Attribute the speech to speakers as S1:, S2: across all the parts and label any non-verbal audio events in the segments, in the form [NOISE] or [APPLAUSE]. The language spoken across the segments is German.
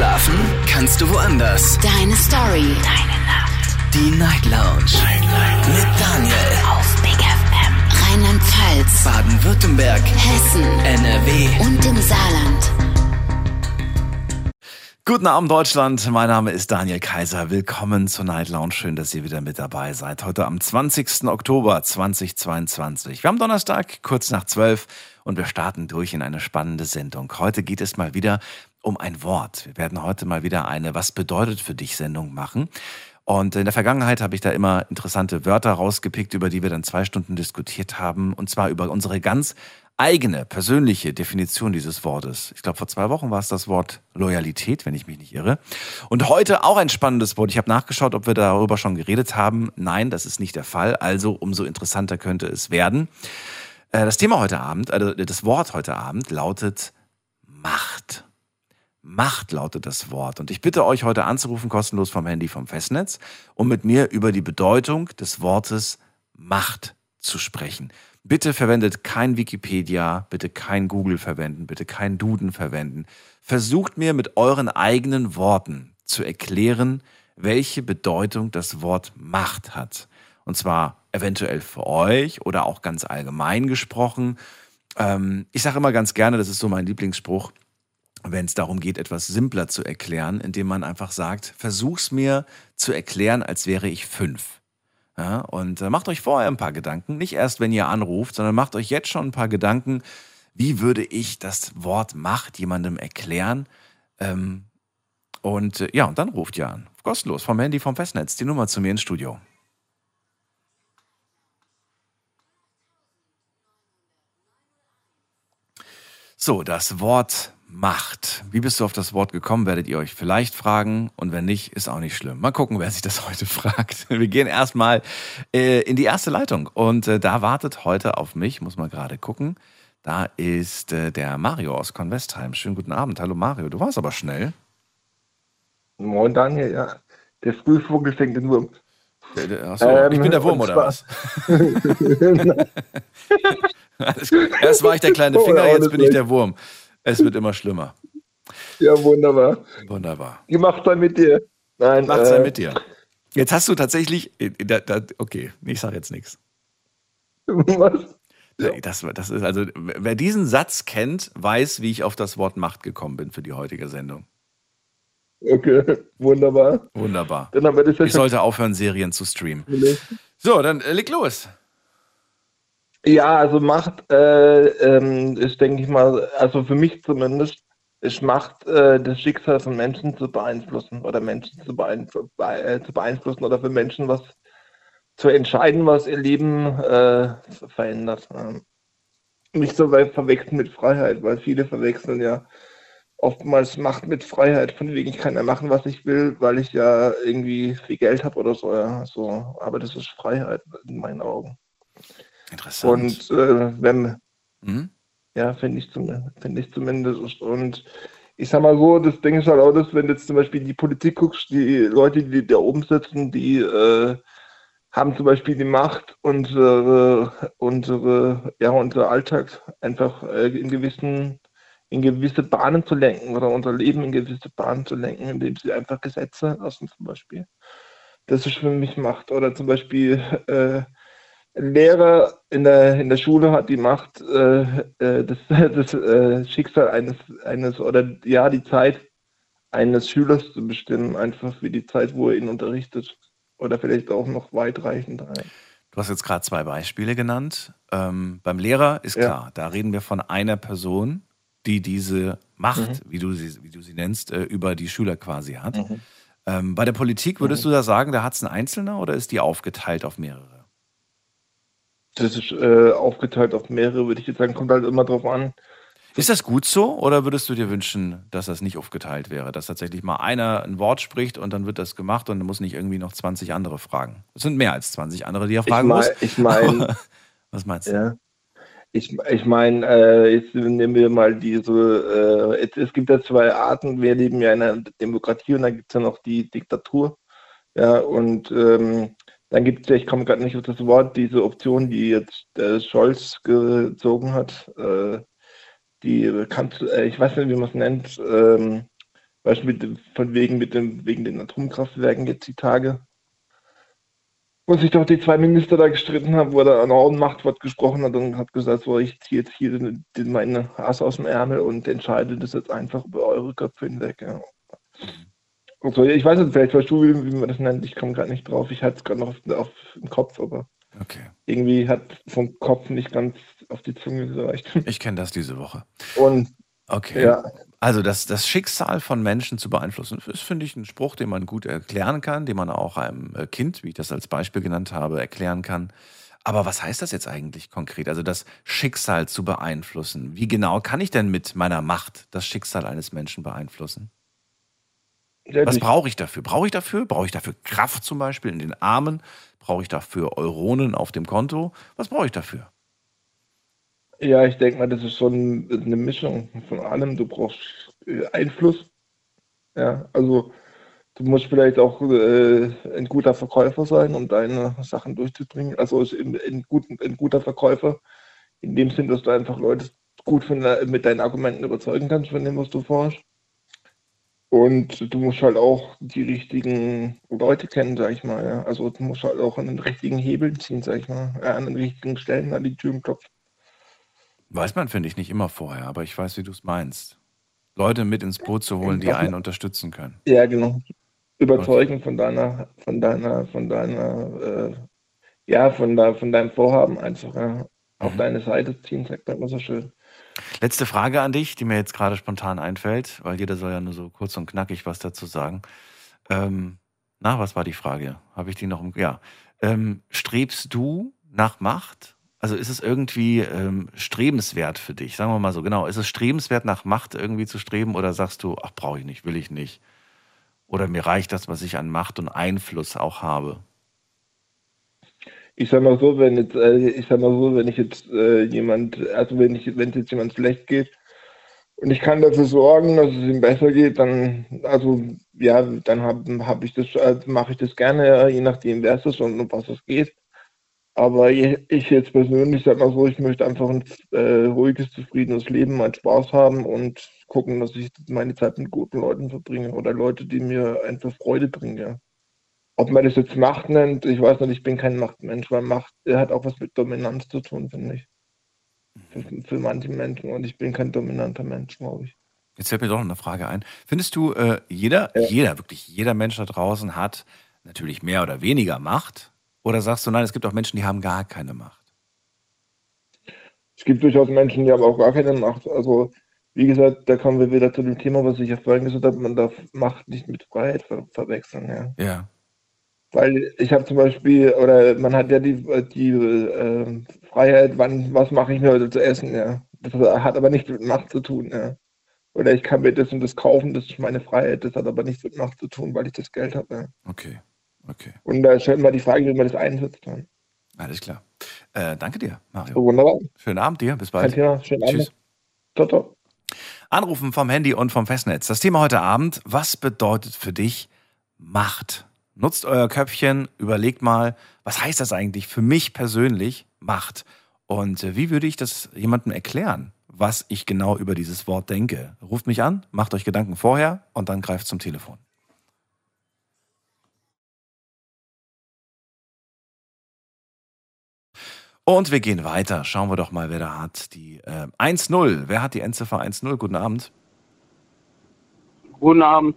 S1: Schlafen kannst du woanders.
S2: Deine Story. Deine Nacht.
S1: Die Night Lounge. Night, Night. Mit Daniel.
S2: Auf Big FM. Rheinland-Pfalz.
S1: Baden-Württemberg.
S2: Hessen.
S1: NRW.
S2: Und im Saarland.
S3: Guten Abend Deutschland, mein Name ist Daniel Kaiser. Willkommen zur Night Lounge. Schön, dass ihr wieder mit dabei seid. Heute am 20. Oktober 2022. Wir haben Donnerstag, kurz nach 12 und wir starten durch in eine spannende Sendung. Heute geht es mal wieder um ein Wort. Wir werden heute mal wieder eine Was bedeutet für dich Sendung machen. Und in der Vergangenheit habe ich da immer interessante Wörter rausgepickt, über die wir dann zwei Stunden diskutiert haben. Und zwar über unsere ganz eigene, persönliche Definition dieses Wortes. Ich glaube, vor zwei Wochen war es das Wort Loyalität, wenn ich mich nicht irre. Und heute auch ein spannendes Wort. Ich habe nachgeschaut, ob wir darüber schon geredet haben. Nein, das ist nicht der Fall. Also umso interessanter könnte es werden. Äh, das Thema heute Abend, also das Wort heute Abend lautet Macht. Macht lautet das Wort. Und ich bitte euch heute anzurufen, kostenlos vom Handy vom Festnetz, um mit mir über die Bedeutung des Wortes Macht zu sprechen. Bitte verwendet kein Wikipedia, bitte kein Google verwenden, bitte kein Duden verwenden. Versucht mir mit euren eigenen Worten zu erklären, welche Bedeutung das Wort Macht hat. Und zwar eventuell für euch oder auch ganz allgemein gesprochen. Ähm, ich sage immer ganz gerne, das ist so mein Lieblingsspruch, wenn es darum geht, etwas simpler zu erklären, indem man einfach sagt, versuch's mir zu erklären, als wäre ich fünf. Ja, und äh, macht euch vorher ein paar Gedanken, nicht erst, wenn ihr anruft, sondern macht euch jetzt schon ein paar Gedanken, wie würde ich das Wort Macht jemandem erklären? Ähm, und äh, ja, und dann ruft ihr an. Kostenlos, vom Handy, vom Festnetz, die Nummer zu mir ins Studio. So, das Wort Macht. Wie bist du auf das Wort gekommen, werdet ihr euch vielleicht fragen. Und wenn nicht, ist auch nicht schlimm. Mal gucken, wer sich das [LAUGHS] heute fragt. Wir gehen erstmal äh, in die erste Leitung. Und äh, da wartet heute auf mich, muss man gerade gucken. Da ist äh, der Mario aus Convestheim. Schönen guten Abend. Hallo Mario, du warst aber schnell.
S4: Moin Daniel, ja. Der Frühvogel fängt den Wurm.
S3: Achso, ähm, ich bin der Wurm oder was? [LAUGHS] [LAUGHS] Erst war ich der kleine Finger, jetzt bin ich der Wurm. Es wird immer schlimmer.
S4: Ja, wunderbar.
S3: Wunderbar.
S4: Gemacht sein mit dir.
S3: Nein. Macht sein äh, mit dir. Jetzt hast du tatsächlich. Äh, da, da, okay, ich sage jetzt nichts. Was? Das, das ist also, wer diesen Satz kennt, weiß, wie ich auf das Wort Macht gekommen bin für die heutige Sendung.
S4: Okay, [LAUGHS] wunderbar.
S3: Wunderbar. Dann ich sollte aufhören, Serien zu streamen. So, dann äh, leg los.
S4: Ja, also Macht äh, ähm, ist, denke ich mal, also für mich zumindest, ist Macht, äh, das Schicksal von Menschen zu beeinflussen oder Menschen zu, beeinflu äh, zu beeinflussen oder für Menschen was zu entscheiden, was ihr Leben äh, verändert. Ähm, nicht so weit verwechseln mit Freiheit, weil viele verwechseln ja oftmals Macht mit Freiheit, von wegen ich kann ja machen, was ich will, weil ich ja irgendwie viel Geld habe oder so, ja. So, aber das ist Freiheit in meinen Augen.
S3: Interessant.
S4: Und äh, wenn, mhm. ja, finde ich, zum, find ich zumindest. Und ich sag mal so, das Ding ist halt auch, dass wenn du jetzt zum Beispiel die Politik guckst, die Leute, die da oben sitzen, die äh, haben zum Beispiel die Macht, unsere, unsere, ja, unser Alltag einfach äh, in gewissen in gewisse Bahnen zu lenken oder unser Leben in gewisse Bahnen zu lenken, indem sie einfach Gesetze lassen zum Beispiel. Das ist für mich Macht. Oder zum Beispiel äh, Lehrer in der, in der Schule hat die Macht, äh, äh das, [LAUGHS] das äh, Schicksal eines, eines oder ja, die Zeit eines Schülers zu bestimmen, einfach wie die Zeit, wo er ihn unterrichtet. Oder vielleicht auch noch weitreichend ein.
S3: Du hast jetzt gerade zwei Beispiele genannt. Ähm, beim Lehrer ist klar, ja. da reden wir von einer Person, die diese Macht, mhm. wie, du sie, wie du sie nennst, äh, über die Schüler quasi hat. Mhm. Ähm, bei der Politik würdest mhm. du da sagen, da hat es ein Einzelner oder ist die aufgeteilt auf mehrere?
S4: Das ist äh, aufgeteilt auf mehrere, würde ich jetzt sagen, kommt halt immer drauf an.
S3: Ist das gut so oder würdest du dir wünschen, dass das nicht aufgeteilt wäre? Dass tatsächlich mal einer ein Wort spricht und dann wird das gemacht und dann muss nicht irgendwie noch 20 andere fragen. Es sind mehr als 20 andere, die er fragen
S4: ich
S3: mein, muss.
S4: Ich meine.
S3: Was meinst du?
S4: Ja. Ich, ich meine, äh, jetzt nehmen wir mal diese, äh, es, es, gibt ja zwei Arten, wir leben ja in einer Demokratie und dann gibt es ja noch die Diktatur. Ja, und ähm, dann gibt es ja, ich komme gerade nicht auf das Wort, diese Option, die jetzt äh, Scholz gezogen hat, äh, die Kanzler, äh, ich weiß nicht, wie man es nennt, ähm, dem, von wegen, mit dem, wegen den Atomkraftwerken jetzt die Tage. Wo sich doch die zwei Minister da gestritten haben, wo er an ein Machtwort gesprochen hat und hat gesagt, so, ich ziehe jetzt hier den, den, meine Ass aus dem Ärmel und entscheide das jetzt einfach über eure Köpfe hinweg. Ja. Also, ich weiß nicht, vielleicht weißt du, wie, man das nennt. Ich komme gerade nicht drauf. Ich hatte es gerade noch auf, auf den Kopf, aber
S3: Okay.
S4: irgendwie hat vom Kopf nicht ganz auf die Zunge gereicht. [LAUGHS]
S3: Ich kenne das diese Woche.
S4: Und
S3: Okay.
S4: ja,
S3: Also das, das Schicksal von Menschen zu beeinflussen, ist, finde ich, ein Spruch, den man gut erklären kann, den man auch einem äh, Kind, wie ich das als Beispiel genannt habe, erklären kann. Aber was heißt das jetzt eigentlich konkret? Also das Schicksal zu beeinflussen. Wie genau kann ich denn mit meiner Macht das Schicksal eines Menschen beeinflussen? Was brauche ich dafür? Brauche ich dafür? Brauche ich dafür Kraft zum Beispiel in den Armen? Brauche ich dafür Euronen auf dem Konto? Was brauche ich dafür?
S4: Ja, ich denke mal, das ist schon eine Mischung von allem. Du brauchst äh, Einfluss. Ja, also du musst vielleicht auch äh, ein guter Verkäufer sein, um deine Sachen durchzubringen. Also ist ein, ein, gut, ein guter Verkäufer in dem Sinn, dass du einfach Leute gut von, mit deinen Argumenten überzeugen kannst von dem, was du vorhast. Und du musst halt auch die richtigen Leute kennen, sag ich mal. Ja. Also du musst halt auch an den richtigen Hebeln ziehen, sag ich mal. Ja, an den richtigen Stellen an die Türen klopfen.
S3: Weiß man, finde ich, nicht immer vorher, aber ich weiß, wie du es meinst. Leute mit ins Boot zu holen, die einen unterstützen können.
S4: Ja, genau. Überzeugen von deiner, von deiner, von deiner, äh, ja, von, da, von deinem Vorhaben einfach ja, auf
S3: Mhm.
S4: deine Seite ziehen, sagt man immer so schön.
S3: Letzte Frage an dich, die mir jetzt gerade spontan einfällt, weil jeder soll ja nur so kurz und knackig was dazu sagen. Ähm, na, was war die Frage? Habe ich die noch im. Ja. Ähm, strebst du nach Macht? Also ist es irgendwie ähm, strebenswert für dich? Sagen wir mal so, genau. Ist es strebenswert, nach Macht irgendwie zu streben oder sagst du, ach, brauche ich nicht, will ich nicht? Oder mir reicht das, was ich an Macht und Einfluss auch habe?
S4: Ich sag mal so, wenn jetzt, äh, ich sag mal so, wenn ich jetzt äh, jemand, also wenn ich, wenn es jetzt jemand schlecht geht und ich kann dafür sorgen, dass es ihm besser geht, dann, also ja, dann habe hab ich das, äh, mache ich das gerne, je nachdem, wer es ist und um was es geht. Aber ich jetzt persönlich sag mal so, ich möchte einfach ein äh, ruhiges, zufriedenes Leben, meinen Spaß haben und gucken, dass ich meine Zeit mit guten Leuten verbringe oder Leute, die mir einfach Freude bringen, ja. Ob man das jetzt Macht nennt, ich weiß nicht, ich bin kein Machtmensch, weil Macht äh, hat auch was mit Dominanz zu tun, finde ich. Für, für manche Menschen und ich bin kein dominanter Mensch, glaube ich.
S3: Jetzt fällt mir doch noch eine Frage ein. Findest du, äh, jeder,
S4: Ja.
S3: jeder, wirklich jeder Mensch da draußen hat natürlich mehr oder weniger Macht? Oder sagst du, nein, es gibt auch Menschen, die haben gar keine Macht?
S4: Es gibt durchaus Menschen, die haben auch gar keine Macht. Also, wie gesagt, da kommen wir wieder zu dem Thema, was ich ja vorhin gesagt habe, man darf Macht nicht mit Freiheit ver verwechseln, ja.
S3: Ja.
S4: Weil ich habe zum Beispiel, oder man hat ja die, die äh, Freiheit, wann, was mache ich mir heute zu essen, ja. Das hat aber nichts mit Macht zu tun, ja. Oder ich kann mir das und das kaufen, das ist meine Freiheit, das hat aber nichts mit Macht zu tun, weil ich das Geld habe. Ja.
S3: Okay. Okay.
S4: Und da stellt man die Frage, wie man das einsetzt. Ja.
S3: Alles klar. Äh, danke dir, Mario.
S4: So, wunderbar.
S3: Schönen Abend dir. Bis bald.
S4: Thema. Schönen
S3: Tschüss.
S4: Abend. Ciao, ciao.
S3: Anrufen vom Handy und vom Festnetz. Das Thema heute Abend, was bedeutet für dich Macht? Nutzt euer Köpfchen, überlegt mal, was heißt das eigentlich für mich persönlich Macht? Und äh, wie würde ich das jemandem erklären, was ich genau über dieses Wort denke? Ruft mich an, macht euch Gedanken vorher und dann greift zum Telefon. Und wir gehen weiter. Schauen wir doch mal, wer da hat die äh, 1-0. Wer hat die Endziffer 1-0? Guten Abend.
S5: Guten Abend.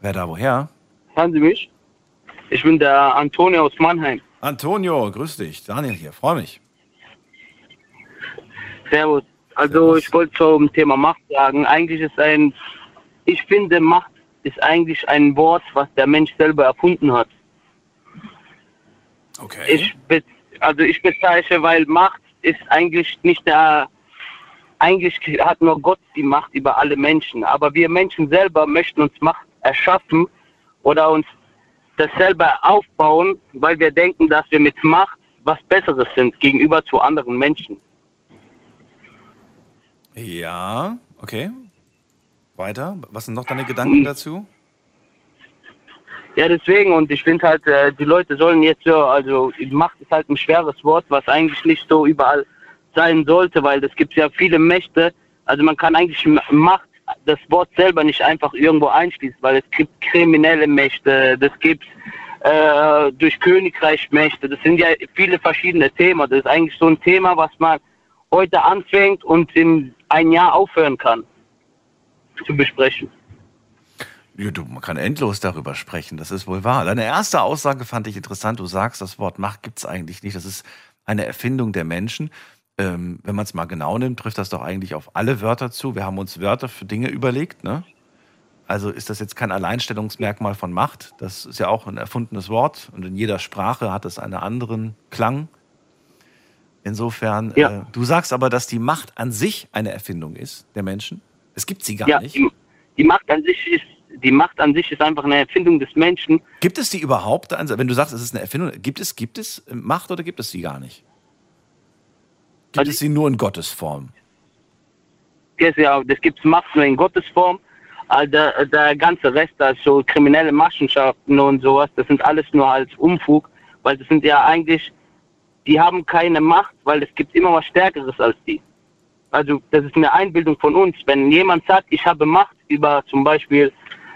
S3: Wer da woher?
S5: Hören Sie mich? Ich bin der Antonio aus Mannheim.
S3: Antonio, grüß dich. Daniel hier, freue mich.
S5: Servus. Also ich wollte zum Thema Macht sagen. Eigentlich ist ein, ich finde Macht ist eigentlich ein Wort, was der Mensch selber erfunden hat.
S3: Okay.
S5: Ich be also ich bezeichne, weil Macht ist eigentlich nicht der, eigentlich hat nur Gott die Macht über alle Menschen. Aber wir Menschen selber möchten uns Macht erschaffen oder uns das selber aufbauen, weil wir denken, dass wir mit Macht was Besseres sind gegenüber zu anderen Menschen.
S3: Ja, okay. Weiter. Was sind noch deine Gedanken dazu?
S5: Ja, deswegen und ich finde halt, äh, die Leute sollen jetzt so, also Macht ist halt ein schweres Wort, was eigentlich nicht so überall sein sollte, weil es gibt ja viele Mächte. Also man kann eigentlich Macht das Wort selber nicht einfach irgendwo einschließt, weil es gibt kriminelle Mächte, das gibt äh, durch Königreichmächte, das sind ja viele verschiedene Themen. Das ist eigentlich so ein Thema, was man heute anfängt und in ein Jahr aufhören kann zu besprechen.
S3: Man kann endlos darüber sprechen, das ist wohl wahr. Deine erste Aussage fand ich interessant. Du sagst, das Wort Macht gibt es eigentlich nicht. Das ist eine Erfindung der Menschen. Ähm, wenn man es mal genau nimmt, trifft das doch eigentlich auf alle Wörter zu. Wir haben uns Wörter für Dinge überlegt. Ne? Also ist das jetzt kein Alleinstellungsmerkmal von Macht. Das ist ja auch ein erfundenes Wort und in jeder Sprache hat es einen anderen Klang. Insofern, ja. äh, du sagst aber, dass die Macht an sich eine Erfindung ist der Menschen. Es gibt sie gar ja, nicht.
S5: Die, die Macht an sich ist die Macht an sich ist einfach eine Erfindung des Menschen.
S3: Gibt es die überhaupt? Also, wenn du sagst, es ist eine Erfindung, gibt es, gibt es Macht oder gibt es sie gar nicht? Gibt es sie nur in Gottesform?
S5: Ja, das gibt es Macht nur in Gottesform. Der, der ganze Rest, also kriminelle Machenschaften und sowas, das sind alles nur als Umfug, weil das sind ja eigentlich, die haben keine Macht, weil es gibt immer was Stärkeres als die. Also das ist eine Einbildung von uns. Wenn jemand sagt, ich habe Macht über zum Beispiel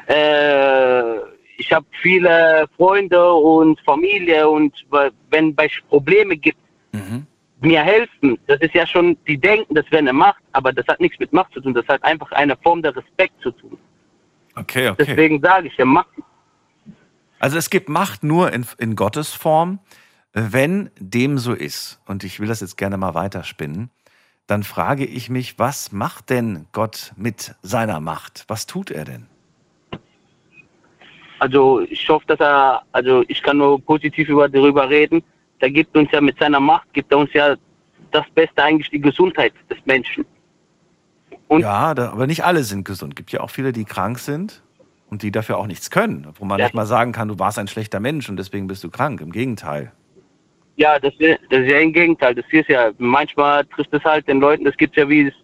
S5: äh, ich habe viele Freunde und Familie und wenn es Probleme gibt, mhm. Mir helfen. Das ist ja schon, die denken, das wäre eine Macht, aber das hat nichts mit Macht zu tun. Das hat einfach eine Form der Respekt zu tun.
S3: Okay, okay.
S5: Deswegen sage ich ja Macht.
S3: Also es gibt Macht nur in, in Gottes Form. Wenn dem so ist, und ich will das jetzt gerne mal weiterspinnen, dann frage ich mich, was macht denn Gott mit seiner Macht? Was tut er denn?
S5: Also ich hoffe, dass er, also ich kann nur positiv über, darüber reden. Der gibt uns ja mit seiner Macht, gibt er uns ja das Beste eigentlich die Gesundheit des Menschen.
S3: Und ja, da, aber nicht alle sind gesund. Es gibt ja auch viele, die krank sind und die dafür auch nichts können. Wo man ja. nicht mal sagen kann, du warst ein schlechter Mensch und deswegen bist du krank. Im Gegenteil.
S5: Ja, das, das ist ja im Gegenteil. Das ist ja, manchmal trifft es halt den Leuten, das gibt es ja wie es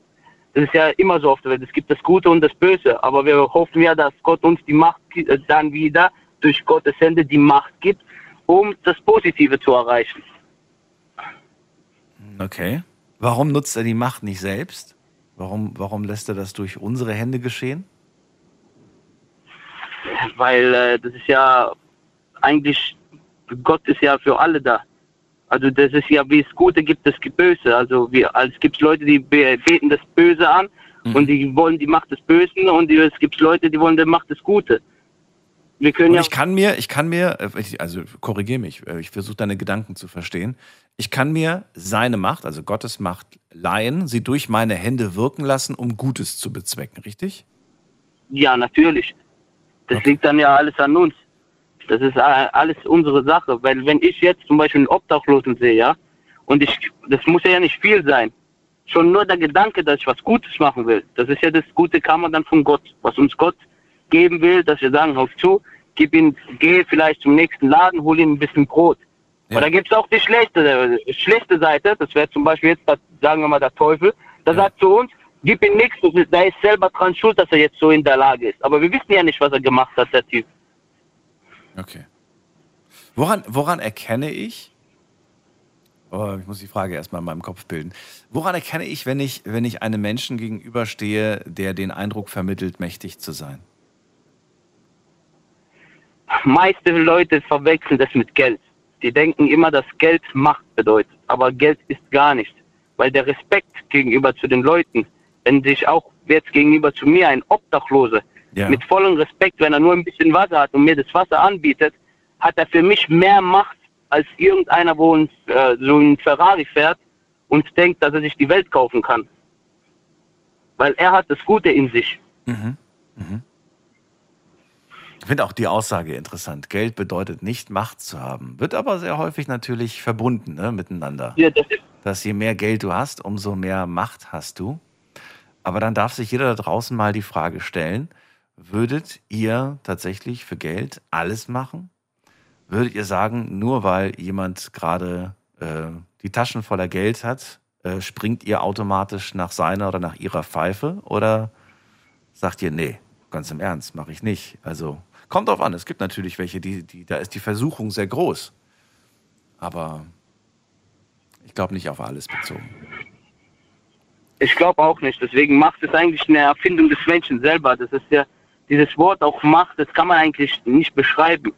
S5: das ist ja immer so auf der Welt. Es gibt das Gute und das Böse. Aber wir hoffen ja, dass Gott uns die Macht äh, dann wieder durch Gottes Hände die Macht gibt, um das Positive zu erreichen.
S3: Okay. Warum nutzt er die Macht nicht selbst? Warum, warum lässt er das durch unsere Hände geschehen?
S5: Weil äh, das ist ja eigentlich, Gott ist ja für alle da. Also das ist ja, wie es Gute gibt, es gibt Böse. Also wir, also es gibt Leute, die beten das Böse an mhm. und die wollen die Macht des Bösen und es gibt Leute, die wollen die Macht des Gute.
S3: Wir können und ja ich kann mir, ich kann mir, also korrigiere mich, ich versuche deine Gedanken zu verstehen. Ich kann mir seine Macht, also Gottes Macht, leihen, sie durch meine Hände wirken lassen, um Gutes zu bezwecken, richtig?
S5: Ja, natürlich. Das okay. liegt dann ja alles an uns. Das ist alles unsere Sache. Weil wenn ich jetzt zum Beispiel einen Obdachlosen sehe, ja, und ich, das muss ja nicht viel sein. Schon nur der Gedanke, dass ich was Gutes machen will, das ist ja das gute Kammer dann von Gott, was uns Gott geben will, dass wir sagen, hör zu, gib ihn, geh vielleicht zum nächsten Laden, hol ihm ein bisschen Brot. Ja. Aber da gibt es auch die schlechte, schlechte Seite, das wäre zum Beispiel jetzt, sagen wir mal, der Teufel, der ja. sagt zu uns, gib ihm nichts, der ist selber dran schuld, dass er jetzt so in der Lage ist. Aber wir wissen ja nicht, was er gemacht hat, der Typ.
S3: Okay. Woran, woran erkenne ich, oh, ich muss die Frage erstmal in meinem Kopf bilden, woran erkenne ich, wenn ich, wenn ich einem Menschen gegenüberstehe, der den Eindruck vermittelt, mächtig zu sein?
S5: Meiste Leute verwechseln das mit Geld. Die denken immer, dass Geld Macht bedeutet. Aber Geld ist gar nicht. Weil der Respekt gegenüber zu den Leuten, wenn sich auch jetzt gegenüber zu mir ein Obdachlose ja. mit vollem Respekt, wenn er nur ein bisschen Wasser hat und mir das Wasser anbietet, hat er für mich mehr Macht als irgendeiner, wo uns äh, so ein Ferrari fährt und denkt, dass er sich die Welt kaufen kann. Weil er hat das Gute in sich. Mhm. Mhm.
S3: Ich finde auch die Aussage interessant. Geld bedeutet nicht Macht zu haben, wird aber sehr häufig natürlich verbunden ne, miteinander. Ja, das Dass je mehr Geld du hast, umso mehr Macht hast du. Aber dann darf sich jeder da draußen mal die Frage stellen, Würdet ihr tatsächlich für Geld alles machen? Würdet ihr sagen, nur weil jemand gerade äh, die Taschen voller Geld hat, äh, springt ihr automatisch nach seiner oder nach ihrer Pfeife? Oder sagt ihr, nee, ganz im Ernst, mache ich nicht? Also kommt drauf an. Es gibt natürlich welche, die, die, da ist die Versuchung sehr groß. Aber ich glaube nicht auf alles bezogen.
S5: Ich glaube auch nicht. Deswegen Macht ist eigentlich eine Erfindung des Menschen selber. Das ist ja dieses Wort auch Macht, das kann man eigentlich nicht beschreiben,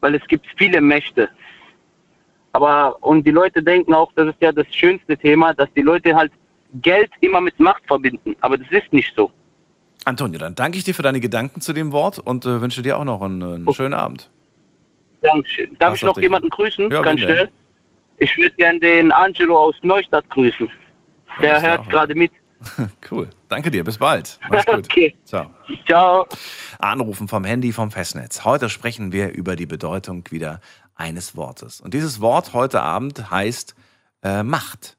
S5: weil es gibt viele Mächte. Aber und die Leute denken auch, das ist ja das schönste Thema, dass die Leute halt Geld immer mit Macht verbinden. Aber das ist nicht so.
S3: Antonio, dann danke ich dir für deine Gedanken zu dem Wort und äh, wünsche dir auch noch einen, einen
S5: Okay.
S3: schönen Abend.
S5: Dankeschön. Darf
S3: Ach,
S5: ich noch
S3: doch,
S5: jemanden grüßen?
S3: Ja,
S5: Ganz schnell. Ich würde gern den Angelo aus Neustadt grüßen. Der hört gerade mit. [LAUGHS]
S3: Cool. Danke dir. Bis bald. Mach's gut. [LAUGHS]
S5: Okay.
S3: Ciao.
S5: Ciao.
S3: Anrufen vom Handy vom Festnetz. Heute sprechen wir über die Bedeutung wieder eines Wortes. Und dieses Wort heute Abend heißt äh, Macht.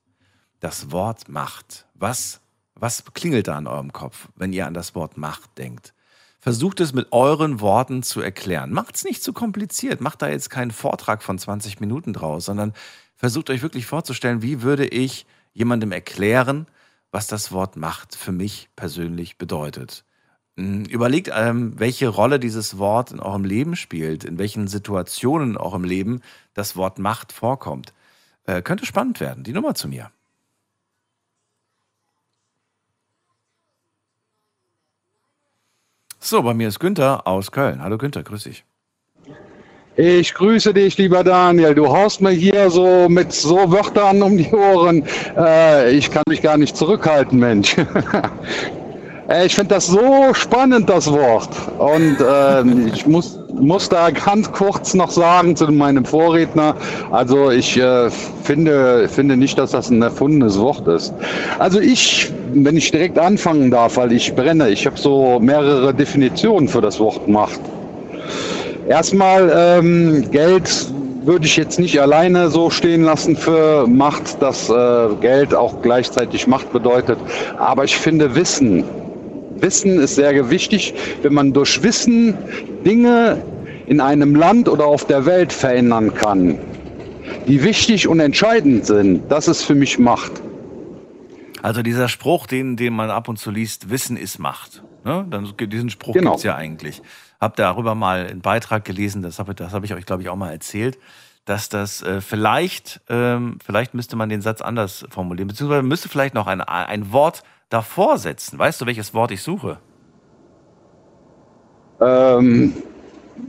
S3: Das Wort Macht. Was, was klingelt da in eurem Kopf, wenn ihr an das Wort Macht denkt? Versucht es mit euren Worten zu erklären. Macht's nicht zu kompliziert. Macht da jetzt keinen Vortrag von 20 Minuten draus, sondern versucht euch wirklich vorzustellen, wie würde ich jemandem erklären, was das Wort Macht für mich persönlich bedeutet. Mm, Überlegt, ähm, welche Rolle dieses Wort in eurem Leben spielt, in welchen Situationen in eurem Leben das Wort Macht vorkommt. Äh, könnte spannend werden. Die Nummer zu mir. So, bei mir ist Günther aus Köln. Hallo Günther, grüß dich.
S6: Ich grüße dich, lieber Daniel. Du haust mir hier so mit so Wörtern um die Ohren. Äh, ich kann mich gar nicht zurückhalten, Mensch. [LAUGHS] Äh, ich finde das so spannend, das Wort. Und ähm, ich muss, muss da ganz kurz noch sagen zu meinem Vorredner. Also ich äh, finde, finde nicht, dass das ein erfundenes Wort ist. Also ich, wenn ich direkt anfangen darf, weil ich brenne, ich habe so mehrere Definitionen für das Wort Macht. Erstmal ähm, Geld würde ich jetzt nicht alleine so stehen lassen für Macht, dass äh, Geld auch gleichzeitig Macht bedeutet. Aber ich finde Wissen. Wissen ist sehr wichtig, wenn man durch Wissen Dinge in einem Land oder auf der Welt verändern kann, die wichtig und entscheidend sind. Das ist für mich Macht.
S3: Also dieser Spruch, den, den man ab und zu liest, Wissen ist Macht. Ne? Dann, diesen Spruch
S6: Genau.
S3: gibt's ja eigentlich. Hab darüber mal einen Beitrag gelesen, das habe das hab ich euch, glaube ich, auch mal erzählt, dass das äh, vielleicht, ähm, vielleicht müsste man den Satz anders formulieren, beziehungsweise müsste vielleicht noch ein, ein Wort davor setzen. Weißt du, welches Wort ich suche?
S6: Ähm,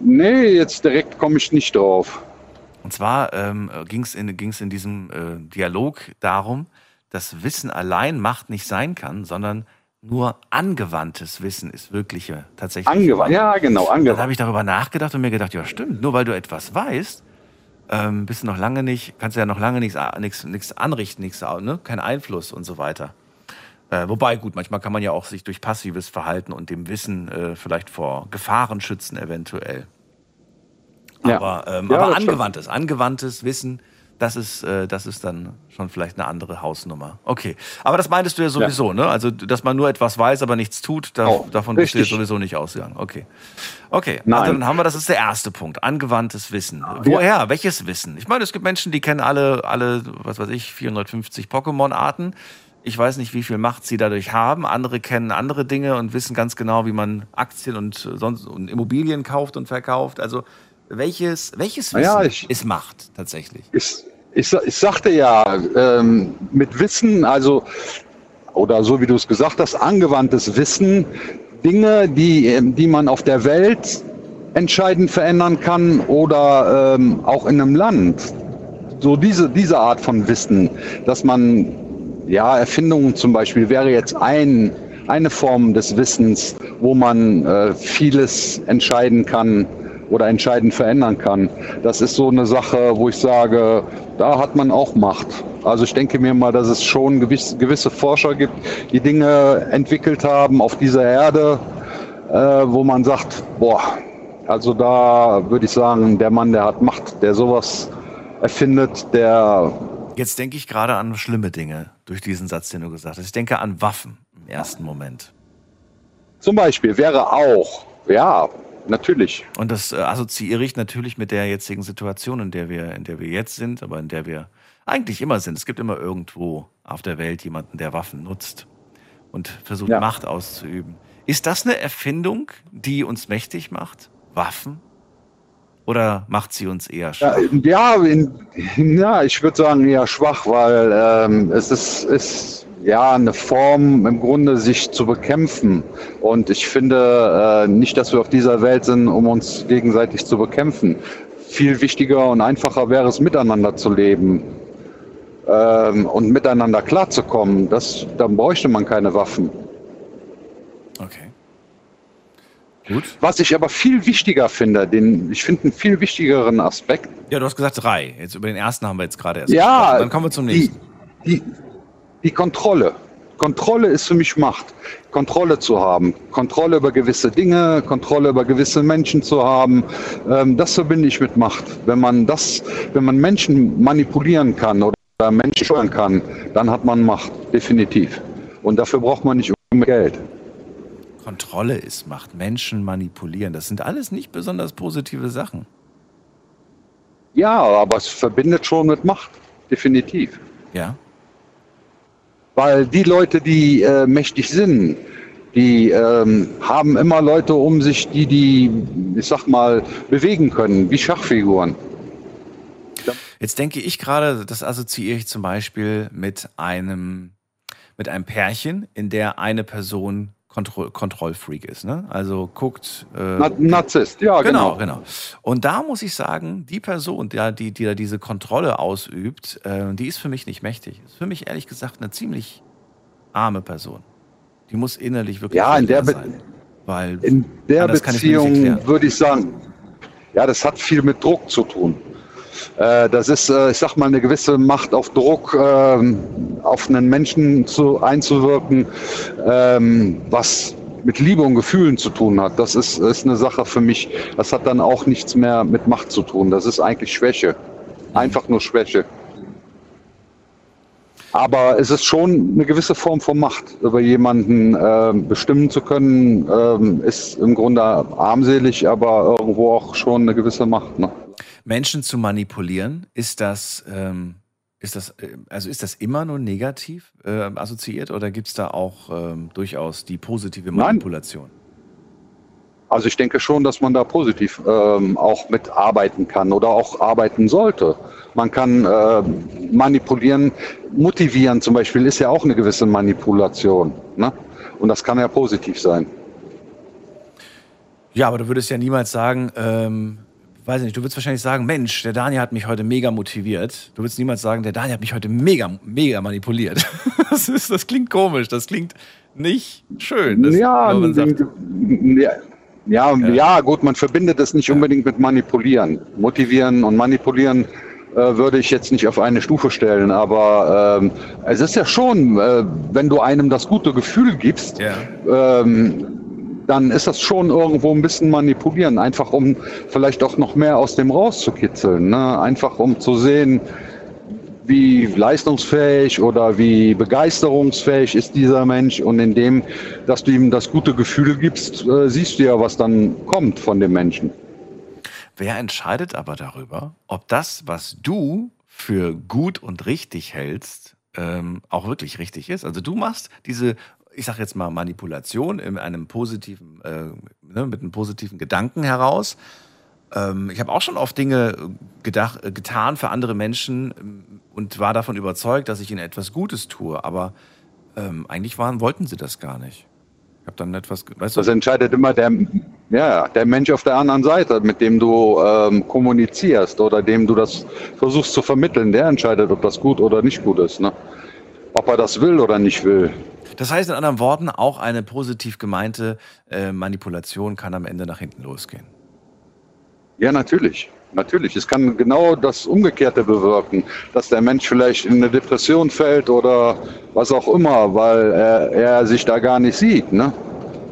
S6: nee, jetzt direkt komme ich nicht drauf.
S3: Und zwar ähm, ging es in, ging's in diesem äh, Dialog darum, dass Wissen allein Macht nicht sein kann, sondern nur angewandtes Wissen ist wirkliche, tatsächlich.
S6: Angewandt. Ja, genau,
S3: Dann
S6: angewandt.
S3: habe ich darüber nachgedacht und mir gedacht, ja stimmt, nur weil du etwas weißt, ähm, bist du noch lange nicht, kannst du ja noch lange nichts nichts nichts anrichten, nichts, ne? kein Einfluss und so weiter. Äh, wobei, gut, manchmal kann man ja auch sich durch passives Verhalten und dem Wissen äh, vielleicht vor Gefahren schützen, eventuell.
S6: Ja.
S3: Aber, ähm,
S6: Ja,
S3: aber
S6: stimmt.
S3: angewandtes, angewandtes Wissen, das ist, äh, das ist dann schon vielleicht eine andere Hausnummer. Okay. Aber das meintest du ja sowieso, ne? Also, dass man nur etwas weiß, aber nichts tut, da,
S6: Oh,
S3: davon bist du ja sowieso nicht ausgegangen. Okay. Okay.
S6: Nein.
S3: Also dann haben wir, das ist der erste Punkt. Angewandtes Wissen. Woher? Welches Wissen? Ich meine, es gibt Menschen, die kennen alle, alle, was weiß ich, 450 Pokémon-Arten. Ich weiß nicht, wie viel Macht sie dadurch haben. Andere kennen andere Dinge und wissen ganz genau, wie man Aktien und sonst und Immobilien kauft und verkauft. Also welches, welches Wissen
S6: Ja, ich-
S3: ist Macht tatsächlich?
S6: Ich, ich, ich sagte ja, ähm, mit Wissen, also, oder so wie du es gesagt hast, angewandtes Wissen, Dinge, die, ähm, die man auf der Welt entscheidend verändern kann oder ähm, auch in einem Land. So diese, diese Art von Wissen, dass man, ja, Erfindungen zum Beispiel wäre jetzt ein, eine Form des Wissens, wo man äh, vieles entscheiden kann oder entscheidend verändern kann. Das ist so eine Sache, wo ich sage, da hat man auch Macht. Also ich denke mir mal, dass es schon gewiss, gewisse Forscher gibt, die Dinge entwickelt haben auf dieser Erde, äh, wo man sagt, boah, also da würde ich sagen, der Mann, der hat Macht, der sowas erfindet, der
S3: Jetzt denke ich gerade an schlimme Dinge durch diesen Satz, den du gesagt hast. Ich denke an Waffen im ersten Moment.
S6: zum Beispiel wäre auch, ja, natürlich.
S3: Und das äh, assoziiere ich natürlich mit der jetzigen Situation, in der wir, in der wir jetzt sind, aber in der wir eigentlich immer sind. Es gibt immer irgendwo auf der Welt jemanden, der Waffen nutzt und versucht,
S6: Ja.
S3: Macht auszuüben. Ist das eine Erfindung, die uns mächtig macht? Waffen? Oder macht sie uns eher schwach?
S6: Ja, ja, in, ja ich würde sagen eher schwach, weil ähm, es ist, ist ja, eine Form im Grunde sich zu bekämpfen. Und ich finde äh, nicht, dass wir auf dieser Welt sind, um uns gegenseitig zu bekämpfen. Viel wichtiger und einfacher wäre es, miteinander zu leben ähm, und miteinander klarzukommen. Das, dann bräuchte man keine Waffen.
S3: Okay. Gut.
S6: Was ich aber viel wichtiger finde, den, ich finde einen viel wichtigeren Aspekt.
S3: Ja, du hast gesagt drei. Jetzt über den ersten haben wir jetzt gerade erst
S6: Ja,
S3: gesprochen. Dann kommen wir zum nächsten.
S6: Die, die, die Kontrolle. Kontrolle ist für mich Macht. Kontrolle zu haben. Kontrolle über gewisse Dinge, Kontrolle über gewisse Menschen zu haben. Ähm, das verbinde ich mit Macht. Wenn man das, wenn man Menschen manipulieren kann oder Menschen steuern kann, dann hat man Macht. Definitiv. Und dafür braucht man nicht unbedingt Geld.
S3: Kontrolle ist Macht. Menschen manipulieren. Das sind alles nicht besonders positive Sachen.
S6: Ja, aber es verbindet schon mit Macht. Definitiv.
S3: Ja.
S6: Weil die Leute, die äh, mächtig sind, die ähm, haben immer Leute um sich, die die, ich sag mal, bewegen können, wie Schachfiguren.
S3: Jetzt denke ich gerade, das assoziiere ich zum Beispiel mit einem, mit einem Pärchen, in der eine Person Kontroll Kontrollfreak ist. Ne? Also guckt. Äh,
S6: Na, Narzisst, ja,
S3: genau,
S6: genau.
S3: genau. Und da muss ich sagen, die Person, der, die, die da diese Kontrolle ausübt, äh, die ist für mich nicht mächtig. Ist für mich ehrlich gesagt eine ziemlich arme Person. Die muss innerlich wirklich
S6: Ja, in der,
S3: sein. Weil
S6: in der
S3: ich
S6: Beziehung würde ich sagen, ja, das hat viel mit Druck zu tun. Äh, das ist, äh, ich sag mal, eine gewisse Macht auf Druck, ähm, auf einen Menschen zu, einzuwirken, ähm, was mit Liebe und Gefühlen zu tun hat. Das ist, ist eine Sache für mich, das hat dann auch nichts mehr mit Macht zu tun. Das ist eigentlich Schwäche. Einfach nur Schwäche. Aber es ist schon eine gewisse Form von Macht. Über jemanden äh, bestimmen zu können, ähm, ist im Grunde armselig, aber irgendwo auch schon eine gewisse Macht. Ne?
S3: Menschen zu manipulieren, ist das, ähm, ist das, äh, also ist das immer nur negativ äh, assoziiert oder gibt es da auch ähm, durchaus die positive
S6: Nein.
S3: Manipulation?
S6: Also ich denke schon, dass man da positiv ähm, auch mitarbeiten kann oder auch arbeiten sollte. Man kann äh, manipulieren, motivieren zum Beispiel ist ja auch eine gewisse Manipulation. Ne? Und das kann ja positiv sein.
S3: Ja, aber du würdest ja niemals sagen, ähm, weiß nicht, du würdest wahrscheinlich sagen, Mensch, der Daniel hat mich heute mega motiviert. Du würdest niemals sagen, der Daniel hat mich heute mega, mega manipuliert. [LAUGHS] Das, ist, das klingt komisch, das klingt nicht schön. Das,
S6: ja,
S3: sagt,
S6: ja, ja, ja, gut, man verbindet es nicht unbedingt mit manipulieren. Motivieren und manipulieren äh, würde ich jetzt nicht auf eine Stufe stellen, aber ähm, es ist ja schon, äh, wenn du einem das gute Gefühl gibst,
S3: ja.
S6: ähm, dann ist das schon irgendwo ein bisschen manipulieren, einfach um vielleicht auch noch mehr aus dem rauszukitzeln, ne? einfach um zu sehen, wie leistungsfähig oder wie begeisterungsfähig ist dieser Mensch und indem, dass du ihm das gute Gefühl gibst, äh, siehst du ja, was dann kommt von dem Menschen.
S3: Wer entscheidet aber darüber, ob das, was du für gut und richtig hältst, ähm, auch wirklich richtig ist? Also du machst diese, ich sage jetzt mal Manipulation in einem positiven, äh, ne, mit einem positiven Gedanken heraus. Ähm, ich habe auch schon oft Dinge gedacht, äh, getan für andere Menschen ähm, und war davon überzeugt, dass ich ihnen etwas Gutes tue. Aber ähm, eigentlich waren, wollten sie das gar nicht. Ich habe dann etwas, weißt du,
S6: Das entscheidet immer der, ja, der Mensch auf der anderen Seite, mit dem du ähm, kommunizierst oder dem du das versuchst zu vermitteln. Der entscheidet, ob das gut oder nicht gut ist. Ne? Ob er das will oder nicht will.
S3: Das heißt in anderen Worten, auch eine positiv gemeinte äh, Manipulation kann am Ende nach hinten losgehen.
S6: Ja, natürlich. Natürlich. Es kann genau das Umgekehrte bewirken, dass der Mensch vielleicht in eine Depression fällt oder was auch immer, weil er, er sich da gar nicht sieht. Ne?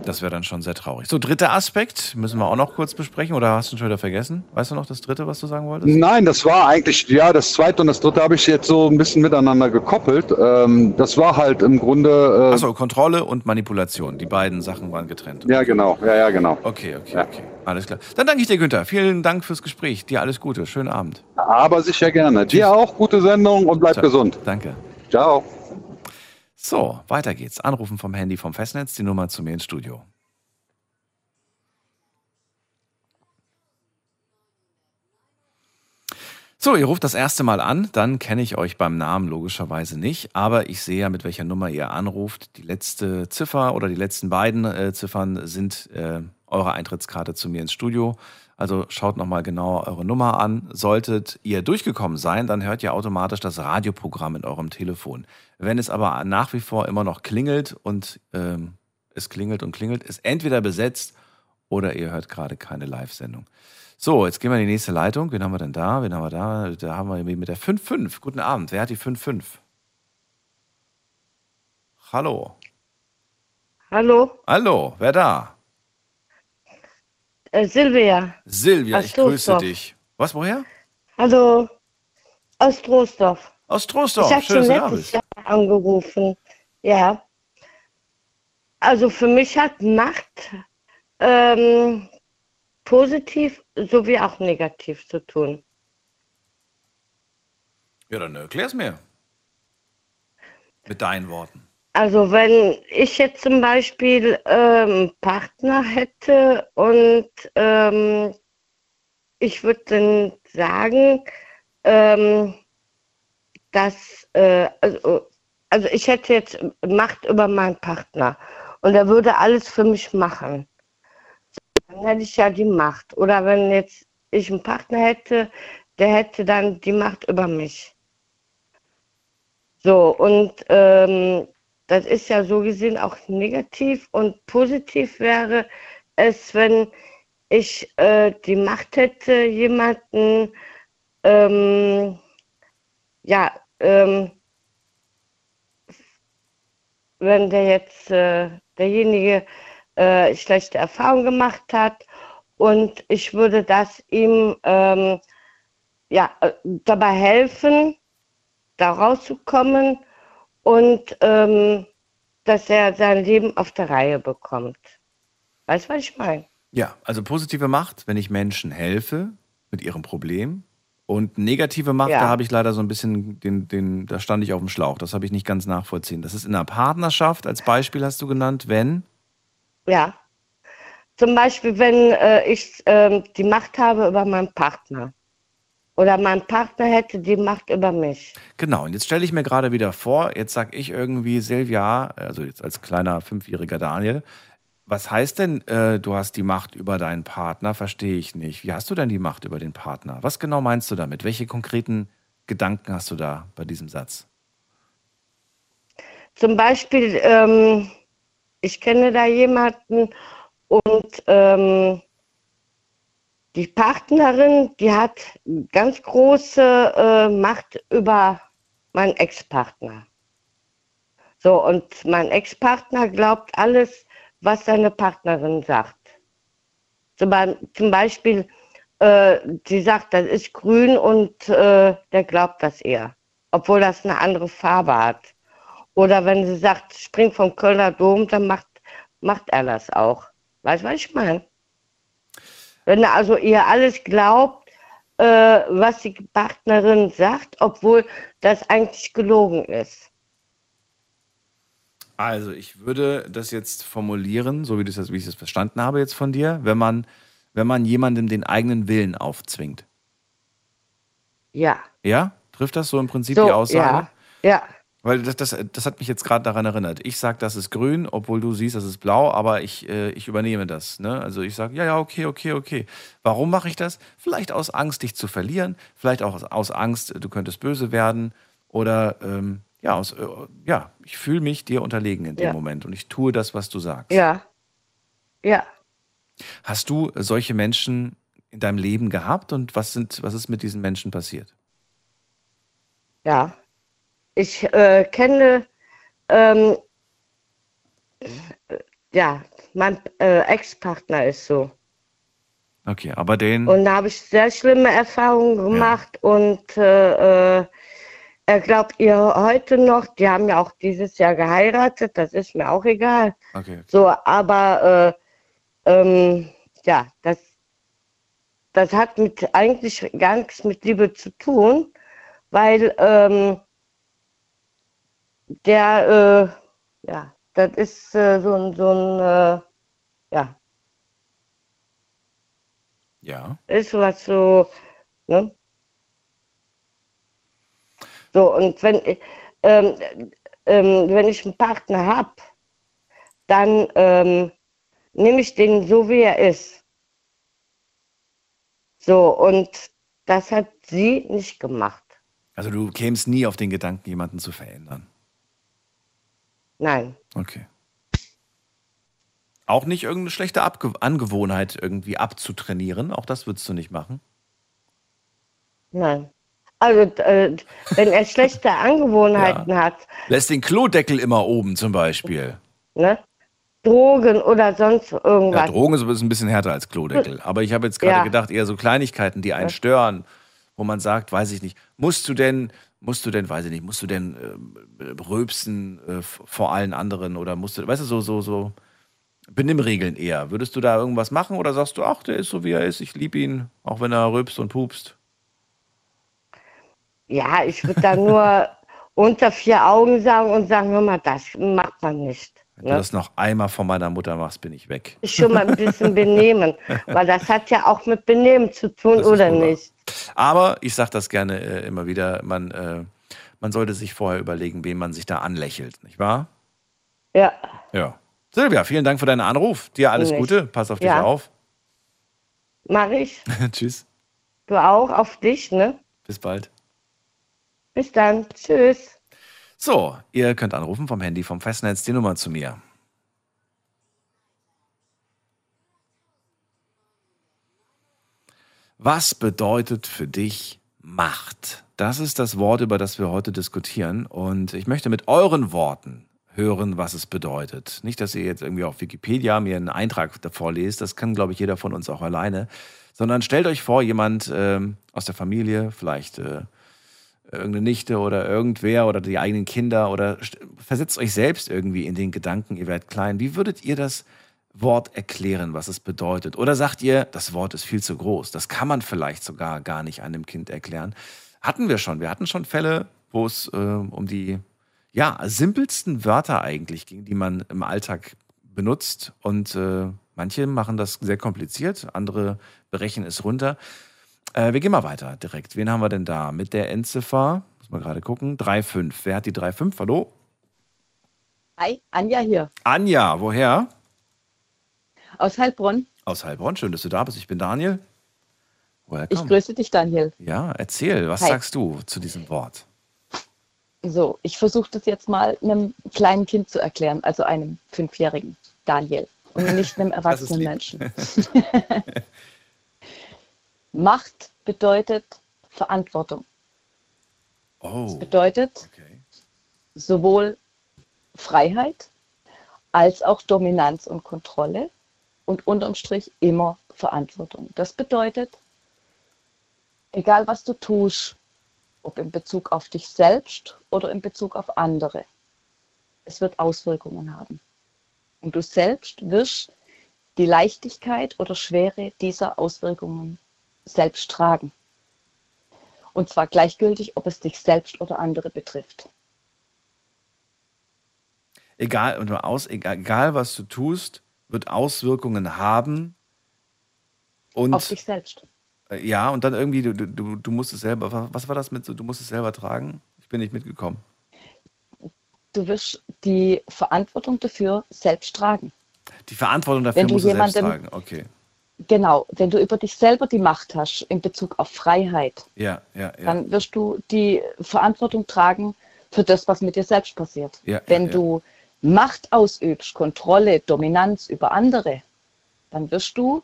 S3: Das wäre dann schon sehr traurig. So, dritter Aspekt müssen wir auch noch kurz besprechen oder hast du schon wieder vergessen? Weißt du noch das dritte, was du sagen wolltest?
S6: Nein, das war eigentlich, ja, das zweite und das dritte habe ich jetzt so ein bisschen miteinander gekoppelt. Ähm, das war halt im Grunde. Äh,
S3: Achso, Kontrolle und Manipulation. Die beiden Sachen waren getrennt.
S6: Ja, genau. Ja, ja, genau.
S3: Okay, okay,
S6: Ja.
S3: okay. Alles klar. Dann danke ich dir, Günther. Vielen Dank fürs Gespräch. Dir alles Gute. Schönen Abend.
S6: Aber sicher gerne. Dir auch gute Sendung und bleib
S3: Ciao.
S6: gesund.
S3: Danke.
S6: Ciao.
S3: So, weiter geht's. Anrufen vom Handy vom Festnetz, die Nummer zu mir ins Studio. So, ihr ruft das erste Mal an, dann kenne ich euch beim Namen logischerweise nicht, aber ich sehe ja, mit welcher Nummer ihr anruft. Die letzte Ziffer oder die letzten beiden äh, Ziffern sind äh, eure Eintrittskarte zu mir ins Studio. Also schaut nochmal genau eure Nummer an. Solltet ihr durchgekommen sein, dann hört ihr automatisch das Radioprogramm in eurem Telefon. Wenn es aber nach wie vor immer noch klingelt und ähm, es klingelt und klingelt, ist entweder besetzt oder ihr hört gerade keine Live-Sendung. So, jetzt gehen wir in die nächste Leitung. Wen haben wir denn da? Wen haben wir da? Da haben wir mit der 5-5. Guten Abend. Wer hat die 5-5? Hallo.
S7: Hallo,
S3: Hallo, wer da?
S7: äh, Silvia.
S3: Silvia,
S7: Aus
S3: ich grüße
S7: Trostorf.
S3: dich. Was, woher?
S7: Hallo, aus Trostorf.
S3: Aus Trostorf. Schön, dass du da bist.
S7: Jahr angerufen. Ja. Also für mich hat Macht ähm, positiv sowie auch negativ zu tun.
S3: Ja, dann erklär's mir. Mit deinen Worten.
S7: Also wenn ich jetzt zum Beispiel ähm, Partner hätte und ähm, ich würde dann sagen, ähm, dass äh, also, also ich hätte jetzt Macht über meinen Partner und er würde alles für mich machen. Dann hätte ich ja die Macht. Oder wenn jetzt ich einen Partner hätte, der hätte dann die Macht über mich. So, und ähm, das ist ja so gesehen auch negativ und positiv wäre es, wenn ich äh, die Macht hätte, jemanden, ähm, ja, ähm, wenn der jetzt, äh, derjenige äh, schlechte Erfahrungen gemacht hat und ich würde das ihm ähm, ja, äh, dabei helfen, da rauszukommen und ähm, dass er sein Leben auf der Reihe bekommt. Weißt du, was ich meine?
S3: Ja, also positive Macht, wenn ich Menschen helfe mit ihrem Problem. Und negative Macht,
S7: Ja.
S3: da habe ich leider so ein bisschen, den, den, da stand ich auf dem Schlauch. Das habe ich nicht ganz nachvollziehen. Das ist in einer Partnerschaft, als Beispiel hast du genannt, wenn.
S7: Ja. Zum Beispiel, wenn äh, ich ähm, die Macht habe über meinen Partner. Oder mein Partner hätte die Macht über mich.
S3: Genau, und jetzt stelle ich mir gerade wieder vor, jetzt sag ich irgendwie, Silvia, also jetzt als kleiner fünfjähriger Daniel, was heißt denn, äh, du hast die Macht über deinen Partner? Verstehe ich nicht. Wie hast du denn die Macht über den Partner? Was genau meinst du damit? Welche konkreten Gedanken hast du da bei diesem Satz?
S7: Zum Beispiel, ähm, ich kenne da jemanden und ähm, die Partnerin, die hat ganz große äh, Macht über meinen Ex-Partner. So, und mein Ex-Partner glaubt alles, was seine Partnerin sagt. Zum, Be- zum Beispiel, äh, sie sagt, das ist grün und äh, der glaubt das eher, obwohl das eine andere Farbe hat. Oder wenn sie sagt, spring vom Kölner Dom, dann macht, macht er das auch. Weißt du, was ich meine? Wenn er also ihr alles glaubt, äh, was die Partnerin sagt, obwohl das eigentlich gelogen ist.
S3: Also, ich würde das jetzt formulieren, so wie, das, wie ich das verstanden habe jetzt von dir, wenn man, wenn man jemandem den eigenen Willen aufzwingt.
S7: Ja.
S3: Ja? Trifft das so im Prinzip
S7: So,
S3: die Aussage?
S7: ja. Ja.
S3: Weil das, das, das hat mich jetzt gerade daran erinnert. Ich sage, das ist grün, obwohl du siehst, das ist blau, aber ich, äh, ich übernehme das. Ne? Also ich sage, ja, ja, okay, okay, okay. Warum mache ich das? Vielleicht aus Angst, dich zu verlieren, vielleicht auch aus, aus Angst, du könntest böse werden oder ähm, ja, aus, äh, ja, ich fühle mich dir unterlegen in dem
S7: Ja.
S3: Moment und ich tue das, was du sagst.
S7: Ja. Ja.
S3: Hast du solche Menschen in deinem Leben gehabt und was, sind, was ist mit diesen Menschen passiert?
S7: Ja. Ich äh, kenne, ähm, äh, ja, mein äh, Ex-Partner ist so.
S3: Okay, aber den.
S7: Und da habe ich sehr schlimme Erfahrungen gemacht und äh, äh, glaubt ihr heute noch, die haben ja auch dieses Jahr geheiratet, das ist mir auch egal.
S3: Okay.
S7: So, aber äh, ähm, ja, das, das hat mit eigentlich gar nichts mit Liebe zu tun, weil ähm, der, äh, ja, das ist äh, so ein, so ein, äh, ja,
S3: Ja.
S7: ist was so, ne? So, und wenn, ähm, ähm, wenn ich einen Partner habe, dann ähm, nehme ich den so, wie er ist. So, und das hat sie nicht gemacht.
S3: Also du kämst nie auf den Gedanken, jemanden zu verändern.
S7: Nein.
S3: Okay. Auch nicht irgendeine schlechte Abge Angewohnheit irgendwie abzutrainieren. Auch das würdest du nicht machen.
S7: Nein. Also, äh, wenn er schlechte [LAUGHS] Angewohnheiten ja. hat.
S3: Lässt den Klodeckel immer oben zum Beispiel.
S7: Ne? Drogen oder sonst irgendwas. Ja,
S3: Drogen ist ein bisschen härter als Klodeckel. [LAUGHS] Aber ich habe jetzt gerade ja. gedacht, eher so Kleinigkeiten, die einen stören, wo man sagt, weiß ich nicht, musst du denn, musst du denn, weiß ich nicht, musst du denn äh, röpsen äh, vor allen anderen oder musst du, weißt du, so, so, so Benimmregeln eher. Würdest du da irgendwas machen oder sagst du, ach, der ist so wie er ist, ich liebe ihn, auch wenn er rülpst und pupst?
S7: Ja, ich würde da nur [LAUGHS] unter vier Augen sagen und sagen, hör mal, das macht man nicht.
S3: Wenn ne? du das noch einmal von meiner Mutter machst, bin ich weg.
S7: Ich schon mal ein bisschen [LAUGHS] benehmen, weil das hat ja auch mit Benehmen zu tun, oder nicht?
S3: Aber ich sage das gerne äh, immer wieder, man, äh, man sollte sich vorher überlegen, wem man sich da anlächelt, nicht wahr?
S7: Ja.
S3: Ja. Silvia, vielen Dank für deinen Anruf. Dir alles nicht. Gute. Pass auf dich ja. auf.
S7: Mach ich. [LAUGHS]
S3: Tschüss.
S7: Du auch, auf dich, ne?
S3: Bis bald.
S7: Bis dann. Tschüss.
S3: So, ihr könnt anrufen vom Handy vom Festnetz die Nummer zu mir. Was bedeutet für dich Macht? Das ist das Wort, über das wir heute diskutieren. Und ich möchte mit euren Worten hören, was es bedeutet. Nicht, dass ihr jetzt irgendwie auf Wikipedia mir einen Eintrag davor lest, das kann, glaube ich, jeder von uns auch alleine, sondern stellt euch vor, jemand ähm, aus der Familie, vielleicht äh, irgendeine Nichte oder irgendwer oder die eigenen Kinder oder versetzt euch selbst irgendwie in den Gedanken, ihr werdet klein. Wie würdet ihr das Wort erklären, was es bedeutet? Oder sagt ihr, das Wort ist viel zu groß, das kann man vielleicht sogar gar nicht einem Kind erklären? Hatten wir schon. Wir hatten schon Fälle, wo es äh, um die ja, simpelsten Wörter eigentlich ging, die man im Alltag benutzt. Und äh, manche machen das sehr kompliziert, andere brechen es runter. Äh, wir gehen mal weiter direkt. Wen haben wir denn da? Mit der Endziffer, muss man gerade gucken, 3,5. Wer hat die 3,5? Hallo?
S8: Hi, Anja hier.
S3: Anja, woher?
S8: Aus Heilbronn.
S3: Aus Heilbronn, schön, dass du da bist. Ich bin Daniel.
S8: Woher ich grüße dich, Daniel.
S3: Ja, erzähl, was Hi. sagst du zu diesem Wort?
S8: So, ich versuche das jetzt mal einem kleinen Kind zu erklären, also einem fünfjährigen Daniel und nicht einem [LAUGHS] erwachsenen Menschen. [LAUGHS] [LAUGHS] Macht bedeutet Verantwortung.
S3: Oh.
S8: Das bedeutet okay. sowohl Freiheit als auch Dominanz und Kontrolle und unterm Strich immer Verantwortung. Das bedeutet, egal was du tust, ob in Bezug auf dich selbst oder in Bezug auf andere, es wird Auswirkungen haben. Und du selbst wirst die Leichtigkeit oder Schwere dieser Auswirkungen selbst tragen. Und zwar gleichgültig, ob es dich selbst oder andere betrifft.
S3: Egal, und aus, egal, egal was du tust, wird Auswirkungen haben. Und,
S8: Auf dich selbst.
S3: Äh, ja, und dann irgendwie, du, du, du musst es selber, was war das mit so, du musst es selber tragen? Ich bin nicht mitgekommen.
S8: Du wirst die Verantwortung dafür selbst tragen.
S3: Die Verantwortung dafür musst du selbst tragen, okay.
S8: Genau, wenn du über dich selber die Macht hast in Bezug auf Freiheit,
S3: ja, ja,
S8: ja. dann wirst du die Verantwortung tragen für das, was mit dir selbst passiert. Wenn du Macht ausübst, Kontrolle, Dominanz über andere, dann wirst du,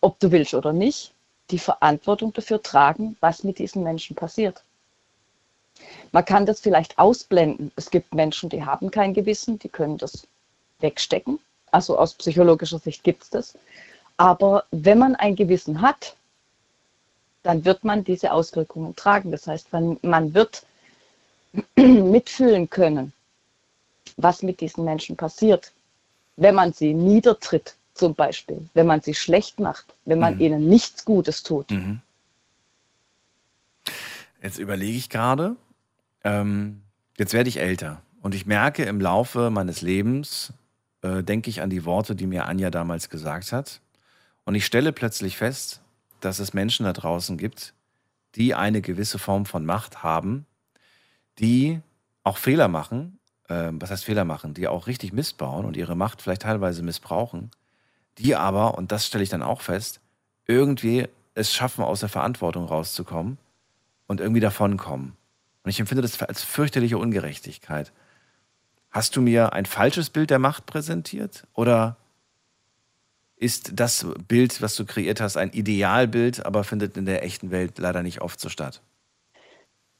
S8: ob du willst oder nicht, die Verantwortung dafür tragen, was mit diesen Menschen passiert. Man kann das vielleicht ausblenden. Es gibt Menschen, die haben kein Gewissen, die können das wegstecken. Also aus psychologischer Sicht gibt es das. Aber wenn man ein Gewissen hat, dann wird man diese Auswirkungen tragen. Das heißt, man, man wird [CLEARS THROAT] mitfühlen können, was mit diesen Menschen passiert, wenn man sie niedertritt, zum Beispiel, wenn man sie schlecht macht, wenn man mhm. ihnen nichts Gutes tut. Mhm.
S3: Jetzt überlege ich gerade, ähm, jetzt werde ich älter und ich merke im Laufe meines Lebens, äh, denke ich an die Worte, die mir Anja damals gesagt hat. Und ich stelle plötzlich fest, dass es Menschen da draußen gibt, die eine gewisse Form von Macht haben, die auch Fehler machen, äh, was heißt Fehler machen, die auch richtig Mist bauen und ihre Macht vielleicht teilweise missbrauchen, die aber, und das stelle ich dann auch fest, irgendwie es schaffen, aus der Verantwortung rauszukommen und irgendwie davonkommen. Und ich empfinde das als fürchterliche Ungerechtigkeit. Hast du mir ein falsches Bild der Macht präsentiert? Oder ist das Bild, was du kreiert hast, ein Idealbild, aber findet in der echten Welt leider nicht oft so statt?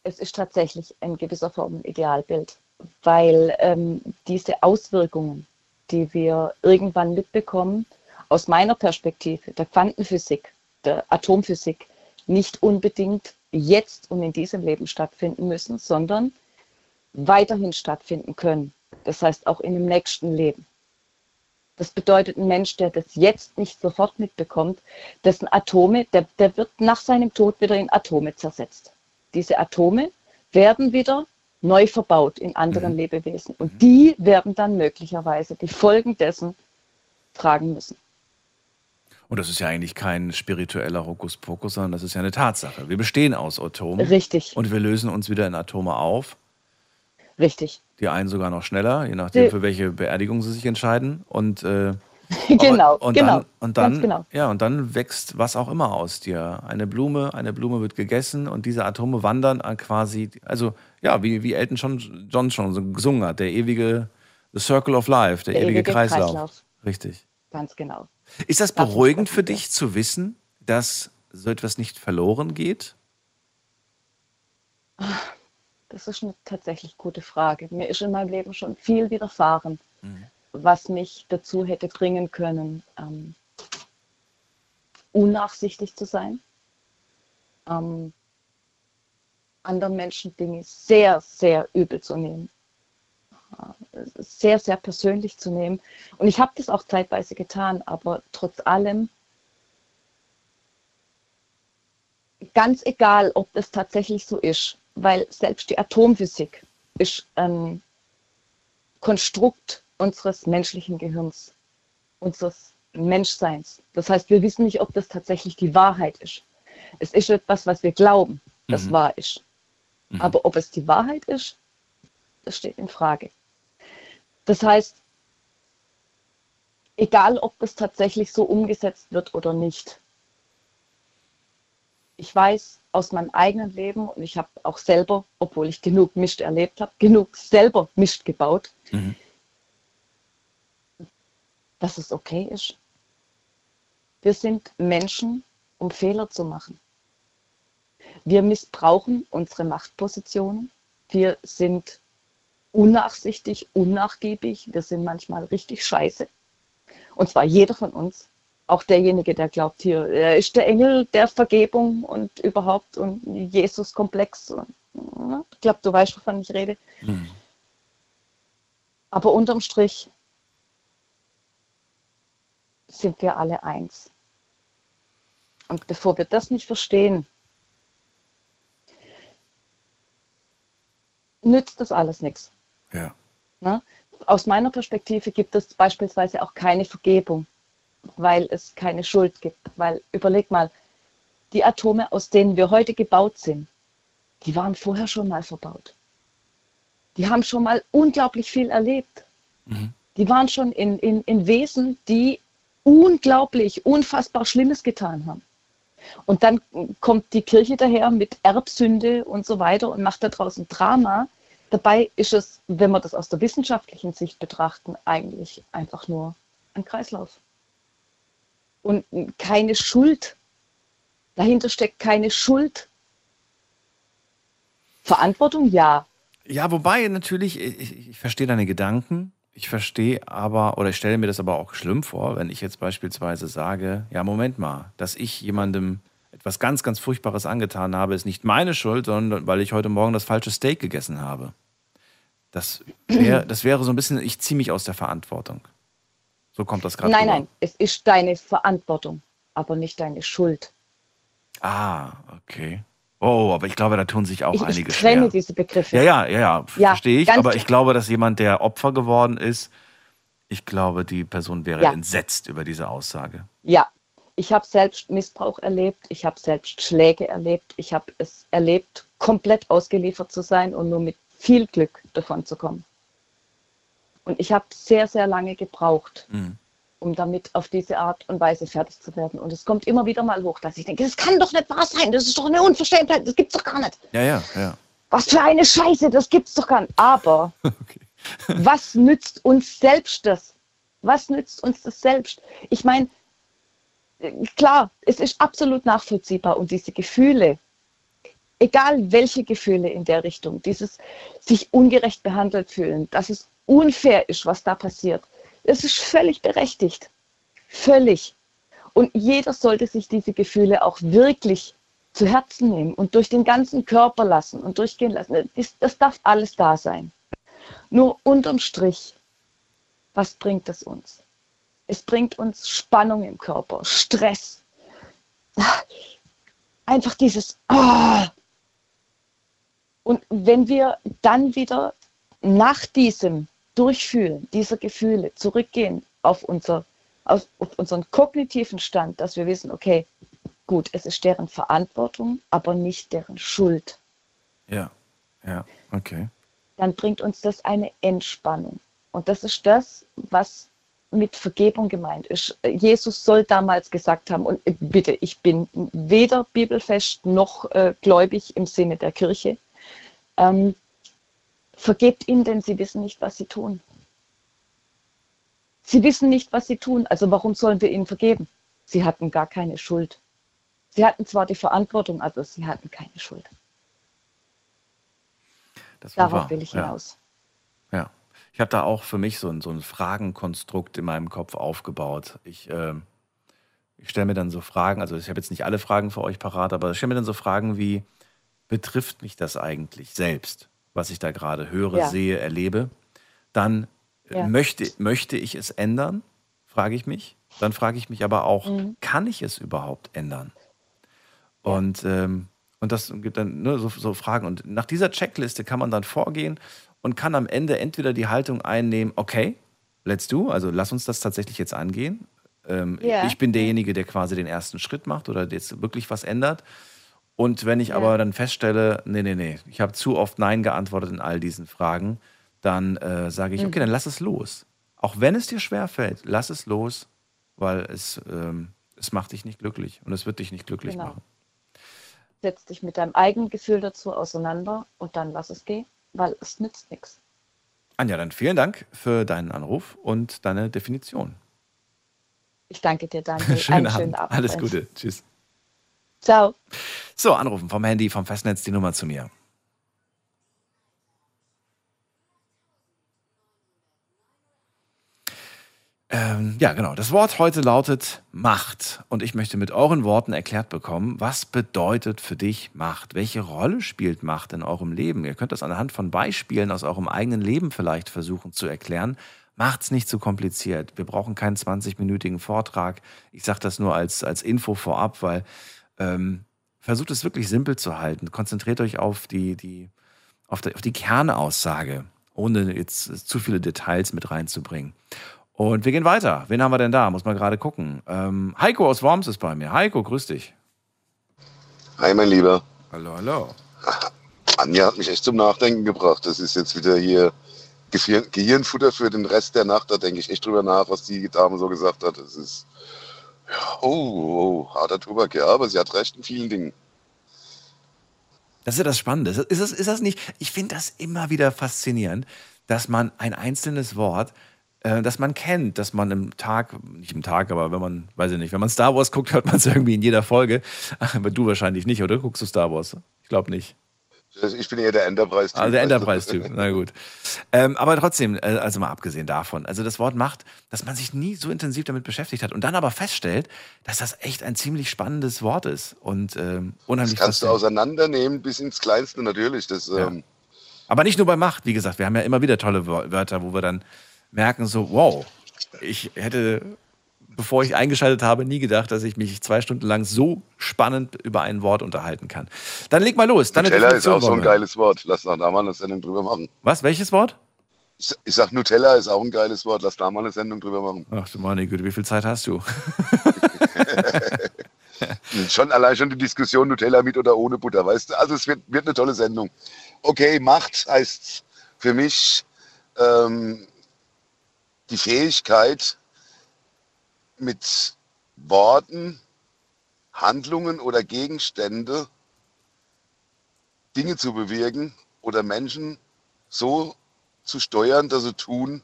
S8: Es ist tatsächlich in gewisser Form ein Idealbild, weil ähm, diese Auswirkungen, die wir irgendwann mitbekommen, aus meiner Perspektive, der Quantenphysik, der Atomphysik, nicht unbedingt jetzt und in diesem Leben stattfinden müssen, sondern weiterhin stattfinden können. Das heißt auch in dem nächsten Leben. Das bedeutet, ein Mensch, der das jetzt nicht sofort mitbekommt, dessen Atome, der, der wird nach seinem Tod wieder in Atome zersetzt. Diese Atome werden wieder neu verbaut in anderen mhm. Lebewesen. Und mhm. die werden dann möglicherweise die Folgen dessen tragen müssen.
S3: Und das ist ja eigentlich kein spiritueller Hokuspokus, sondern das ist ja eine Tatsache. Wir bestehen aus Atomen.
S8: Richtig.
S3: Und wir lösen uns wieder in Atome auf.
S8: Richtig.
S3: Die einen sogar noch schneller, je nachdem, für welche Beerdigung sie sich entscheiden. Und, äh, [LAUGHS]
S8: genau,
S3: und
S8: genau.
S3: Dann, und dann, genau. Ja, und dann wächst was auch immer aus dir. Eine Blume, eine Blume wird gegessen und diese Atome wandern quasi, also ja, wie, wie Elton John, John schon so gesungen hat, der ewige The Circle of Life, der, der ewige, ewige Kreislauf. Kreislauf. Richtig.
S8: Ganz genau.
S3: Ist das beruhigend für dich zu wissen, dass so etwas nicht verloren geht?
S8: Das ist eine tatsächlich gute Frage. Mir ist in meinem Leben schon viel widerfahren, mhm. was mich dazu hätte bringen können, ähm, unnachsichtig zu sein, ähm, anderen Menschen Dinge sehr, sehr übel zu nehmen sehr, sehr persönlich zu nehmen. Und ich habe das auch zeitweise getan, aber trotz allem, ganz egal, ob das tatsächlich so ist, weil selbst die Atomphysik ist ein Konstrukt unseres menschlichen Gehirns, unseres Menschseins. Das heißt, wir wissen nicht, ob das tatsächlich die Wahrheit ist. Es ist etwas, was wir glauben, das mhm. wahr ist. Mhm. Aber ob es die Wahrheit ist, das steht in Frage. Das heißt, egal ob das tatsächlich so umgesetzt wird oder nicht, ich weiß aus meinem eigenen Leben und ich habe auch selber, obwohl ich genug Mist erlebt habe, genug selber Mist gebaut, mhm. dass es okay ist. Wir sind Menschen, um Fehler zu machen. Wir missbrauchen unsere Machtpositionen. Wir sind unnachsichtig, unnachgiebig. Wir sind manchmal richtig scheiße. Und zwar jeder von uns. Auch derjenige, der glaubt, hier, er ist der Engel der Vergebung und überhaupt und Jesus-Komplex. Ne? Ich glaube, du weißt, wovon ich rede. Mhm. Aber unterm Strich sind wir alle eins. Und bevor wir das nicht verstehen, nützt das alles nichts.
S3: Ja.
S8: Ne? Aus meiner Perspektive gibt es beispielsweise auch keine Vergebung, weil es keine Schuld gibt. Weil überleg mal, die Atome, aus denen wir heute gebaut sind, die waren vorher schon mal verbaut. Die haben schon mal unglaublich viel erlebt. Mhm. Die waren schon in, in, in Wesen, die unglaublich, unfassbar Schlimmes getan haben. Und dann kommt die Kirche daher mit Erbsünde und so weiter und macht da draußen Drama, Dabei ist es, wenn wir das aus der wissenschaftlichen Sicht betrachten, eigentlich einfach nur ein Kreislauf. Und keine Schuld. Dahinter steckt keine Schuld. Verantwortung, ja.
S3: Ja, wobei natürlich, ich, ich verstehe deine Gedanken. Ich verstehe aber, oder ich stelle mir das aber auch schlimm vor, wenn ich jetzt beispielsweise sage, ja, Moment mal, dass ich jemandem etwas ganz, ganz Furchtbares angetan habe, ist nicht meine Schuld, sondern weil ich heute Morgen das falsche Steak gegessen habe. Das, wär, das wäre so ein bisschen, ich ziehe mich aus der Verantwortung. So kommt das gerade.
S8: Nein, rüber. nein, es ist deine Verantwortung, aber nicht deine Schuld.
S3: Ah, okay. Oh, aber ich glaube, da tun sich auch
S8: ich,
S3: einige
S8: ich trenne
S3: schwer.
S8: diese Begriffe.
S3: Ja, ja, ja, ja, ja verstehe ich. Aber ich glaube, dass jemand, der Opfer geworden ist, ich glaube, die Person wäre ja. entsetzt über diese Aussage.
S8: Ja, ich habe selbst Missbrauch erlebt, ich habe selbst Schläge erlebt, ich habe es erlebt, komplett ausgeliefert zu sein und nur mit viel Glück davon zu kommen. Und ich habe sehr, sehr lange gebraucht,
S3: Mhm.
S8: um damit auf diese Art und Weise fertig zu werden. Und es kommt immer wieder mal hoch, dass ich denke, das kann doch nicht wahr sein, das ist doch eine Unverschämtheit, das gibt's doch gar nicht.
S3: Ja, ja, ja.
S8: Was für eine Scheiße, das gibt's doch gar nicht. Aber [LAUGHS]
S3: Okay. [LAUGHS]
S8: was nützt uns selbst das? Was nützt uns das selbst? Ich meine, klar, es ist absolut nachvollziehbar und diese Gefühle, egal welche Gefühle in der Richtung, dieses sich ungerecht behandelt fühlen, dass es unfair ist, was da passiert, es ist völlig berechtigt. Völlig. Und jeder sollte sich diese Gefühle auch wirklich zu Herzen nehmen und durch den ganzen Körper lassen und durchgehen lassen. Das, das darf alles da sein. Nur unterm Strich, was bringt es uns? Es bringt uns Spannung im Körper, Stress. Einfach dieses Ah. Und wenn wir dann wieder nach diesem Durchfühlen dieser Gefühle zurückgehen auf, unser, auf, auf unseren kognitiven Stand, dass wir wissen, okay, gut, es ist deren Verantwortung, aber nicht deren Schuld
S3: Ja, ja, okay.
S8: dann bringt uns das eine Entspannung. Und das ist das, was mit Vergebung gemeint ist. Jesus soll damals gesagt haben, und bitte, ich bin weder bibelfest noch äh, gläubig im Sinne der Kirche, ähm, vergebt ihnen, denn sie wissen nicht, was sie tun. Sie wissen nicht, was sie tun, also warum sollen wir ihnen vergeben? Sie hatten gar keine Schuld. Sie hatten zwar die Verantwortung, aber sie hatten keine Schuld. Darauf
S3: wahr.
S8: will ich
S3: ja.
S8: hinaus.
S3: Ja. Ich habe da auch für mich so ein, so ein Fragenkonstrukt in meinem Kopf aufgebaut. Ich, ähm, ich stelle mir dann so Fragen, also ich habe jetzt nicht alle Fragen für euch parat, aber ich stelle mir dann so Fragen wie, betrifft mich das eigentlich selbst, was ich da gerade höre,
S8: Ja.
S3: sehe, erlebe? Dann äh,
S8: Ja.
S3: möchte, möchte ich es ändern, frage ich mich. Dann frage ich mich aber auch,
S8: Mhm.
S3: kann ich es überhaupt ändern? Und, ähm, und das gibt dann ne, so, so Fragen. Und nach dieser Checkliste kann man dann vorgehen und kann am Ende entweder die Haltung einnehmen, okay, let's do, also lass uns das tatsächlich jetzt angehen. Ähm,
S8: Ja.
S3: Ich bin derjenige, der quasi den ersten Schritt macht oder jetzt wirklich was ändert. Und wenn ich
S8: Ja.
S3: aber dann feststelle, nee, nee, nee, ich habe zu oft Nein geantwortet in all diesen Fragen, dann äh, sage ich,
S8: Mhm.
S3: okay, dann lass es los. Auch wenn es dir schwerfällt, lass es los, weil es, ähm, es macht dich nicht glücklich und es wird dich nicht glücklich
S8: Genau.
S3: machen.
S8: Setz dich mit deinem eigenen Gefühl dazu auseinander und dann lass es gehen, weil es nützt nichts.
S3: Anja, dann vielen Dank für deinen Anruf und deine Definition.
S8: Ich danke dir, Daniel. [LAUGHS]
S3: Schönen
S8: Einen
S3: Abend.
S8: schönen Abend.
S3: Alles. Gute. Tschüss.
S8: Ciao.
S3: So, anrufen vom Handy, vom Festnetz die Nummer zu mir. Ähm, ja, genau. Das Wort heute lautet Macht. Und ich möchte mit euren Worten erklärt bekommen, was bedeutet für dich Macht? Welche Rolle spielt Macht in eurem Leben? Ihr könnt das anhand von Beispielen aus eurem eigenen Leben vielleicht versuchen zu erklären. Macht's nicht zu kompliziert. Wir brauchen keinen 20-minütigen Vortrag. Ich sage das nur als, als Info vorab, weil ähm, versucht es wirklich simpel zu halten. Konzentriert euch auf die, die, auf die, auf die Kernaussage, ohne jetzt zu viele Details mit reinzubringen. Und wir gehen weiter. Wen haben wir denn da? Muss man gerade gucken. Ähm, Heiko aus Worms ist bei mir. Heiko, grüß dich.
S9: Hi, mein Lieber.
S3: Hallo, hallo. [LAUGHS]
S9: Anja hat mich echt zum Nachdenken gebracht. Das ist jetzt wieder hier Gehirnfutter für den Rest der Nacht. Da denke ich echt drüber nach, was die Dame so gesagt hat. Das ist, oh, oh, harter Tobak, ja, aber sie hat recht in vielen Dingen.
S3: Das ist ja das Spannende. Ist das, ist das nicht? Ich finde das immer wieder faszinierend, dass man ein einzelnes Wort, äh, das man kennt, dass man im Tag, nicht im Tag, aber wenn man, weiß ich nicht, wenn man Star Wars guckt, hört man es [LAUGHS] irgendwie in jeder Folge. Aber du wahrscheinlich nicht, oder? Guckst du Star Wars? Ich glaube nicht.
S9: Ich bin eher der Enterprise-Typ.
S3: Also der? Enterprise-Typ, na gut. Ähm, aber trotzdem, äh, also mal abgesehen davon, also das Wort Macht, dass man sich nie so intensiv damit beschäftigt hat und dann aber feststellt, dass das echt ein ziemlich spannendes Wort ist und ähm,
S9: Das
S3: unheimlich
S9: kannst du auseinandernehmen bis ins Kleinste natürlich. Das, ähm,
S3: Aber nicht nur bei Macht, wie gesagt, wir haben ja immer wieder tolle Wör- Wörter, wo wir dann merken, so, wow, ich hätte, bevor ich eingeschaltet habe, nie gedacht, dass ich mich zwei Stunden lang so spannend über ein Wort unterhalten kann. Dann leg mal los. Deine
S9: Nutella ist auch so ein geiles Wort. Lass nach da mal eine Sendung drüber machen.
S3: Was? Welches Wort?
S9: Ich, ich sag, Nutella ist auch ein geiles Wort. Lass da mal eine Sendung drüber machen.
S3: Ach du meine Güte, wie viel Zeit hast du? [LAUGHS]
S9: Schon allein schon die Diskussion Nutella mit oder ohne Butter, weißt du? Also es wird, wird eine tolle Sendung. okay, Macht heißt für mich ähm, die Fähigkeit, mit Worten, Handlungen oder Gegenstände Dinge zu bewirken oder Menschen so zu steuern, dass sie tun,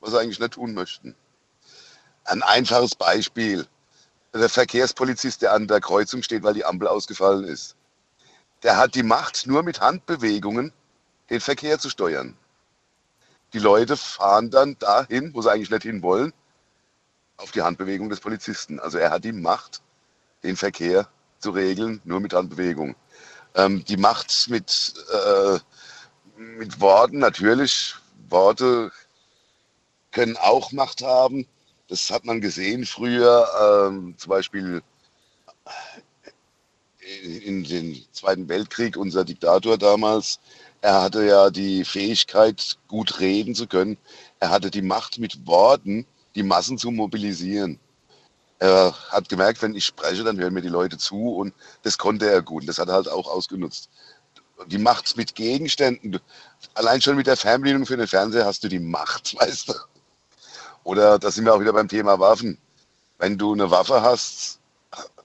S9: was sie eigentlich nicht tun möchten. Ein einfaches Beispiel. Der Verkehrspolizist, der an der Kreuzung steht, weil die Ampel ausgefallen ist, der hat die Macht, nur mit Handbewegungen den Verkehr zu steuern. Die Leute fahren dann dahin, wo sie eigentlich nicht hin wollen, auf die Handbewegung des Polizisten. Also er hat die Macht, den Verkehr zu regeln, nur mit Handbewegung. Ähm, die Macht mit, äh, mit Worten, natürlich, Worte können auch Macht haben. Das hat man gesehen früher, ähm, zum Beispiel in, in den Zweiten Weltkrieg, unser Diktator damals, er hatte ja die Fähigkeit, gut reden zu können. Er hatte die Macht, mit Worten die Massen zu mobilisieren. Er hat gemerkt, wenn ich spreche, dann hören mir die Leute zu und das konnte er gut. Das hat er halt auch ausgenutzt. Die Macht mit Gegenständen. Allein schon mit der Fernbedienung für den Fernseher hast du die Macht, [LAUGHS] weißt du. Oder da sind wir auch wieder beim Thema Waffen. Wenn du eine Waffe hast,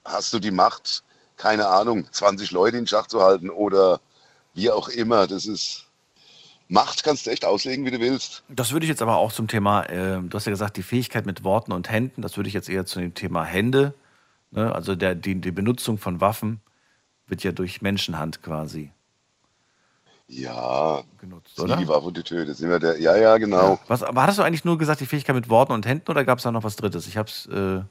S9: hast du die Macht, keine Ahnung, 20 Leute in Schach zu halten oder wie auch immer. Das ist Macht kannst du echt auslegen, wie du willst.
S3: Das würde ich jetzt aber auch zum Thema, äh, du hast ja gesagt, die Fähigkeit mit Worten und Händen, das würde ich jetzt eher zu dem Thema Hände, ne? also der, die, die Benutzung von Waffen wird ja durch Menschenhand quasi
S9: ja,
S3: genutzt, oder?
S9: Die Waffe, die tötet. Sind wir der, ja, ja, genau. Ja.
S3: Was, aber hattest du eigentlich nur gesagt, die Fähigkeit mit Worten und Händen oder gab es da noch was Drittes? Ich hab's. Äh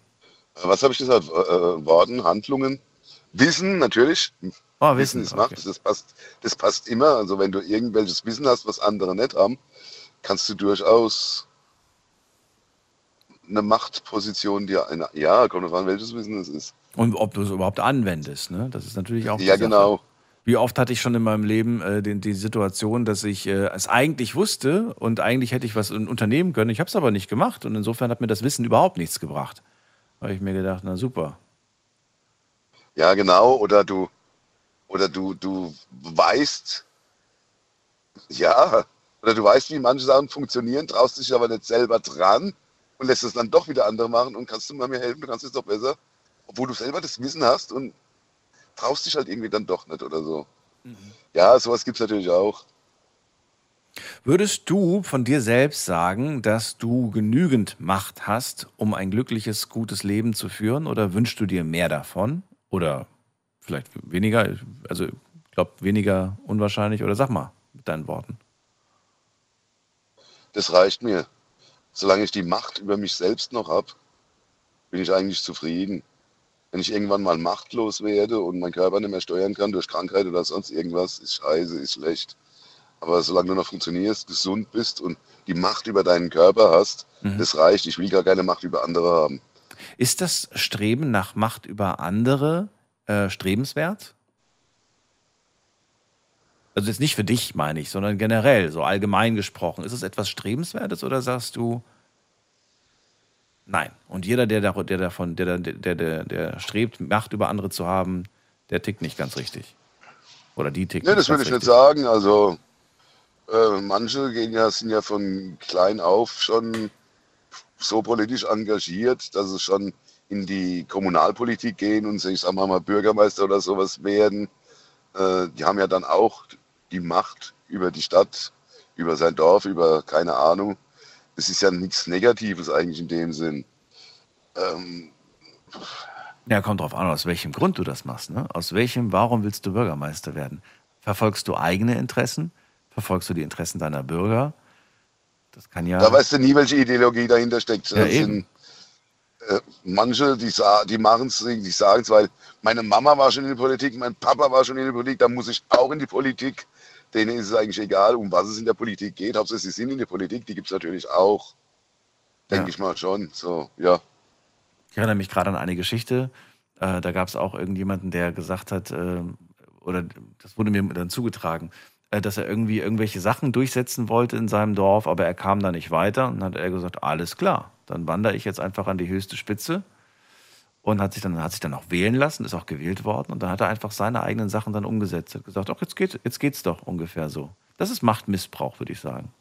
S9: was habe ich gesagt? Äh, Worten, Handlungen, Wissen natürlich.
S3: Oh, Wissen,
S9: ist Macht. Okay. Das, passt, das passt immer. Also wenn du irgendwelches Wissen hast, was andere nicht haben, kannst du durchaus eine Machtposition dir eine, ja, kommt drauf an, welches Wissen es ist.
S3: Und ob du es überhaupt anwendest, ne? Das ist natürlich auch.
S9: Ja, genau.
S3: Wie oft hatte ich schon in meinem Leben äh, die, die, Situation, dass ich äh, es eigentlich wusste und eigentlich hätte ich was unternehmen können. Ich habe es aber nicht gemacht und insofern hat mir das Wissen überhaupt nichts gebracht. Da habe ich mir gedacht, na super.
S9: Ja, genau. Oder du, oder du, du weißt, ja, oder du weißt, wie manche Sachen funktionieren, traust dich aber nicht selber dran und lässt es dann doch wieder andere machen und kannst du mal mir helfen, du kannst es doch besser, obwohl du selber das Wissen hast und traust dich halt irgendwie dann doch nicht oder so. Mhm. Ja, sowas gibt es natürlich auch.
S3: Würdest du von dir selbst sagen, dass du genügend Macht hast, um ein glückliches, gutes Leben zu führen oder wünschst du dir mehr davon? Oder vielleicht weniger, also ich glaube weniger unwahrscheinlich oder sag mal mit deinen Worten.
S9: Das reicht mir. Solange ich die Macht über mich selbst noch habe, bin ich eigentlich zufrieden. Wenn ich irgendwann mal machtlos werde und mein Körper nicht mehr steuern kann durch Krankheit oder sonst irgendwas, ist scheiße, ist schlecht. Aber solange du noch funktionierst, gesund bist und die Macht über deinen Körper hast, mhm. das reicht. Ich will gar keine Macht über andere haben.
S3: Ist das Streben nach Macht über andere äh, strebenswert? Also jetzt nicht für dich, meine ich, sondern generell, so allgemein gesprochen. Ist es etwas Strebenswertes oder sagst du, nein? Und jeder, der, der davon, der, der, der, der strebt, Macht über andere zu haben, der tickt nicht ganz richtig. Oder die tickt
S9: nee, das würde ich richtig. nicht sagen. Also äh, manche gehen ja, sind ja von klein auf schon so politisch engagiert, dass es schon in die Kommunalpolitik gehen und ich sag mal Bürgermeister oder sowas werden, äh, die haben ja dann auch die Macht über die Stadt, über sein Dorf, über keine Ahnung. Es ist ja nichts Negatives eigentlich in dem Sinn. Ähm,
S3: ja, kommt drauf an, aus welchem Grund du das machst. Ne? Aus welchem, warum willst du Bürgermeister werden? Verfolgst du eigene Interessen? Verfolgst du die Interessen deiner Bürger? Das kann ja.
S9: Da weißt du nie, welche Ideologie dahinter steckt. Ja, sind, äh, manche, die, die machen es, die sagen es, weil meine Mama war schon in der Politik, mein Papa war schon in der Politik, da muss ich auch in die Politik. Denen ist es eigentlich egal, um was es in der Politik geht. Hauptsache, sie sind in der Politik, die gibt es natürlich auch. Denke ja. ich mal schon. So, ja.
S3: Ich erinnere mich gerade an eine Geschichte. Äh, da gab es auch irgendjemanden, der gesagt hat, äh, oder das wurde mir dann zugetragen, äh, dass er irgendwie irgendwelche Sachen durchsetzen wollte in seinem Dorf, aber er kam da nicht weiter und dann hat er gesagt, alles klar, dann wandere ich jetzt einfach an die höchste Spitze und hat sich dann hat sich dann auch wählen lassen, ist auch gewählt worden und dann hat er einfach seine eigenen Sachen dann umgesetzt, hat gesagt, ach jetzt geht jetzt geht's doch ungefähr so. Das ist Machtmissbrauch, würde ich sagen.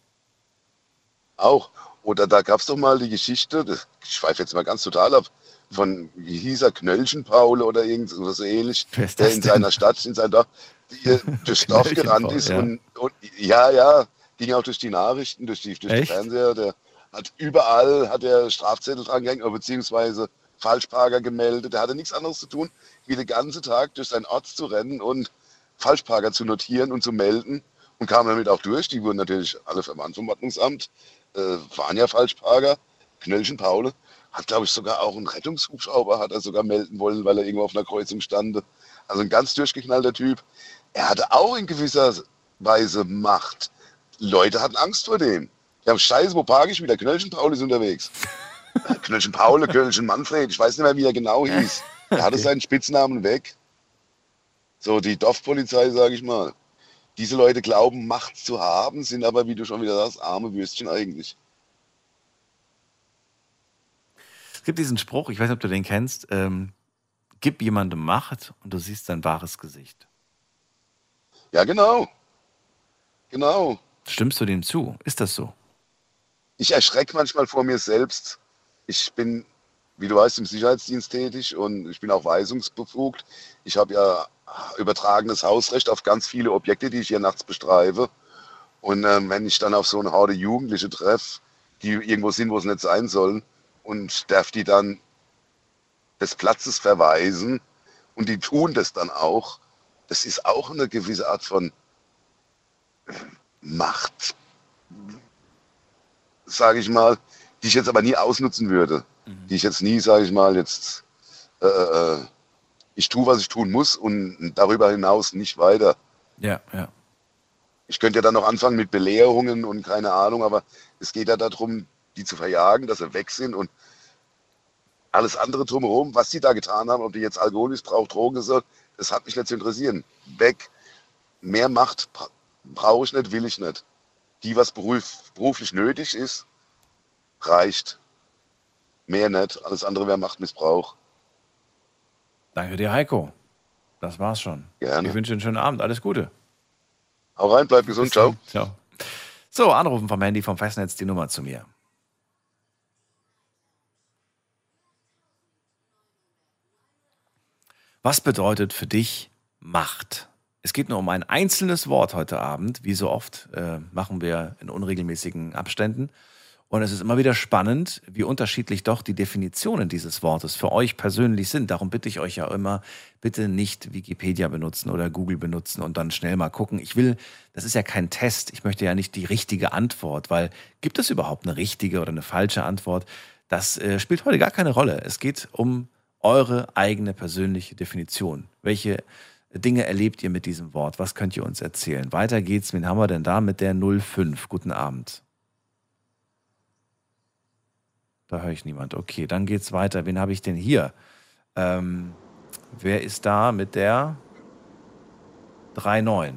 S9: Auch. Oder da gab es doch mal die Geschichte, das, ich schweife jetzt mal ganz total ab, von, wie hieß er, Knöllchen Paul oder irgendwas ähnlich,
S3: Wer ist
S9: der in
S3: denn?
S9: seiner Stadt, in seinem Dorf, die [LAUGHS] durchs Dorf gerannt ist
S3: ja.
S9: und, und ja, ja, ging auch durch die Nachrichten, durch die, durch
S3: Echt?
S9: Fernseher, der hat überall hat er Strafzettel dran gehängt, beziehungsweise Falschparker gemeldet. Der hatte nichts anderes zu tun, wie den ganzen Tag durch seinen Ort zu rennen und Falschparker zu notieren und zu melden und kam damit auch durch. Die wurden natürlich alle verwandt vom Ordnungsamt, äh, waren ja Falschparker. Knöllchen Paul hat, glaube ich, sogar auch einen Rettungshubschrauber hat er sogar melden wollen, weil er irgendwo auf einer Kreuzung stand. Also ein ganz durchgeknallter Typ. Er hatte auch in gewisser Weise Macht. Leute hatten Angst vor dem. Haben Scheiße, wo parke ich wieder? Knöllchen Paul ist unterwegs. [LAUGHS] Knöllchen Paul, Knöllchen Manfred, ich weiß nicht mehr, wie er genau hieß. Er hatte
S3: Okay.
S9: seinen Spitznamen weg. So, die Dorfpolizei, sage ich mal. Diese Leute glauben, Macht zu haben, sind aber, wie du schon wieder sagst, arme Würstchen eigentlich.
S3: Es gibt diesen Spruch, ich weiß nicht, ob du den kennst, ähm, gib jemandem Macht und du siehst sein wahres Gesicht.
S9: Ja, genau. Genau.
S3: Stimmst du dem zu? Ist das so?
S9: Ich erschrecke manchmal vor mir selbst. Ich bin, wie du weißt, im Sicherheitsdienst tätig und ich bin auch weisungsbefugt. Ich habe ja übertragenes Hausrecht auf ganz viele Objekte, die ich hier nachts bestreife. Und ähm, wenn ich dann auf so eine Horde Jugendliche treffe, die irgendwo sind, wo sie nicht sein sollen, und darf die dann des Platzes verweisen, und die tun das dann auch, das ist auch eine gewisse Art von Macht, sage ich mal, die ich jetzt aber nie ausnutzen würde. Die ich jetzt nie, sage ich mal, jetzt, äh, äh, ich tue, was ich tun muss und darüber hinaus nicht weiter.
S3: Ja, ja.
S9: Ich könnte ja dann noch anfangen mit Belehrungen und keine Ahnung, aber es geht ja darum, die zu verjagen, dass sie weg sind und alles andere drumherum, was sie da getan haben, ob die jetzt Alkoholmissbrauch, Drogen sind, das hat mich nicht zu interessieren. Weg. Mehr Macht bra- brauche ich nicht, will ich nicht. Die, was beruf, beruflich nötig ist, reicht. Mehr nicht. Alles andere wäre Machtmissbrauch.
S3: Danke dir, Heiko. Das war's schon.
S9: Gerne.
S3: Ich wünsche dir einen schönen Abend. Alles Gute.
S9: Hau rein, bleib gesund, ciao.
S3: Ciao. So, anrufen vom Handy vom Festnetz die Nummer zu mir. Was bedeutet für dich Macht? Es geht nur um ein einzelnes Wort heute Abend. Wie so oft äh, machen wir in unregelmäßigen Abständen. Und es ist immer wieder spannend, wie unterschiedlich doch die Definitionen dieses Wortes für euch persönlich sind. Darum bitte ich euch ja immer, bitte nicht Wikipedia benutzen oder Google benutzen und dann schnell mal gucken. Ich will, das ist ja kein Test. Ich möchte ja nicht die richtige Antwort, weil gibt es überhaupt eine richtige oder eine falsche Antwort? Das äh, spielt heute gar keine Rolle. Es geht um eure eigene persönliche Definition. Welche Dinge erlebt ihr mit diesem Wort? Was könnt ihr uns erzählen? Weiter geht's. Wen haben wir denn da mit der 05? Guten Abend. Da höre ich niemand. Okay, dann geht's weiter. Wen habe ich denn hier? Ähm, wer ist da mit der 39?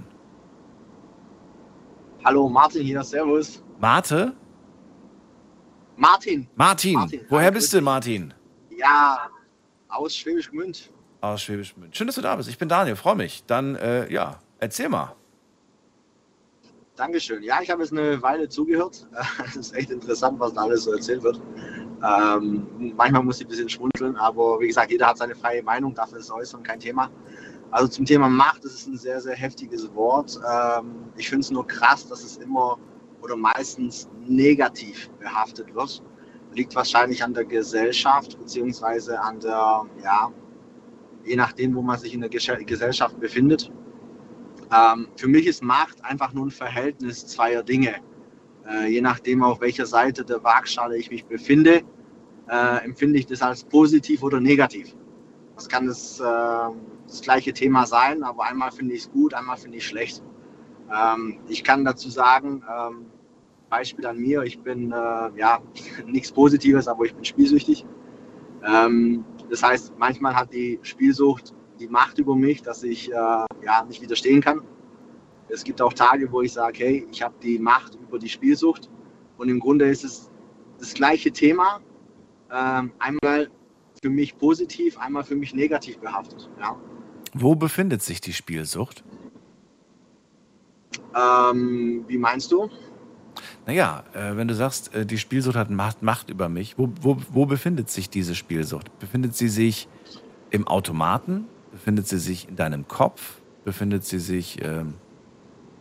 S10: Hallo, Martin hier, Servus.
S3: Marte?
S10: Martin,
S3: Martin.
S10: Martin,
S3: Woher
S10: hi,
S3: bist du, Martin?
S10: ja, aus Schwäbisch Gmünd.
S3: Aus Schwäbisch Gmünd. Schön, dass du da bist. Ich bin Daniel, freue mich. Dann, äh, ja, erzähl mal.
S10: Dankeschön. Ja, ich habe jetzt eine Weile zugehört. [LAUGHS] Es ist echt interessant, was da alles so erzählt wird. Ähm, manchmal muss ich ein bisschen schmunzeln, aber wie gesagt, jeder hat seine freie Meinung, darf es äußern, kein Thema. Also zum Thema Macht, das ist ein sehr, sehr heftiges Wort. Ähm, ich finde es nur krass, dass es immer oder meistens negativ behaftet wird. Liegt wahrscheinlich an der Gesellschaft, beziehungsweise an der, ja, je nachdem, wo man sich in der Gesellschaft befindet. Ähm, für mich ist Macht einfach nur ein Verhältnis zweier Dinge. Äh, je nachdem, auf welcher Seite der Waagschale ich mich befinde, äh, empfinde ich das als positiv oder negativ. Das kann das, äh, das gleiche Thema sein, aber einmal finde ich es gut, einmal finde ich es schlecht. Ähm, ich kann dazu sagen, ähm, Beispiel an mir, ich bin, äh, ja, [LAUGHS] nichts Positives, aber ich bin spielsüchtig. Ähm, das heißt, manchmal hat die Spielsucht die Macht über mich, dass ich äh, ja, nicht widerstehen kann. Es gibt auch Tage, wo ich sage, hey, ich habe die Macht über die Spielsucht. Und im Grunde ist es das gleiche Thema. Ähm, einmal für mich positiv, einmal für mich negativ behaftet. Ja.
S3: Wo befindet sich die Spielsucht?
S10: Ähm, wie meinst du?
S3: Naja, äh, wenn du sagst, äh, die Spielsucht hat Macht, Macht über mich, wo, wo, wo befindet sich diese Spielsucht? Befindet sie sich im Automaten? Befindet sie sich in deinem Kopf? Befindet sie sich ähm,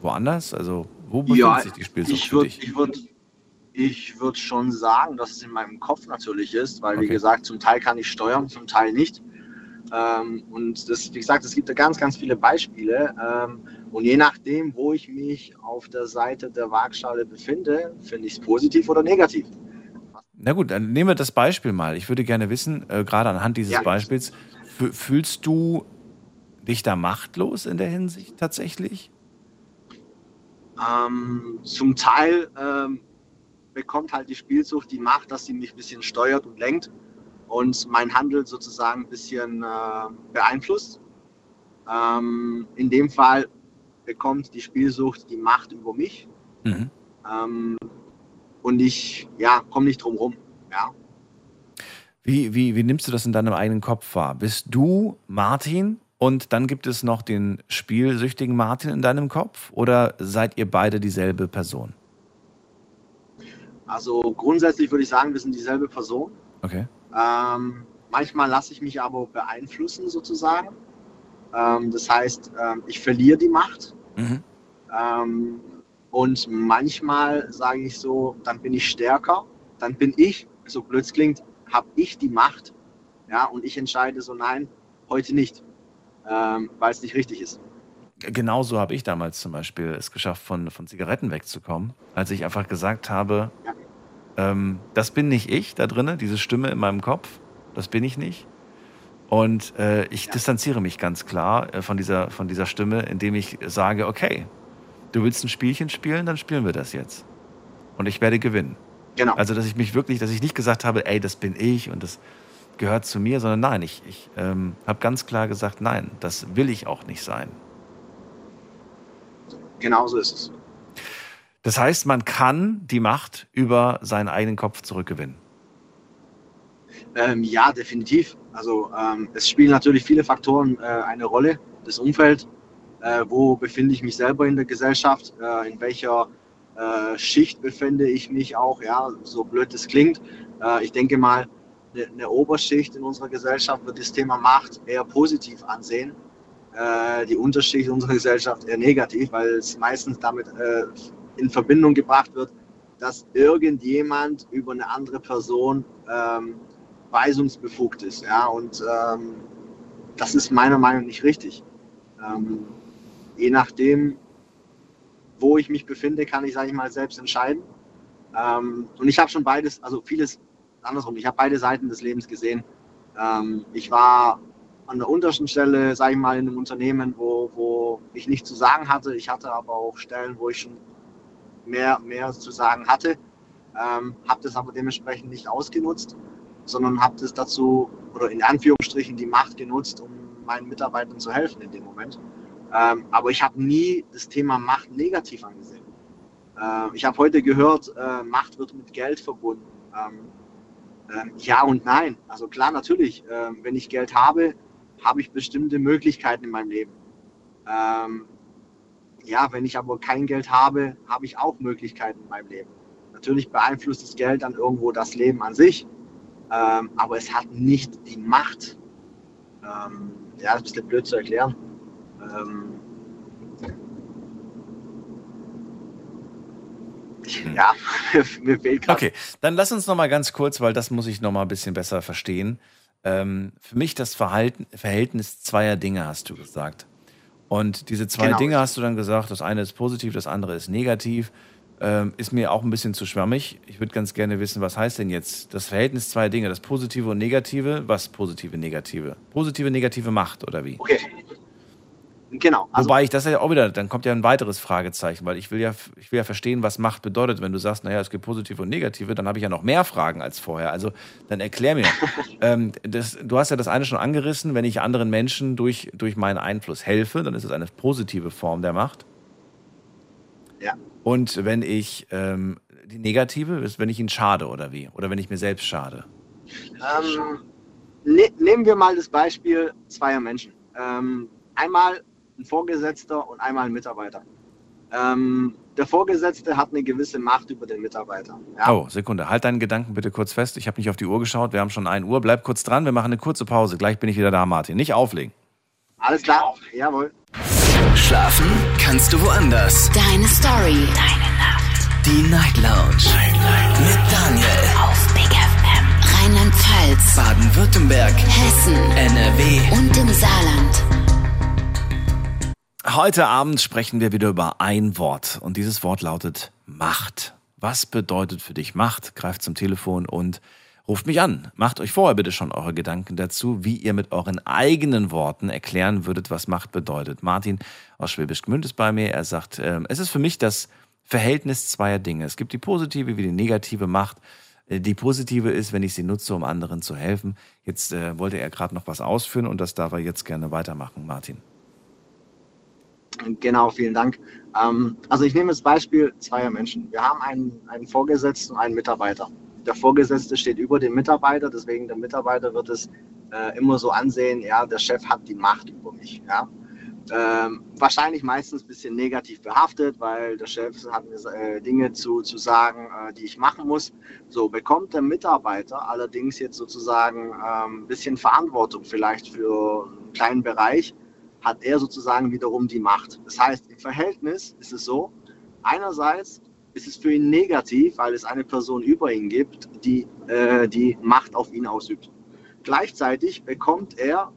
S3: woanders? Also, wo befindet
S10: Ja,
S3: sich die Spielsucht
S10: ich würde
S3: dich?
S10: ich würd, ich würd schon sagen, dass es in meinem Kopf natürlich ist, weil, wie
S3: Okay.
S10: gesagt, zum Teil kann ich steuern, zum Teil nicht. Ähm, und das, wie gesagt, es gibt da ganz, ganz viele Beispiele. Ähm, und je nachdem, wo ich mich auf der Seite der Waagschale befinde, finde ich es positiv oder negativ.
S3: Na gut, dann nehmen wir das Beispiel mal. Ich würde gerne wissen, äh, gerade anhand dieses
S10: Ja.
S3: Beispiels, fü- fühlst du dich da machtlos in der Hinsicht tatsächlich?
S10: Ähm, zum Teil ähm, bekommt halt die Spielsucht die Macht, dass sie mich ein bisschen steuert und lenkt und mein Handeln sozusagen ein bisschen äh, beeinflusst. Ähm, in dem Fall bekommt die Spielsucht die Macht über mich
S3: Mhm.
S10: ähm, und ich ja, komme nicht drum rum. Ja.
S3: Wie, wie, wie nimmst du das in deinem eigenen Kopf wahr? Bist du Martin und dann gibt es noch den spielsüchtigen Martin in deinem Kopf oder seid ihr beide dieselbe Person?
S10: Also grundsätzlich würde ich sagen, wir sind dieselbe Person.
S3: Okay.
S10: Ähm, manchmal lasse ich mich aber beeinflussen sozusagen. Ähm, das heißt, ähm, ich verliere die Macht.
S3: Mhm.
S10: Ähm, und manchmal sage ich so, dann bin ich stärker, dann bin ich, so blöd es klingt, habe ich die Macht. Ja, und ich entscheide so, nein, heute nicht, ähm, weil es nicht richtig ist.
S3: Genauso habe ich damals zum Beispiel es geschafft, von, von Zigaretten wegzukommen, als ich einfach gesagt habe, ähm, das bin nicht ich da drinnen, diese Stimme in meinem Kopf, das bin ich nicht. Und äh, ich distanziere mich ganz klar äh, von, dieser, von dieser Stimme, indem ich sage, okay, du willst ein Spielchen spielen, dann spielen wir das jetzt. Und ich werde gewinnen.
S10: Genau.
S3: Also, dass ich mich wirklich, dass ich nicht gesagt habe, ey, das bin ich und das gehört zu mir, sondern nein, ich, ich ähm, habe ganz klar gesagt, nein, das will ich auch nicht sein.
S10: Genauso ist es.
S3: Das heißt, man kann die Macht über seinen eigenen Kopf zurückgewinnen.
S10: Ähm, ja, definitiv. Also ähm, es spielen natürlich viele Faktoren äh, eine Rolle. Das Umfeld, äh, wo befinde ich mich selber in der Gesellschaft, äh, in welcher äh, Schicht befinde ich mich auch, ja, so blöd es klingt. Äh, ich denke mal, eine, eine Oberschicht in unserer Gesellschaft wird das Thema Macht eher positiv ansehen. Äh, die Unterschicht unserer Gesellschaft eher negativ, weil es meistens damit in Verbindung gebracht wird, dass irgendjemand über eine andere Person ähm, weisungsbefugt ist. Ja? Und ähm, das ist meiner Meinung nach nicht richtig. Ähm, je nachdem, wo ich mich befinde, kann ich, sage ich mal, selbst entscheiden. Ähm, und ich habe schon beides, also vieles andersrum, ich habe beide Seiten des Lebens gesehen. Ähm, ich war an der untersten Stelle, sage ich mal, in einem Unternehmen, wo, wo ich nichts zu sagen hatte. Ich hatte aber auch Stellen, wo ich schon mehr, mehr zu sagen hatte, ähm, habe das aber dementsprechend nicht ausgenutzt, sondern habe das dazu, oder in Anführungsstrichen, die Macht genutzt, um meinen Mitarbeitern zu helfen in dem Moment. Ähm, aber ich habe nie das Thema Macht negativ angesehen. Äh, ich habe heute gehört, äh, Macht wird mit Geld verbunden. Ähm, ähm, ja und nein. Also klar, natürlich, ähm, wenn ich Geld habe, habe ich bestimmte Möglichkeiten in meinem Leben. Ähm, ja, wenn ich aber kein Geld habe, habe ich auch Möglichkeiten in meinem Leben. Natürlich beeinflusst das Geld dann irgendwo das Leben an sich, ähm, aber es hat nicht die Macht. Ähm, ja, das ist ein bisschen blöd zu erklären. Ähm, ja, [LAUGHS] mir fehlt gerade.
S3: Okay, dann lass uns noch mal ganz kurz, weil das muss ich noch mal ein bisschen besser verstehen. Ähm, für mich das Verhalten, Verhältnis zweier Dinge, hast du gesagt. Und diese zwei
S10: Genau.
S3: Dinge hast du dann gesagt, das eine ist positiv, das andere ist negativ. Ähm, ist mir auch ein bisschen zu schwammig. Ich würde ganz gerne wissen, was heißt denn jetzt das Verhältnis zweier Dinge, das Positive und Negative? Was positive, negative? Positive, negative Macht oder wie?
S10: Okay. Genau. Also,
S3: Wobei ich das ja auch wieder, dann kommt ja ein weiteres Fragezeichen, weil ich will ja, ich will ja verstehen, was Macht bedeutet. Wenn du sagst, naja, es gibt positive und negative, dann habe ich ja noch mehr Fragen als vorher. Also dann erklär mir. [LAUGHS] ähm, das, du hast ja das eine schon angerissen, wenn ich anderen Menschen durch, durch meinen Einfluss helfe, dann ist es eine positive Form der Macht.
S10: Ja.
S3: Und wenn ich ähm, die negative ist, wenn ich ihnen schade oder wie? Oder wenn ich mir selbst schade.
S10: Ähm, ne, nehmen wir mal das Beispiel zweier Menschen. Ähm, einmal ein Vorgesetzter und einmal ein Mitarbeiter. Ähm, der Vorgesetzte hat eine gewisse Macht über den Mitarbeiter. Ja?
S3: Oh, Sekunde. Halt deinen Gedanken bitte kurz fest. Ich habe nicht auf die Uhr geschaut. Wir haben schon 1 Uhr. Bleib kurz dran. Wir machen eine kurze Pause. Gleich bin ich wieder da, Martin. Nicht auflegen.
S10: Alles klar. Jawohl.
S1: Schlafen kannst du woanders.
S2: Deine Story. Deine Nacht.
S1: Die Night Lounge. Night, Night. Mit Daniel.
S2: Auf Big FM. Rheinland-Pfalz.
S1: Baden-Württemberg.
S2: Hessen.
S1: NRW.
S2: Und im Saarland.
S3: Heute Abend sprechen wir wieder über ein Wort. Und dieses Wort lautet Macht. Was bedeutet für dich Macht? Greift zum Telefon und ruft mich an. Macht euch vorher bitte schon eure Gedanken dazu, wie ihr mit euren eigenen Worten erklären würdet, was Macht bedeutet. Martin aus Schwäbisch Gmünd ist bei mir. Er sagt, äh, es ist für mich das Verhältnis zweier Dinge. Es gibt die positive wie die negative Macht. Äh, Die positive ist, wenn ich sie nutze, um anderen zu helfen. Jetzt äh, wollte er gerade noch was ausführen und das darf er jetzt gerne weitermachen, Martin.
S10: Genau, vielen Dank. Ähm, also ich nehme das Beispiel zweier Menschen. Wir haben einen, einen Vorgesetzten und einen Mitarbeiter. Der Vorgesetzte steht über dem Mitarbeiter, deswegen der Mitarbeiter wird es äh, immer so ansehen, ja, der Chef hat die Macht über mich. Ja. Ähm, wahrscheinlich meistens ein bisschen negativ behaftet, weil der Chef hat äh, Dinge zu, zu sagen, äh, die ich machen muss. So bekommt der Mitarbeiter allerdings jetzt sozusagen ähm, ein bisschen Verantwortung vielleicht für einen kleinen Bereich, hat er sozusagen wiederum die Macht. Das heißt, im Verhältnis ist es so, einerseits ist es für ihn negativ, weil es eine Person über ihn gibt, die äh, die Macht auf ihn ausübt. Gleichzeitig bekommt er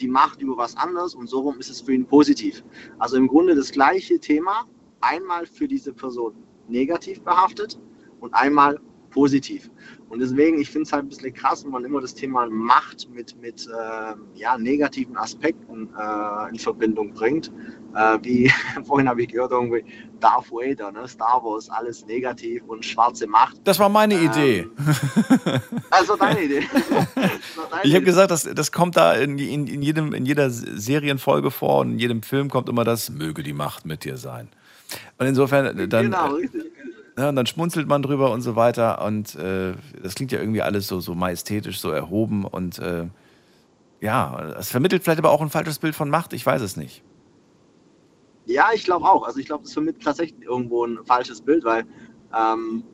S10: die Macht über was anderes und so rum ist es für ihn positiv. Also im Grunde das gleiche Thema, einmal für diese Person negativ behaftet und einmal positiv. Und deswegen, ich finde es halt ein bisschen krass, wenn man immer das Thema Macht mit, mit äh, ja, negativen Aspekten äh, in Verbindung bringt. Äh, wie [LAUGHS] vorhin habe ich gehört, irgendwie Darth Vader, ne? Star Wars, alles negativ und schwarze Macht.
S3: Das war meine Idee.
S10: Ähm, [LAUGHS] also deine Idee. [LAUGHS]
S3: Ich habe gesagt, das, das kommt da in, in, in, jedem, in jeder Serienfolge vor und in jedem Film kommt immer das, möge die Macht mit dir sein. Und insofern, dann,
S10: genau, richtig.
S3: Ja, und dann schmunzelt man drüber und so weiter. Und äh, das klingt ja irgendwie alles so, so majestätisch, so erhoben. Und äh, ja, es vermittelt vielleicht aber auch ein falsches Bild von Macht. Ich weiß es nicht.
S10: Ja, ich glaube auch. Also ich glaube, das vermittelt tatsächlich irgendwo ein falsches Bild, weil ähm,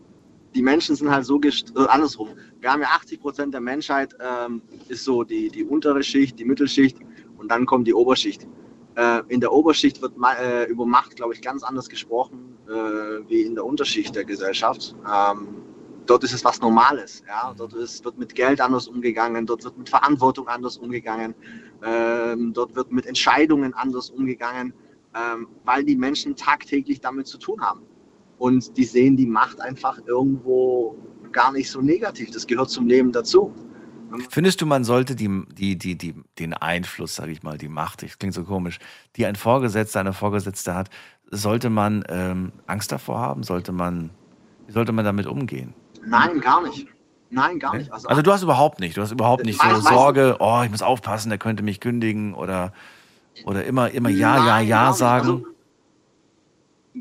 S10: die Menschen sind halt so gest äh, andersrum. Wir haben ja 80 Prozent der Menschheit ähm, ist so die, die untere Schicht, die Mittelschicht und dann kommt die Oberschicht. Äh, in der Oberschicht wird äh, über Macht, glaube ich, ganz anders gesprochen äh, wie in der Unterschicht der Gesellschaft. Ähm, dort ist es was Normales. Ja? Dort ist, wird mit Geld anders umgegangen, dort wird mit Verantwortung anders umgegangen, ähm, dort wird mit Entscheidungen anders umgegangen, ähm, weil die Menschen tagtäglich damit zu tun haben. Und die sehen die Macht einfach irgendwo gar nicht so negativ. Das gehört zum Leben dazu.
S3: Findest du, man sollte die, die, die, die, den Einfluss, sage ich mal, die Macht, das klingt so komisch, die ein Vorgesetzter, eine Vorgesetzte hat, sollte man ähm, Angst davor haben? Sollte man, wie sollte man damit umgehen?
S10: Nein, gar nicht. Nein, gar nicht.
S3: Also, also du hast überhaupt nicht, du hast überhaupt nicht so Sorge, oh, ich muss aufpassen, der könnte mich kündigen oder, oder immer, immer ja, ja,
S10: Nein,
S3: ja
S10: nicht.
S3: sagen.
S10: Also,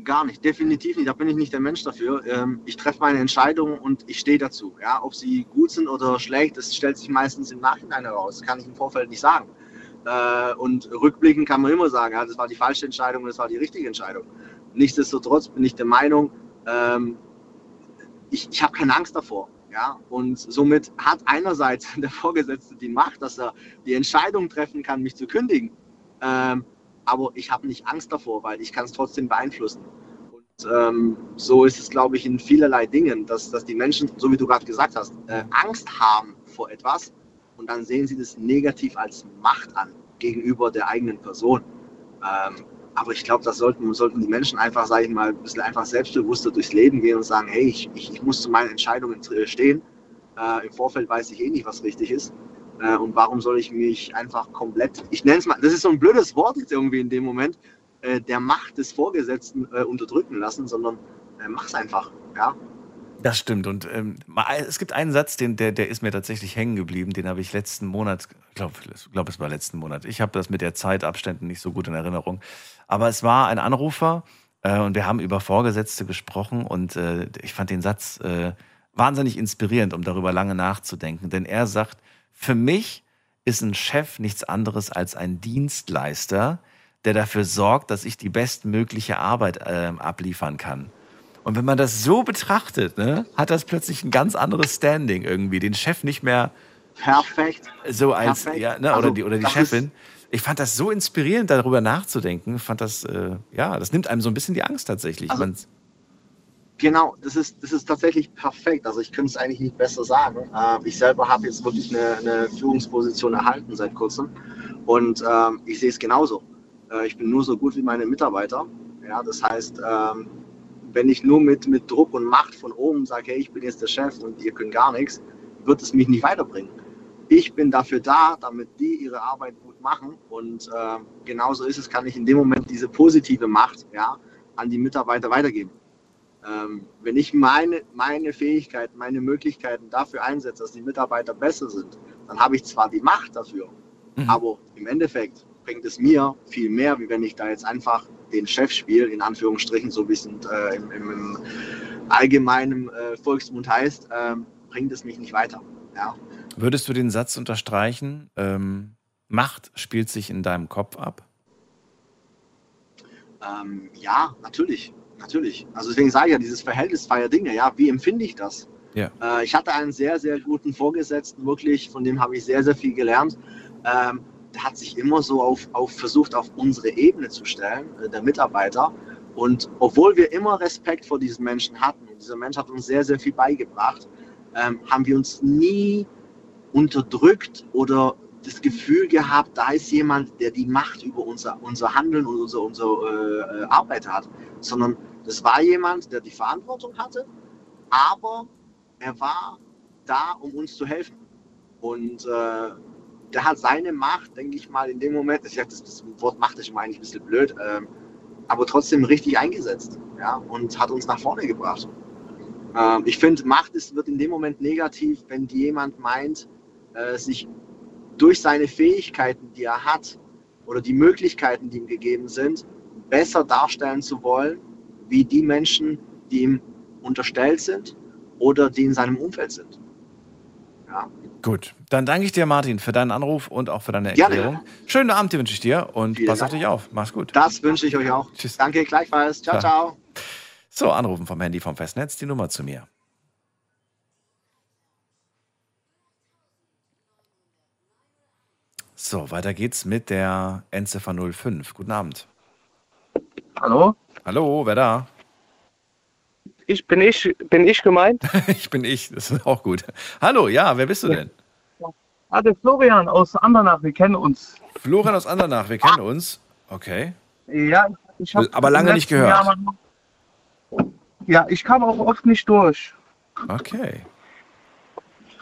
S10: gar nicht, definitiv nicht. Da bin ich nicht der Mensch dafür. Ähm, ich treffe meine Entscheidungen und ich stehe dazu. Ja, ob sie gut sind oder schlecht, das stellt sich meistens im Nachhinein heraus. Das kann ich im Vorfeld nicht sagen. Äh, und rückblickend kann man immer sagen, ja, das war die falsche Entscheidung, das war die richtige Entscheidung. Nichtsdestotrotz bin ich der Meinung, ähm, ich, ich habe keine Angst davor. Ja, und somit hat einerseits [LAUGHS] der Vorgesetzte die Macht, dass er die Entscheidung treffen kann, mich zu kündigen. Ähm, aber ich habe nicht Angst davor, weil ich kann es trotzdem beeinflussen. Und ähm, so ist es, glaube ich, in vielerlei Dingen, dass, dass die Menschen, so wie du gerade gesagt hast, äh, Angst haben vor etwas und dann sehen sie das negativ als Macht an gegenüber der eigenen Person. Ähm, aber ich glaube, das sollten, sollten die Menschen einfach, sage ich mal, ein bisschen einfach selbstbewusster durchs Leben gehen und sagen, hey, ich, ich, ich muss zu meinen Entscheidungen stehen. Äh, Im Vorfeld weiß ich eh nicht, was richtig ist. Äh, und warum soll ich mich einfach komplett, ich nenne es mal, das ist so ein blödes Wort jetzt irgendwie in dem Moment, äh, der Macht des Vorgesetzten äh, unterdrücken lassen, sondern äh, mach's einfach. Ja?
S3: Das stimmt. Und ähm, es gibt einen Satz, den, der, der ist mir tatsächlich hängen geblieben. Den habe ich letzten Monat, ich glaube, glaub, es war letzten Monat. Ich habe das mit der Zeitabständen nicht so gut in Erinnerung. Aber es war ein Anrufer äh, und wir haben über Vorgesetzte gesprochen und äh, ich fand den Satz äh, wahnsinnig inspirierend, um darüber lange nachzudenken. Denn er sagt, für mich ist ein Chef nichts anderes als ein Dienstleister, der dafür sorgt, dass ich die bestmögliche Arbeit äh, abliefern kann. Und wenn man das so betrachtet, ne, hat das plötzlich ein ganz anderes Standing irgendwie. Den Chef nicht mehr
S10: Perfekt.
S3: so als,
S10: Perfekt.
S3: ja, ne,
S10: Also,
S3: oder die, oder die Chefin. Ich fand das so inspirierend, darüber nachzudenken. Ich fand das, äh, ja, das nimmt einem so ein bisschen die Angst tatsächlich.
S10: Also- Genau, das ist, das ist tatsächlich perfekt. Also ich könnte es eigentlich nicht besser sagen. Äh, ich selber habe jetzt wirklich eine, eine Führungsposition erhalten seit kurzem und ähm, ich sehe es genauso. Äh, ich bin nur so gut wie meine Mitarbeiter. Ja, das heißt, ähm, wenn ich nur mit, mit Druck und Macht von oben sage, hey, ich bin jetzt der Chef und ihr könnt gar nichts, wird es mich nicht weiterbringen. Ich bin dafür da, damit die ihre Arbeit gut machen und äh, genauso ist es, kann ich in dem Moment diese positive Macht ja, an die Mitarbeiter weitergeben. Ähm, wenn ich meine, meine Fähigkeiten, meine Möglichkeiten dafür einsetze, dass die Mitarbeiter besser sind, dann habe ich zwar die Macht dafür,
S3: Mhm.
S10: aber im Endeffekt bringt es mir viel mehr, wie wenn ich da jetzt einfach den Chef spiele, in Anführungsstrichen, so wie es äh, im, im, im allgemeinen äh, Volksmund heißt, ähm, bringt es mich nicht weiter. Ja.
S3: würdest du den Satz unterstreichen? Ähm, Macht spielt sich in deinem Kopf ab?
S10: Ähm, ja, natürlich, natürlich. Also deswegen sage ich ja, dieses Verhältnis zweier Dinge, ja, wie empfinde ich das?
S3: Ja.
S10: Äh, ich hatte einen sehr, sehr guten Vorgesetzten, wirklich, von dem habe ich sehr, sehr viel gelernt. Ähm, der hat sich immer so auf, auf versucht, auf unsere Ebene zu stellen, äh, der Mitarbeiter. Und obwohl wir immer Respekt vor diesem Menschen hatten, und dieser Mensch hat uns sehr, sehr viel beigebracht, ähm, haben wir uns nie unterdrückt oder das Gefühl gehabt, da ist jemand, der die Macht über unser, unser Handeln und unsere, unsere äh, Arbeit hat, sondern das war jemand, der die Verantwortung hatte, aber er war da, um uns zu helfen. Und äh, der hat seine Macht, denke ich mal, in dem Moment, das, das Wort Macht ist eigentlich ein bisschen blöd, ähm, aber trotzdem richtig eingesetzt ja, und hat uns nach vorne gebracht. Ähm, ich finde, Macht ist, wird in dem Moment negativ, wenn jemand meint, äh, sich durch seine Fähigkeiten, die er hat, oder die Möglichkeiten, die ihm gegeben sind, besser darstellen zu wollen, wie die Menschen, die ihm unterstellt sind oder die in seinem Umfeld sind. Ja.
S3: Gut, dann danke ich dir, Martin, für deinen Anruf und auch für deine
S10: Gerne.
S3: Erklärung. Schönen Abend wünsche ich dir und
S10: Vielen
S3: pass auf
S10: Dank.
S3: dich auf. Mach's gut.
S10: Das wünsche ich euch auch.
S3: Tschüss.
S10: Danke, gleichfalls. Ciao,
S3: Ciao.
S10: ciao.
S3: So, anrufen vom Handy vom Festnetz, die Nummer zu mir. So, weiter geht's mit der Endziffer 05. Guten Abend.
S11: Hallo?
S3: Hallo, wer da?
S11: Ich bin ich, bin ich gemeint? [LAUGHS]
S3: Ich bin ich, das ist auch gut. Hallo, ja, wer bist du denn?
S11: Ah, der Florian aus Andernach, wir kennen uns.
S3: Florian aus Andernach, wir kennen uns. Okay.
S11: Ja, ich habe
S3: Aber lange nicht gehört.
S11: ja, ich kam auch oft nicht durch.
S3: Okay.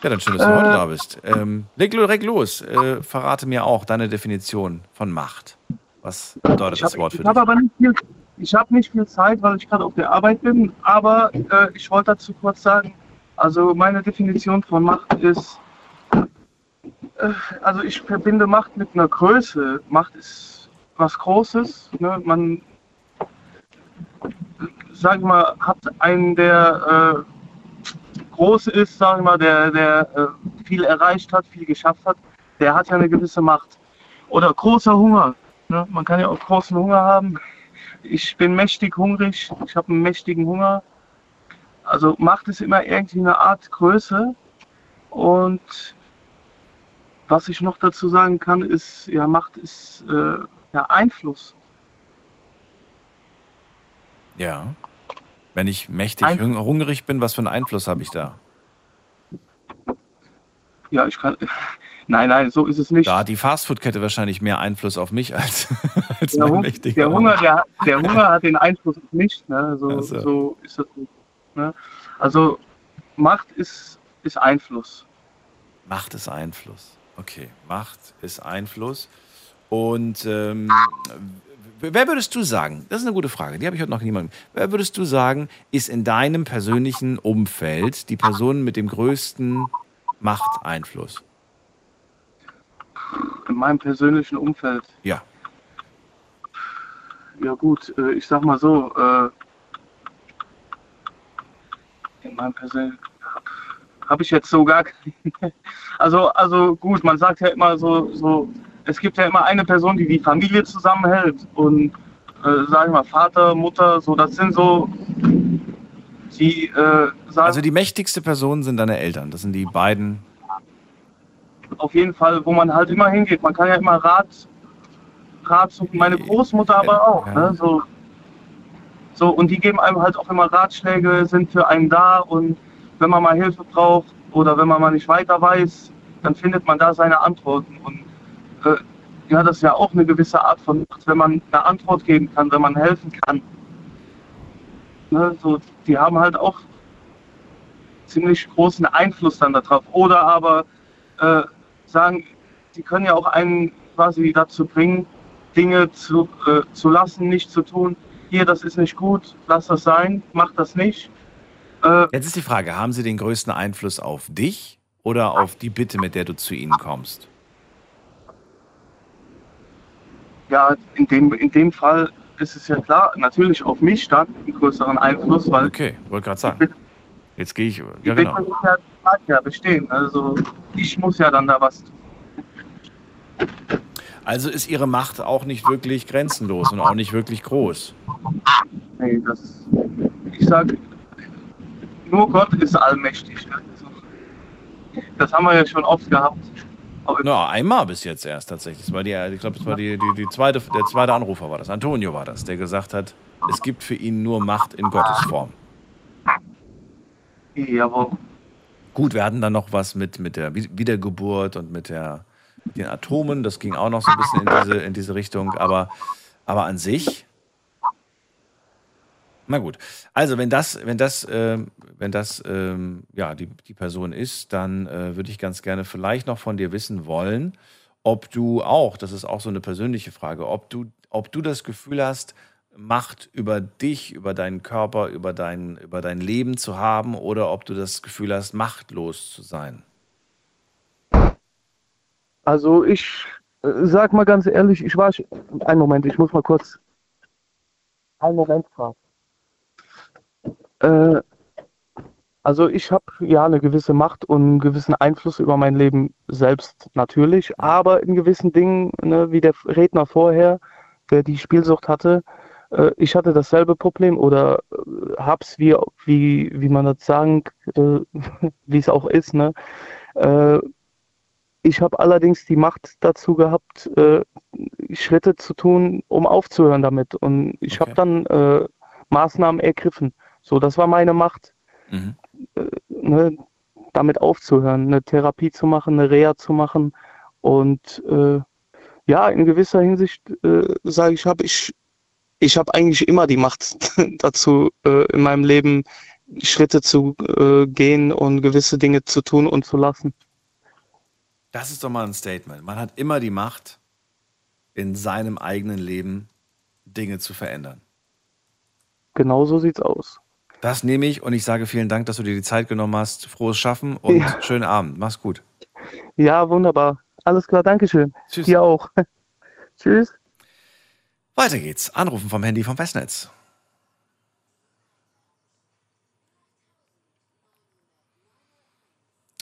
S3: Ja, dann schön, dass du
S11: Äh,
S3: heute da bist. Ähm, leg, leg los, äh, verrate mir auch deine Definition von Macht. Was bedeutet
S11: Ich
S3: das
S11: habe
S3: Wort für
S11: hab
S3: dich?
S11: aber nicht viel, ich habe nicht viel Zeit, weil ich gerade auf der Arbeit bin. Aber äh, ich wollte dazu kurz sagen, also meine Definition von Macht ist, äh, also ich verbinde Macht mit einer Größe. Macht ist was Großes. Ne? Man, sag mal, hat einen, der äh, groß ist, sag ich mal, der, der äh, viel erreicht hat, viel geschafft hat, der hat ja eine gewisse Macht. Oder großer Hunger. Ne? Man kann ja auch großen Hunger haben. Ich bin mächtig hungrig, ich habe einen mächtigen Hunger. Also Macht ist immer irgendwie eine Art Größe. Und was ich noch dazu sagen kann, ist, ja, Macht ist äh, ja, Einfluss.
S3: Ja. Wenn ich mächtig
S11: Ein-
S3: hung- hungrig bin, was für einen Einfluss habe ich da?
S11: Ja, ich kann. Nein, nein, so ist es nicht.
S3: Da hat die Fastfood-Kette wahrscheinlich mehr Einfluss auf mich als, [LAUGHS] als
S11: der,
S3: mein
S11: Hung-
S3: mächtiger
S11: der, Hunger, der, der [LAUGHS] Hunger hat den Einfluss auf mich. Ne? So,
S3: Ach so.
S11: ist das. Ne? Also Macht ist, ist Einfluss.
S3: Macht ist Einfluss. Okay, Macht ist Einfluss. Und ähm, wer würdest du sagen, das ist eine gute Frage, die habe ich heute noch niemandem. Wer würdest du sagen, ist in deinem persönlichen Umfeld die Person mit dem größten Machteinfluss?
S11: In meinem persönlichen Umfeld.
S3: Ja.
S11: Ja gut, äh, ich sag mal so, äh, in meinem persönlichen habe ich jetzt so gar keine. [LAUGHS] Also, also gut, man sagt ja immer so, so, es gibt ja immer eine Person, die die Familie zusammenhält und äh, sag ich mal, Vater, Mutter, so, das sind so die äh, sagen.
S3: Also die mächtigste Person sind deine Eltern. Das sind die beiden.
S11: Auf jeden Fall, wo man halt immer hingeht. Man kann ja immer Rat, Rat suchen. Meine Großmutter aber auch. Ne? So, so, und die geben einem halt auch immer Ratschläge, sind für einen da und wenn man mal Hilfe braucht oder wenn man mal nicht weiter weiß, dann findet man da seine Antworten. Und äh, ja, das ist ja auch eine gewisse Art von Macht, wenn man eine Antwort geben kann, wenn man helfen kann. Ne, so, die haben halt auch ziemlich großen Einfluss dann darauf. Oder aber äh, sagen, die können ja auch einen quasi dazu bringen, Dinge zu, äh, zu lassen, nicht zu tun. Hier, das ist nicht gut, lass das sein, mach das nicht. Äh,
S3: Jetzt ist die Frage, haben sie den größten Einfluss auf dich oder auf die Bitte, mit der du zu ihnen kommst?
S11: ja, in dem, in dem Fall ist es ja klar, natürlich auf mich dann einen größeren Einfluss, weil
S3: Okay, wollte gerade sagen. Jetzt gehe ich.
S11: die
S3: Ja,
S11: Bitte
S3: genau.
S11: muss ja, ja bestehen. Also ich muss ja dann da was tun.
S3: Also ist ihre Macht auch nicht wirklich grenzenlos und auch nicht wirklich groß.
S11: Nee, das, ich sage, nur Gott ist allmächtig. ne? Das haben wir ja schon oft gehabt.
S3: Na, einmal bis jetzt erst tatsächlich. Das war die, ich glaube, das war die, die, die zweite, der zweite Anrufer war das. Antonio war das, der gesagt hat, es gibt für ihn nur Macht in Gottes Form.
S11: Jawohl.
S3: Gut, wir hatten dann noch was mit, mit der Wi- Wiedergeburt und mit der, den Atomen. Das ging auch noch so ein bisschen in diese, in diese Richtung. Aber, aber an sich. Na gut. Also, wenn das, wenn das, ähm, wenn das ähm, ja, die, die Person ist, dann äh, würde ich ganz gerne vielleicht noch von dir wissen wollen, ob du auch, das ist auch so eine persönliche Frage, ob du, ob du das Gefühl hast, Macht über dich, über deinen Körper, über dein, über dein Leben zu haben oder ob du das Gefühl hast, machtlos zu sein.
S11: Also ich äh, sag mal ganz ehrlich, ich war. Einen Moment, ich muss mal kurz. Einen Moment, Frau. Äh, also ich habe ja eine gewisse Macht und einen gewissen Einfluss über mein Leben selbst natürlich, aber in gewissen Dingen, ne, wie der Redner vorher, der die Spielsucht hatte, äh, ich hatte dasselbe Problem oder äh, hab's wie, wie, wie man das sagen, äh, [LAUGHS] wie es auch ist, ne? Äh, ich habe allerdings die Macht dazu gehabt, äh, Schritte zu tun, um aufzuhören damit. Und ich habe dann äh, Maßnahmen ergriffen. So, das war meine Macht,
S3: Mhm.
S11: ne, damit aufzuhören, eine Therapie zu machen, eine Reha zu machen. Und ja, in gewisser Hinsicht äh, sage ich, habe ich, ich habe eigentlich immer die Macht [LAUGHS] dazu, äh, in meinem Leben Schritte zu äh, gehen und gewisse Dinge zu tun und zu lassen.
S3: Das ist doch mal ein Statement. Man hat immer die Macht, in seinem eigenen Leben Dinge zu verändern.
S11: Genau so sieht's aus.
S3: Das nehme ich und ich sage vielen Dank, dass du dir die Zeit genommen hast. Frohes Schaffen und
S11: Ja.
S3: schönen Abend. Mach's gut.
S11: Ja, wunderbar. Alles klar, Dankeschön.
S3: Tschüss.
S11: Dir auch. [LAUGHS] Tschüss.
S3: Weiter geht's. Anrufen vom Handy vom Festnetz.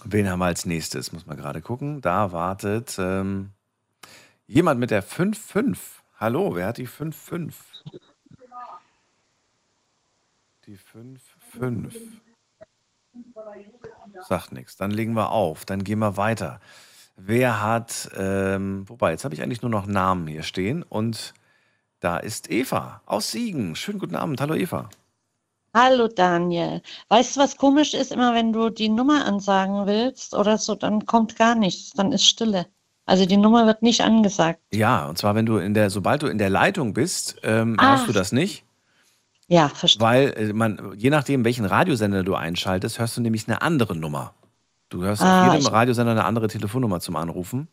S3: Wen haben wir als nächstes? Muss man gerade gucken. Da wartet ähm, jemand mit der 5-5. Hallo, wer hat die 5-5? Die 5-5. Sagt nichts. Dann legen wir auf. Dann gehen wir weiter. Wer hat, ähm, wobei, jetzt habe ich eigentlich nur noch Namen hier stehen und da ist Eva aus Siegen. Schönen guten Abend. Hallo Eva.
S12: Hallo Daniel. Weißt du, was komisch ist? Immer wenn du die Nummer ansagen willst oder so, dann kommt gar nichts, dann ist Stille. Also die Nummer wird nicht angesagt.
S3: Ja, und zwar, wenn du in der, sobald du in der Leitung bist, ähm,
S12: Ah.
S3: hörst du das nicht.
S12: Ja, verstehe.
S3: Weil äh, man, je nachdem, welchen Radiosender du einschaltest, hörst du nämlich eine andere Nummer. Du hörst
S12: Ah,
S3: auf jedem Radiosender eine andere Telefonnummer zum Anrufen.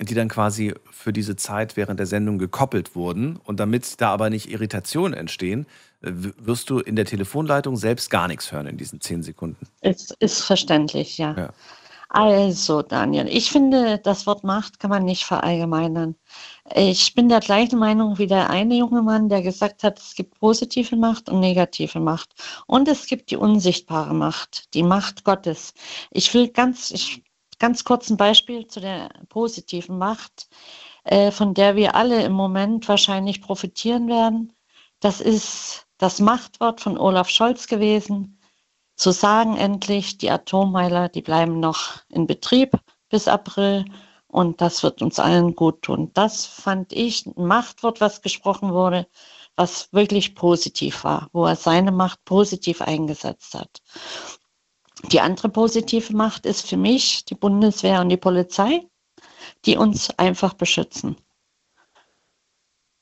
S3: Die dann quasi für diese Zeit während der Sendung gekoppelt wurden. Und damit da aber nicht Irritationen entstehen, äh, wirst du in der Telefonleitung selbst gar nichts hören in diesen zehn Sekunden.
S12: Ist, ist verständlich, ja.
S3: Ja.
S12: Also, Daniel, ich finde, das Wort Macht kann man nicht verallgemeinern. Ich bin der gleichen Meinung wie der eine junge Mann, der gesagt hat, es gibt positive Macht und negative Macht. Und es gibt die unsichtbare Macht, die Macht Gottes. Ich will ganz, ich, ganz kurz ein Beispiel zu der positiven Macht, äh, von der wir alle im Moment wahrscheinlich profitieren werden. Das ist das Machtwort von Olaf Scholz gewesen zu sagen endlich, die Atommeiler, die bleiben noch in Betrieb bis April und das wird uns allen gut tun. Das fand ich ein Machtwort, was gesprochen wurde, was wirklich positiv war, wo er seine Macht positiv eingesetzt hat. Die andere positive Macht ist für mich die Bundeswehr und die Polizei, die uns einfach beschützen.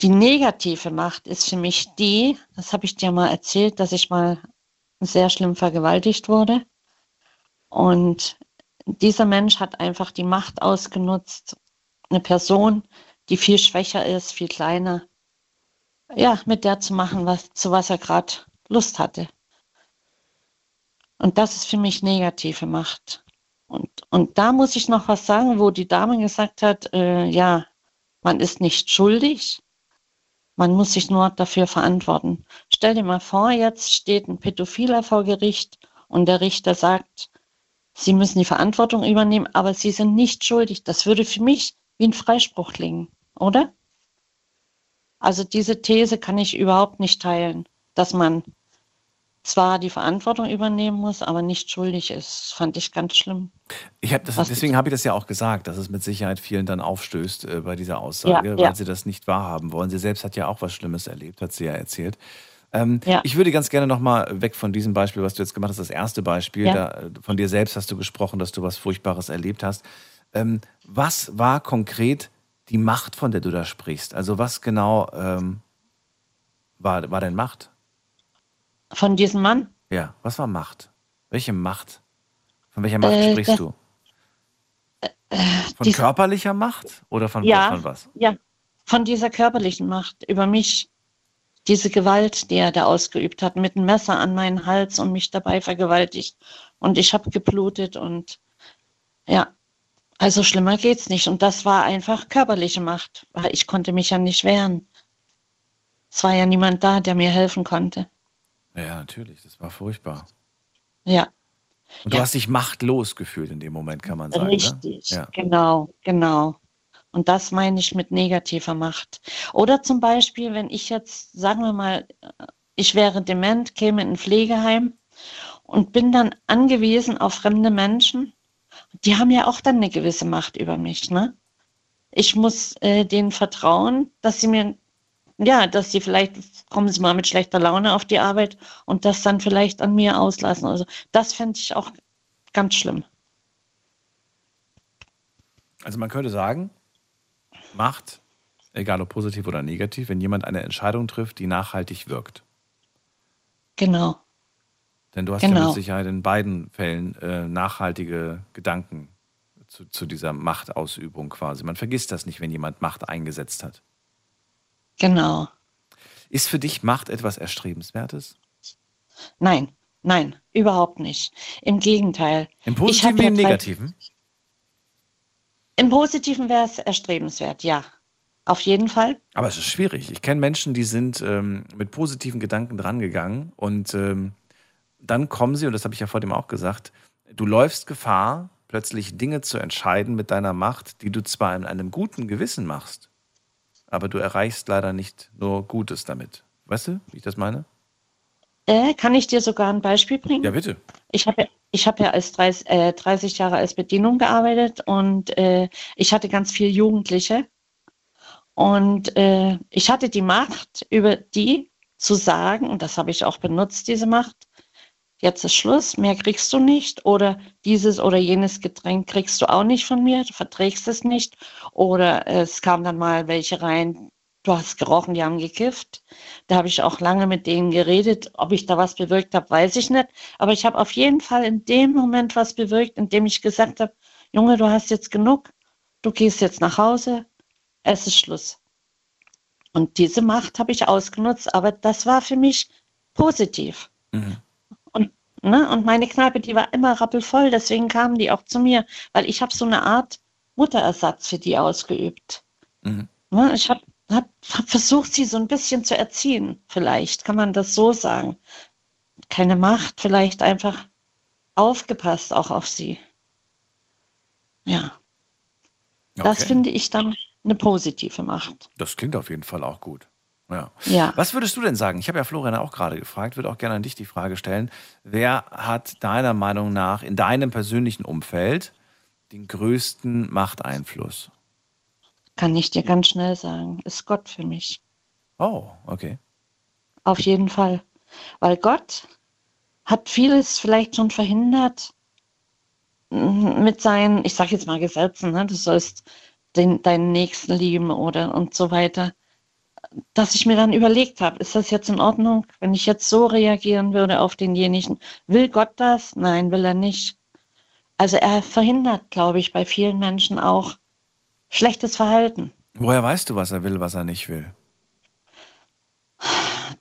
S12: Die negative Macht ist für mich die, das habe ich dir mal erzählt, dass ich mal sehr schlimm vergewaltigt wurde. Und dieser Mensch hat einfach die Macht ausgenutzt, eine Person, die viel schwächer ist, viel kleiner, ja, mit der zu machen, was, zu was er gerade Lust hatte. Und das ist für mich negative Macht. Und, und da muss ich noch was sagen, wo die Dame gesagt hat, äh, ja, man ist nicht schuldig, man muss sich nur dafür verantworten. Stell dir mal vor, jetzt steht ein Pädophiler vor Gericht und der Richter sagt, Sie müssen die Verantwortung übernehmen, aber Sie sind nicht schuldig. Das würde für mich wie ein Freispruch klingen, oder? Also diese These kann ich überhaupt nicht teilen, dass man zwar die Verantwortung übernehmen muss, aber nicht schuldig ist. Fand ich ganz schlimm.
S3: Ich hab das, deswegen habe ich das ja auch gesagt, dass es mit Sicherheit vielen dann aufstößt äh, bei dieser Aussage,
S12: Ja,
S3: weil
S12: ja.
S3: sie das nicht wahrhaben wollen. Sie selbst hat ja auch was Schlimmes erlebt, hat sie ja erzählt. Ähm,
S12: Ja.
S3: Ich würde ganz gerne nochmal weg von diesem Beispiel, was du jetzt gemacht hast, das erste Beispiel,
S12: Ja.
S3: da, äh, von dir selbst hast du gesprochen, dass du was Furchtbares erlebt hast. Ähm, was war konkret die Macht, von der du da sprichst? Also was genau ähm, war, war denn Macht?
S12: Von diesem Mann?
S3: Ja, was war Macht? Welche Macht? Von welcher Macht
S12: Äh,
S3: sprichst du? Von
S12: diese-
S3: körperlicher Macht oder von,
S12: ja,
S3: von was?
S12: ja, von dieser körperlichen Macht über mich. Diese Gewalt, die er da ausgeübt hat, mit einem Messer an meinen Hals und mich dabei vergewaltigt. Und ich habe geblutet und ja, also schlimmer geht's nicht. Und das war einfach körperliche Macht, weil ich konnte mich ja nicht wehren. Es war ja niemand da, der mir helfen konnte.
S3: Ja, natürlich, das war furchtbar.
S12: Ja,
S3: Und du
S12: Ja.
S3: hast dich machtlos gefühlt in dem Moment, kann man sagen.
S12: richtig.
S3: Ne? Ja.
S12: Genau, genau. Und das meine ich mit negativer Macht. Oder zum Beispiel, wenn ich jetzt, sagen wir mal, ich wäre dement, käme in ein Pflegeheim und bin dann angewiesen auf fremde Menschen, die haben ja auch dann eine gewisse Macht über mich, ne? Ich muss äh, denen vertrauen, dass sie mir, ja, dass sie vielleicht, kommen sie mal mit schlechter Laune auf die Arbeit und das dann vielleicht an mir auslassen. Also das fände ich auch ganz schlimm.
S3: Also man könnte sagen, Macht, egal ob positiv oder negativ, wenn jemand eine Entscheidung trifft, die nachhaltig wirkt.
S12: Genau.
S3: Denn du hast ja
S12: Genau.
S3: mit Sicherheit in beiden Fällen äh, nachhaltige Gedanken zu, zu dieser Machtausübung quasi. Man vergisst das nicht, wenn jemand Macht eingesetzt hat.
S12: Genau.
S3: Ist für dich Macht etwas Erstrebenswertes?
S12: Nein, nein, überhaupt nicht. Im Gegenteil.
S3: Im
S12: Ich
S3: Positiven wie im Negativen?
S12: Im Positiven wäre es erstrebenswert, ja. Auf jeden Fall.
S3: Aber es ist schwierig. Ich kenne Menschen, die sind ähm, mit positiven Gedanken drangegangen und ähm, dann kommen sie, und das habe ich ja vor dem auch gesagt, du läufst Gefahr, plötzlich Dinge zu entscheiden mit deiner Macht, die du zwar in einem guten Gewissen machst, aber du erreichst leider nicht nur Gutes damit. Weißt du, wie ich das meine?
S12: Äh, kann ich dir sogar ein Beispiel bringen?
S3: Ja, bitte.
S12: Ich habe ja, ich hab ja als 30, äh, 30 Jahre als Bedienung gearbeitet und äh, ich hatte ganz viele Jugendliche. Und äh, ich hatte die Macht, über die zu sagen, und das habe ich auch benutzt, diese Macht, jetzt ist Schluss, mehr kriegst du nicht oder dieses oder jenes Getränk kriegst du auch nicht von mir, du verträgst es nicht. Oder es kam dann mal welche rein, du hast gerochen, die haben gekifft. Da habe ich auch lange mit denen geredet. Ob ich da was bewirkt habe, weiß ich nicht. Aber ich habe auf jeden Fall in dem Moment was bewirkt, indem ich gesagt habe, Junge, du hast jetzt genug, du gehst jetzt nach Hause, es ist Schluss. Und diese Macht habe ich ausgenutzt, aber das war für mich positiv.
S3: Mhm.
S12: Und, Ne? Und meine Kneipe, die war immer rappelvoll, deswegen kamen die auch zu mir, weil ich habe so eine Art Mutterersatz für die ausgeübt.
S3: Mhm.
S12: Ne? Ich habe hab, hab versucht, sie so ein bisschen zu erziehen, vielleicht kann man das so sagen. Keine Macht, vielleicht einfach aufgepasst auch auf sie. Ja. Das
S3: Okay.
S12: finde ich dann eine positive Macht.
S3: Das klingt auf jeden Fall auch gut. Ja.
S12: Ja.
S3: Was würdest du denn sagen? Ich habe ja Florian auch gerade gefragt, würde auch gerne an dich die Frage stellen. Wer hat deiner Meinung nach in deinem persönlichen Umfeld den größten Machteinfluss?
S12: Kann ich dir ganz schnell sagen. Ist Gott für mich.
S3: Oh, okay.
S12: Auf jeden Fall. Weil Gott hat vieles vielleicht schon verhindert mit seinen, ich sage jetzt mal Gesetzen, ne? du sollst den, deinen Nächsten lieben oder und so weiter, dass ich mir dann überlegt habe, ist das jetzt in Ordnung, wenn ich jetzt so reagieren würde auf denjenigen? Will Gott das? Nein, will er nicht. Also er verhindert, glaube ich, bei vielen Menschen auch schlechtes Verhalten.
S3: Woher weißt du, was er will, was er nicht will?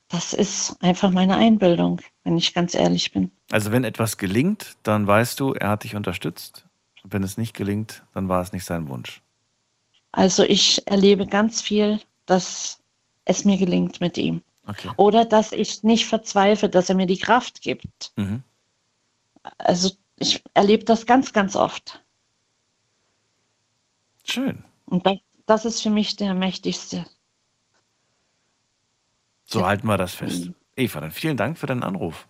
S12: Das ist einfach meine Einbildung, wenn ich ganz ehrlich bin.
S3: Also wenn etwas gelingt, dann weißt du, er hat dich unterstützt. Und wenn es nicht gelingt, dann war es nicht sein Wunsch.
S12: Also ich erlebe ganz viel, dass es mir gelingt mit ihm.
S3: Okay.
S12: Oder dass ich nicht verzweifle, dass er mir die Kraft gibt.
S3: Mhm.
S12: Also ich erlebe das ganz, ganz oft.
S3: Schön.
S12: Und das, das ist für mich der mächtigste.
S3: So halten wir das fest. Eva, dann vielen Dank für deinen Anruf.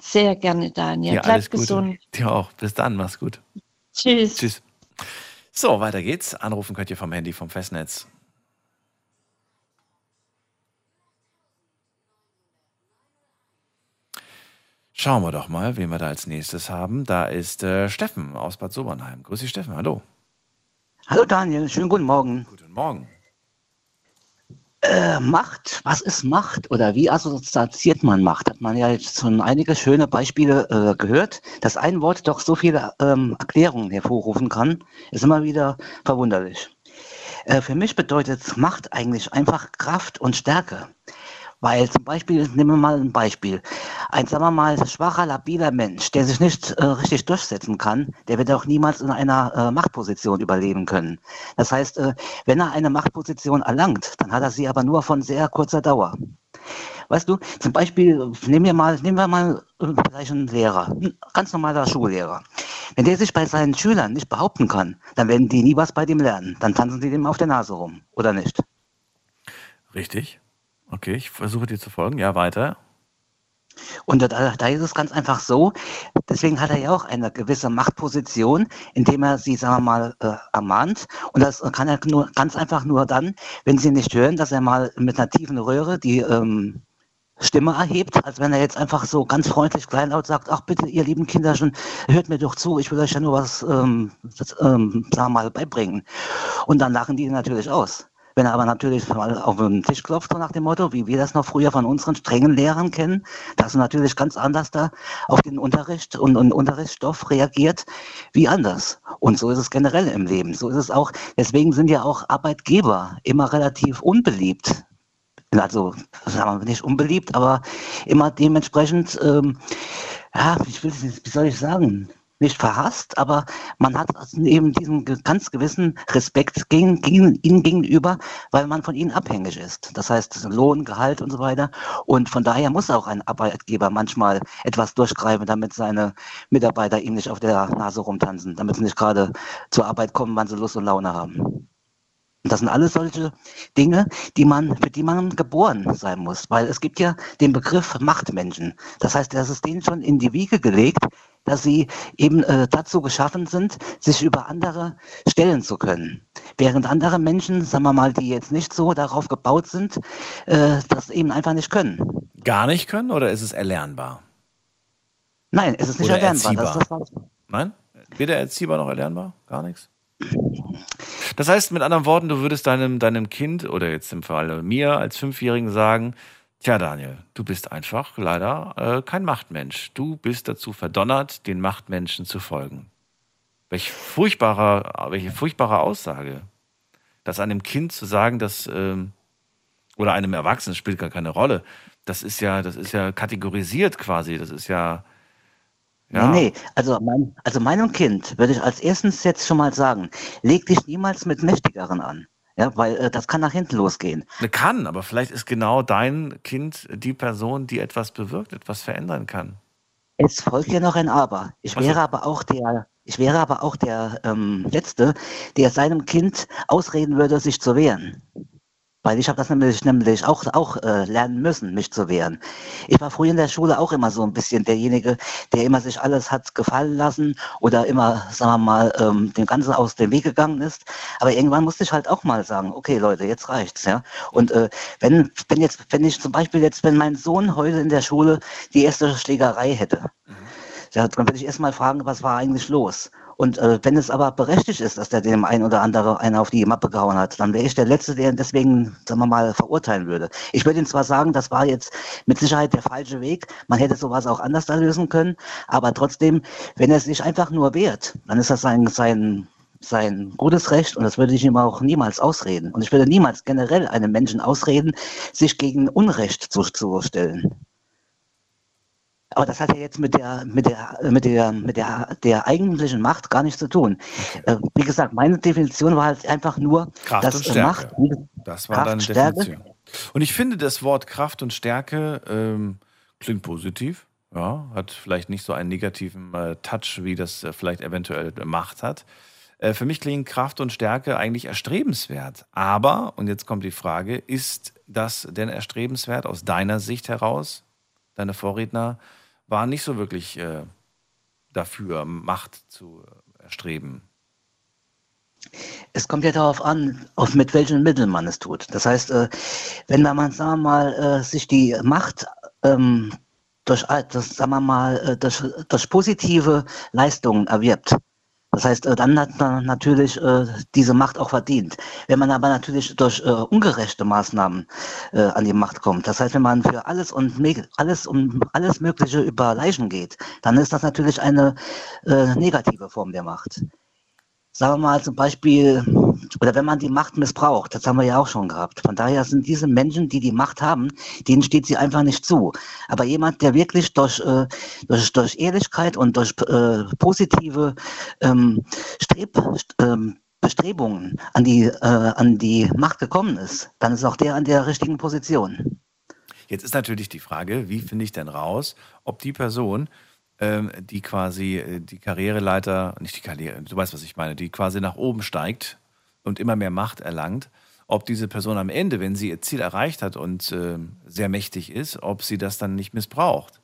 S12: Sehr gerne, Daniel.
S3: Dir
S12: Bleib
S3: alles Gute.
S12: gesund.
S3: Dir auch. Bis dann. Mach's gut.
S12: Tschüss.
S3: Tschüss. So, weiter geht's. Anrufen könnt ihr vom Handy, vom Festnetz. Schauen wir doch mal, wen wir da als nächstes haben. Da ist äh, Steffen aus Bad Sobernheim. Grüß dich, Steffen. Hallo.
S13: Hallo Daniel, schönen guten Morgen.
S3: Guten Morgen.
S13: Äh, Macht, was ist Macht oder wie assoziiert man Macht? Hat man ja jetzt schon einige schöne Beispiele äh, gehört. Dass ein Wort doch so viele ähm, Erklärungen hervorrufen kann, ist immer wieder verwunderlich. Äh, für mich bedeutet Macht eigentlich einfach Kraft und Stärke. Weil zum Beispiel, nehmen wir mal ein Beispiel. Ein, sagen wir mal, schwacher, labiler Mensch, der sich nicht äh, richtig durchsetzen kann, der wird auch niemals in einer äh, Machtposition überleben können. Das heißt, äh, wenn er eine Machtposition erlangt, dann hat er sie aber nur von sehr kurzer Dauer. Weißt du, zum Beispiel, nehmen wir mal, nehmen wir mal äh, vielleicht einen Lehrer, ein ganz normaler Schullehrer. Wenn der sich bei seinen Schülern nicht behaupten kann, dann werden die nie was bei dem lernen. Dann tanzen die dem auf der Nase rum, oder nicht?
S3: Richtig. Okay, ich versuche dir zu folgen. Ja, weiter.
S13: Und da, da ist es ganz einfach so, deswegen hat er ja auch eine gewisse Machtposition, indem er sie, sagen wir mal, äh, ermahnt. Und das kann er nur ganz einfach nur dann, wenn sie nicht hören, dass er mal mit einer tiefen Röhre die ähm, Stimme erhebt, als wenn er jetzt einfach so ganz freundlich kleinlaut sagt, ach bitte, ihr lieben Kinderchen, hört mir doch zu, ich will euch ja nur was, ähm, das, ähm, sagen wir mal, beibringen. Und dann lachen die natürlich aus. Wenn er aber natürlich auf den Tisch klopft, so nach dem Motto, wie wir das noch früher von unseren strengen Lehrern kennen, dass er natürlich ganz anders da auf den Unterricht und, und Unterrichtsstoff reagiert, wie anders. Und so ist es generell im Leben. So ist es auch, deswegen sind ja auch Arbeitgeber immer relativ unbeliebt. Also, sagen wir nicht unbeliebt, aber immer dementsprechend, ähm, ja, ich will, wie soll ich sagen, nicht verhasst, aber man hat eben diesen ganz gewissen Respekt gegen, gegen ihnen gegenüber, weil man von ihnen abhängig ist. Das heißt Lohn, Gehalt und so weiter. Und von daher muss auch ein Arbeitgeber manchmal etwas durchgreifen, damit seine Mitarbeiter ihm nicht auf der Nase rumtanzen, damit sie nicht gerade zur Arbeit kommen, wann sie Lust und Laune haben. Und das sind alles solche Dinge, die man, für die man geboren sein muss. Weil es gibt ja den Begriff Machtmenschen. Das heißt, das ist denen schon in die Wiege gelegt, dass sie eben äh, dazu geschaffen sind, sich über andere stellen zu können. Während andere Menschen, sagen wir mal, die jetzt nicht so darauf gebaut sind, äh, das eben einfach nicht können.
S3: Gar nicht können oder ist es erlernbar?
S13: Nein, es ist nicht
S3: Oder
S13: erlernbar. Das
S3: erziehbar.
S13: das, was-
S3: Nein? Weder erziehbar noch erlernbar? Gar nichts? Das heißt, mit anderen Worten, du würdest deinem, deinem Kind oder jetzt im Fall mir als Fünfjährigen sagen, tja Daniel, du bist einfach leider äh, kein Machtmensch. Du bist dazu verdonnert, den Machtmenschen zu folgen. Welch furchtbare, welche furchtbare Aussage. Das einem Kind zu sagen, dass, ähm, oder einem Erwachsenen spielt gar keine Rolle. Das ist ja, das ist ja kategorisiert quasi. Das ist ja, Ja.
S13: Nee, nee. Also, mein, also meinem Kind würde ich als erstens jetzt schon mal sagen, leg dich niemals mit Mächtigeren an. Ja, weil äh, das kann nach hinten losgehen.
S3: Ne, Kann, aber vielleicht ist genau dein Kind die Person, die etwas bewirkt, etwas verändern kann.
S13: Es folgt ja noch ein Aber. Ich
S3: Ach so.
S13: wäre aber auch der, ich wäre aber auch der ähm, Letzte, der seinem Kind ausreden würde, sich zu wehren. Weil ich habe das nämlich, nämlich auch, auch äh, lernen müssen, mich zu wehren. Ich war früher in der Schule auch immer so ein bisschen derjenige, der immer sich alles hat gefallen lassen oder immer, sagen wir mal, ähm, dem Ganzen aus dem Weg gegangen ist. Aber irgendwann musste ich halt auch mal sagen, okay Leute, jetzt reicht's, ja. Und äh, wenn, wenn jetzt, wenn ich zum Beispiel jetzt, wenn mein Sohn heute in der Schule die erste Schlägerei hätte, ja, dann würde ich erstmal fragen, was war eigentlich los? Und äh, wenn es aber berechtigt ist, dass der dem ein oder andere einen auf die Mappe gehauen hat, dann wäre ich der Letzte, der ihn deswegen, sagen wir mal, verurteilen würde. Ich würde ihm zwar sagen, das war jetzt mit Sicherheit der falsche Weg, man hätte sowas auch anders lösen können, aber trotzdem, wenn er sich einfach nur wehrt, dann ist das sein, sein, sein gutes Recht und das würde ich ihm auch niemals ausreden. Und ich würde niemals generell einem Menschen ausreden, sich gegen Unrecht zu, zu stellen. Aber das hat ja jetzt mit der, mit der, mit der, mit der, der eigentlichen Macht gar nichts zu tun. Äh, wie gesagt, meine Definition war halt einfach nur,
S3: Kraft
S13: dass
S3: und Stärke.
S13: Macht,
S3: Das war
S13: Kraft,
S3: deine
S13: Stärke.
S3: Definition. Und ich finde, das Wort Kraft und Stärke ähm, klingt positiv. Ja, hat vielleicht nicht so einen negativen äh, Touch, wie das äh, vielleicht eventuell Macht hat. Äh, für mich klingen Kraft und Stärke eigentlich erstrebenswert. Aber, und jetzt kommt die Frage, ist das denn erstrebenswert aus deiner Sicht heraus? Deine Vorredner waren nicht so wirklich äh, dafür, Macht zu äh, erstreben.
S13: Es kommt ja darauf an, auf mit welchen Mitteln man es tut. Das heißt, äh, wenn man, sagen wir mal, äh, sich die Macht ähm, durch, äh, das, sagen wir mal, äh, durch, durch positive Leistungen erwirbt, das heißt, äh, dann hat man natürlich äh, diese Macht auch verdient. Wenn man aber natürlich durch äh, ungerechte Maßnahmen an die Macht kommt, das heißt, wenn man für alles und alles um alles Mögliche über Leichen geht, dann ist das natürlich eine negative Form der Macht. Sagen wir mal zum Beispiel, oder wenn man die Macht missbraucht, das haben wir ja auch schon gehabt. Von daher sind diese Menschen, die die Macht haben, denen steht sie einfach nicht zu. Aber jemand, der wirklich durch, äh, durch, durch Ehrlichkeit und durch äh, positive ähm, Streb, ähm, Bestrebungen an die, äh, an die Macht gekommen ist, dann ist auch der an der richtigen Position.
S3: Jetzt ist natürlich die Frage, wie finde ich denn raus, ob die Person, die quasi äh, die Karriereleiter, nicht die Karriere, du weißt, was ich meine, die quasi nach oben steigt und immer mehr Macht erlangt, ob diese Person am Ende, wenn sie ihr Ziel erreicht hat und ähm, sehr mächtig ist, ob sie das dann nicht missbraucht.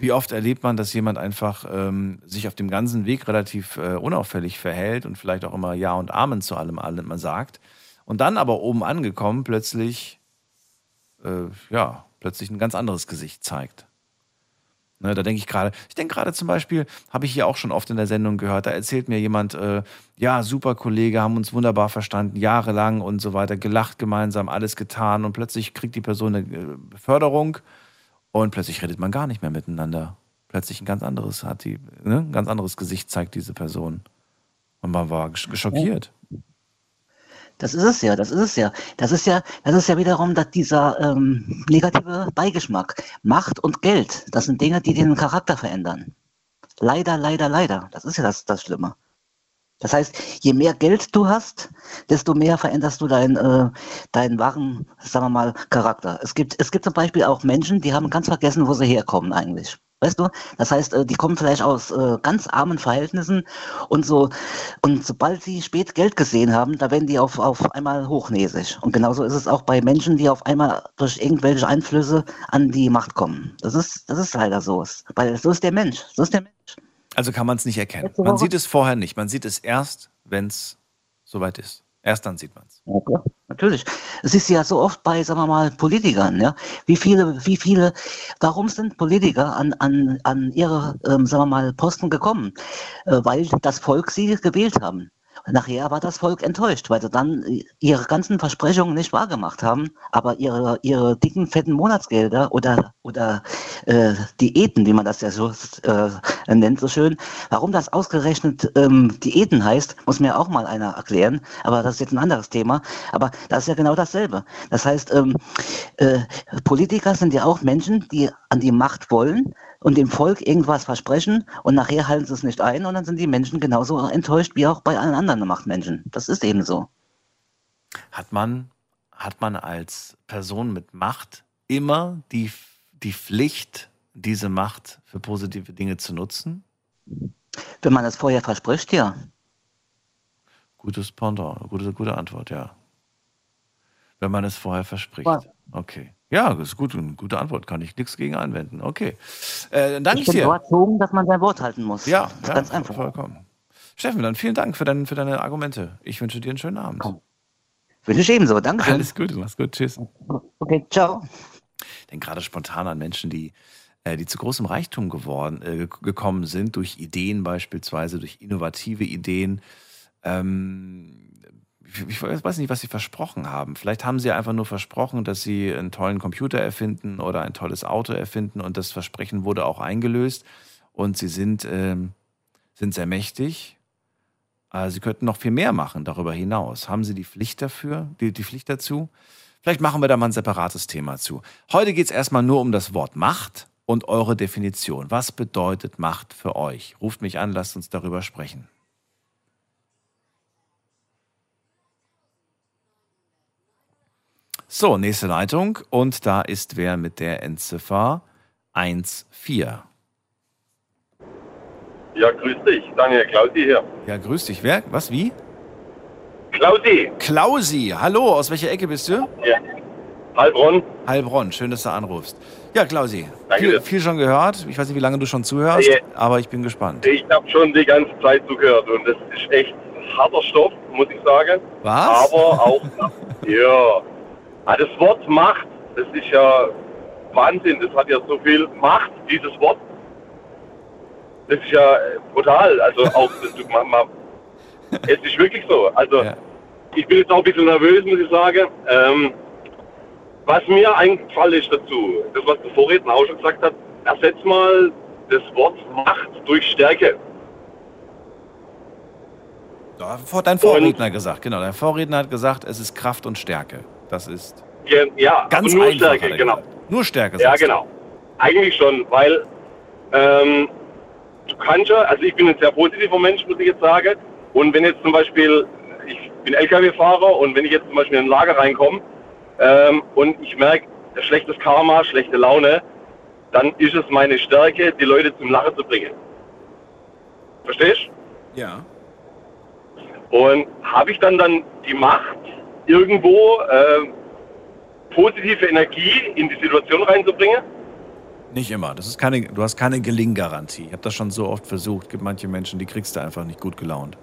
S3: Wie oft erlebt man, dass jemand einfach ähm, sich auf dem ganzen Weg relativ äh, unauffällig verhält und vielleicht auch immer Ja und Amen zu allem, allem sagt und dann aber oben angekommen plötzlich äh, ja, plötzlich ein ganz anderes Gesicht zeigt. Ne, da denke ich gerade, ich denke gerade zum Beispiel, habe ich hier auch schon oft in der Sendung gehört, da erzählt mir jemand, äh, ja, super Kollege, haben uns wunderbar verstanden, jahrelang und so weiter, gelacht gemeinsam, alles getan und plötzlich kriegt die Person eine äh, Beförderung und plötzlich redet man gar nicht mehr miteinander. Plötzlich ein ganz anderes hat die, ne, ein ganz anderes Gesicht zeigt diese Person. Und man war gesch- schockiert.
S13: Das ist es ja, das ist es ja. Das ist ja, das ist ja wiederum dass dieser ähm, negative Beigeschmack. Macht und Geld, das sind Dinge, die den Charakter verändern. Leider, leider, leider. Das ist ja das, das Schlimme. Das heißt, je mehr Geld du hast, desto mehr veränderst du deinen, äh, deinen wahren, sagen wir mal, Charakter. Es gibt, es gibt zum Beispiel auch Menschen, die haben ganz vergessen, wo sie herkommen eigentlich. Weißt du? Das heißt, äh, die kommen vielleicht aus äh, ganz armen Verhältnissen und so, und sobald sie spät Geld gesehen haben, da werden die auf, auf einmal hochnäsig. Und genauso ist es auch bei Menschen, die auf einmal durch irgendwelche Einflüsse an die Macht kommen. Das ist, das ist leider so. Weil so ist der Mensch. So ist der Mensch.
S3: Also kann man es nicht erkennen. Man sieht es vorher nicht. Man sieht es erst, wenn es soweit ist. Erst dann sieht man es.
S13: Klar. Natürlich. Es ist ja so oft bei, sagen wir mal, Politikern, ja. Wie viele, wie viele, warum sind Politiker an, an, an ihre, ähm, sagen wir mal, Posten gekommen? Äh, weil das Volk sie gewählt haben. Nachher war das Volk enttäuscht, weil sie dann ihre ganzen Versprechungen nicht wahrgemacht haben, aber ihre, ihre dicken, fetten Monatsgelder oder, oder äh, Diäten, wie man das ja so äh, nennt, so schön. Warum das ausgerechnet ähm, Diäten heißt, muss mir auch mal einer erklären, aber das ist jetzt ein anderes Thema. Aber das ist ja genau dasselbe. Das heißt, ähm, äh, Politiker sind ja auch Menschen, die an die Macht wollen, und dem Volk irgendwas versprechen und nachher halten sie es nicht ein und dann sind die Menschen genauso enttäuscht wie auch bei allen anderen Machtmenschen. Das ist eben so.
S3: Hat man, hat man als Person mit Macht immer die, die Pflicht, diese Macht für positive Dinge zu nutzen?
S13: Wenn man das vorher verspricht, ja.
S3: Gutes Pendant, gute, gute Antwort, ja. Wenn man es vorher verspricht. Okay. Ja, das ist gut, eine gute Antwort, kann ich nichts gegen einwenden. Okay. Äh, dann danke
S13: ich
S3: ich
S13: bin
S3: dir.
S13: so erzogen, dass man sein Wort halten muss.
S3: Ja, ja
S13: ganz einfach.
S3: vollkommen. Steffen, dann vielen Dank für, dein, für deine Argumente. Ich wünsche dir einen schönen Abend.
S13: Wünsche ich ebenso. Dankeschön.
S3: Alles Gute, mach's gut. Tschüss.
S13: Okay, ciao.
S3: Denn gerade spontan an Menschen, die, äh, die zu großem Reichtum geworden, äh, ge- gekommen sind, durch Ideen beispielsweise, durch innovative Ideen. Ähm, ich, weiß nicht, was sie versprochen haben. Vielleicht haben sie einfach nur versprochen, dass sie einen tollen Computer erfinden oder ein tolles Auto erfinden und das Versprechen wurde auch eingelöst und sie sind, ähm, sind sehr mächtig. Äh, Sie könnten noch viel mehr machen darüber hinaus. Haben Sie die Pflicht dafür, die, die Pflicht dazu? Vielleicht machen wir da mal ein separates Thema zu. Heute geht es erstmal nur um das Wort Macht und eure Definition. Was bedeutet Macht für euch? Ruft mich an, lasst uns darüber sprechen. So, nächste Leitung. Und da ist wer mit der Endziffer 14.
S14: Ja, grüß dich. Daniel Klausi hier.
S3: Ja, grüß dich. Wer? Was? Wie?
S14: Klausi.
S3: Klausi. Hallo, aus welcher Ecke bist du?
S14: Ja. Heilbronn.
S3: Heilbronn. Schön, dass du anrufst. Ja, Klausi. Viel, viel schon gehört. Ich weiß nicht, wie lange du schon zuhörst,
S14: Ja.
S3: aber ich bin gespannt.
S14: Ich habe schon die ganze Zeit zugehört und das ist echt harter Stoff, muss ich sagen.
S3: Was?
S14: Aber auch, [LAUGHS] ja. Ah, Das Wort Macht, das ist ja Wahnsinn. Das hat ja so viel Macht, dieses Wort. Das ist ja äh, brutal. Also auch, das, du, man, man, es ist wirklich so. Also ich bin jetzt auch ein bisschen nervös, muss ich sagen. Ähm, was mir eingefallen ist dazu, das was der Vorredner auch schon gesagt hat, ersetz mal das Wort Macht durch Stärke.
S3: Hat dein Vorredner gesagt, genau. Dein Vorredner hat gesagt, es ist Kraft und Stärke. Das ist
S14: Ja,
S3: ganz
S14: nur
S3: einfach.
S14: Stärke, genau.
S3: gesagt. Nur Stärke.
S14: Ja,
S3: du.
S14: genau. Eigentlich schon, weil ähm, du kannst ja, also ich bin ein sehr positiver Mensch, muss ich jetzt sagen. Und wenn jetzt zum Beispiel, ich bin LKW-Fahrer und wenn ich jetzt zum Beispiel in ein Lager reinkomme ähm, und ich merke schlechtes Karma, schlechte Laune, dann ist es meine Stärke, die Leute zum Lachen zu bringen. Verstehst?
S3: Ja.
S14: Und habe ich dann dann die Macht, irgendwo äh, positive Energie in die Situation reinzubringen?
S3: Nicht immer. Das ist keine, du hast keine Gelinggarantie. Ich habe das schon so oft versucht. Es gibt manche Menschen, die kriegst du einfach nicht gut gelaunt.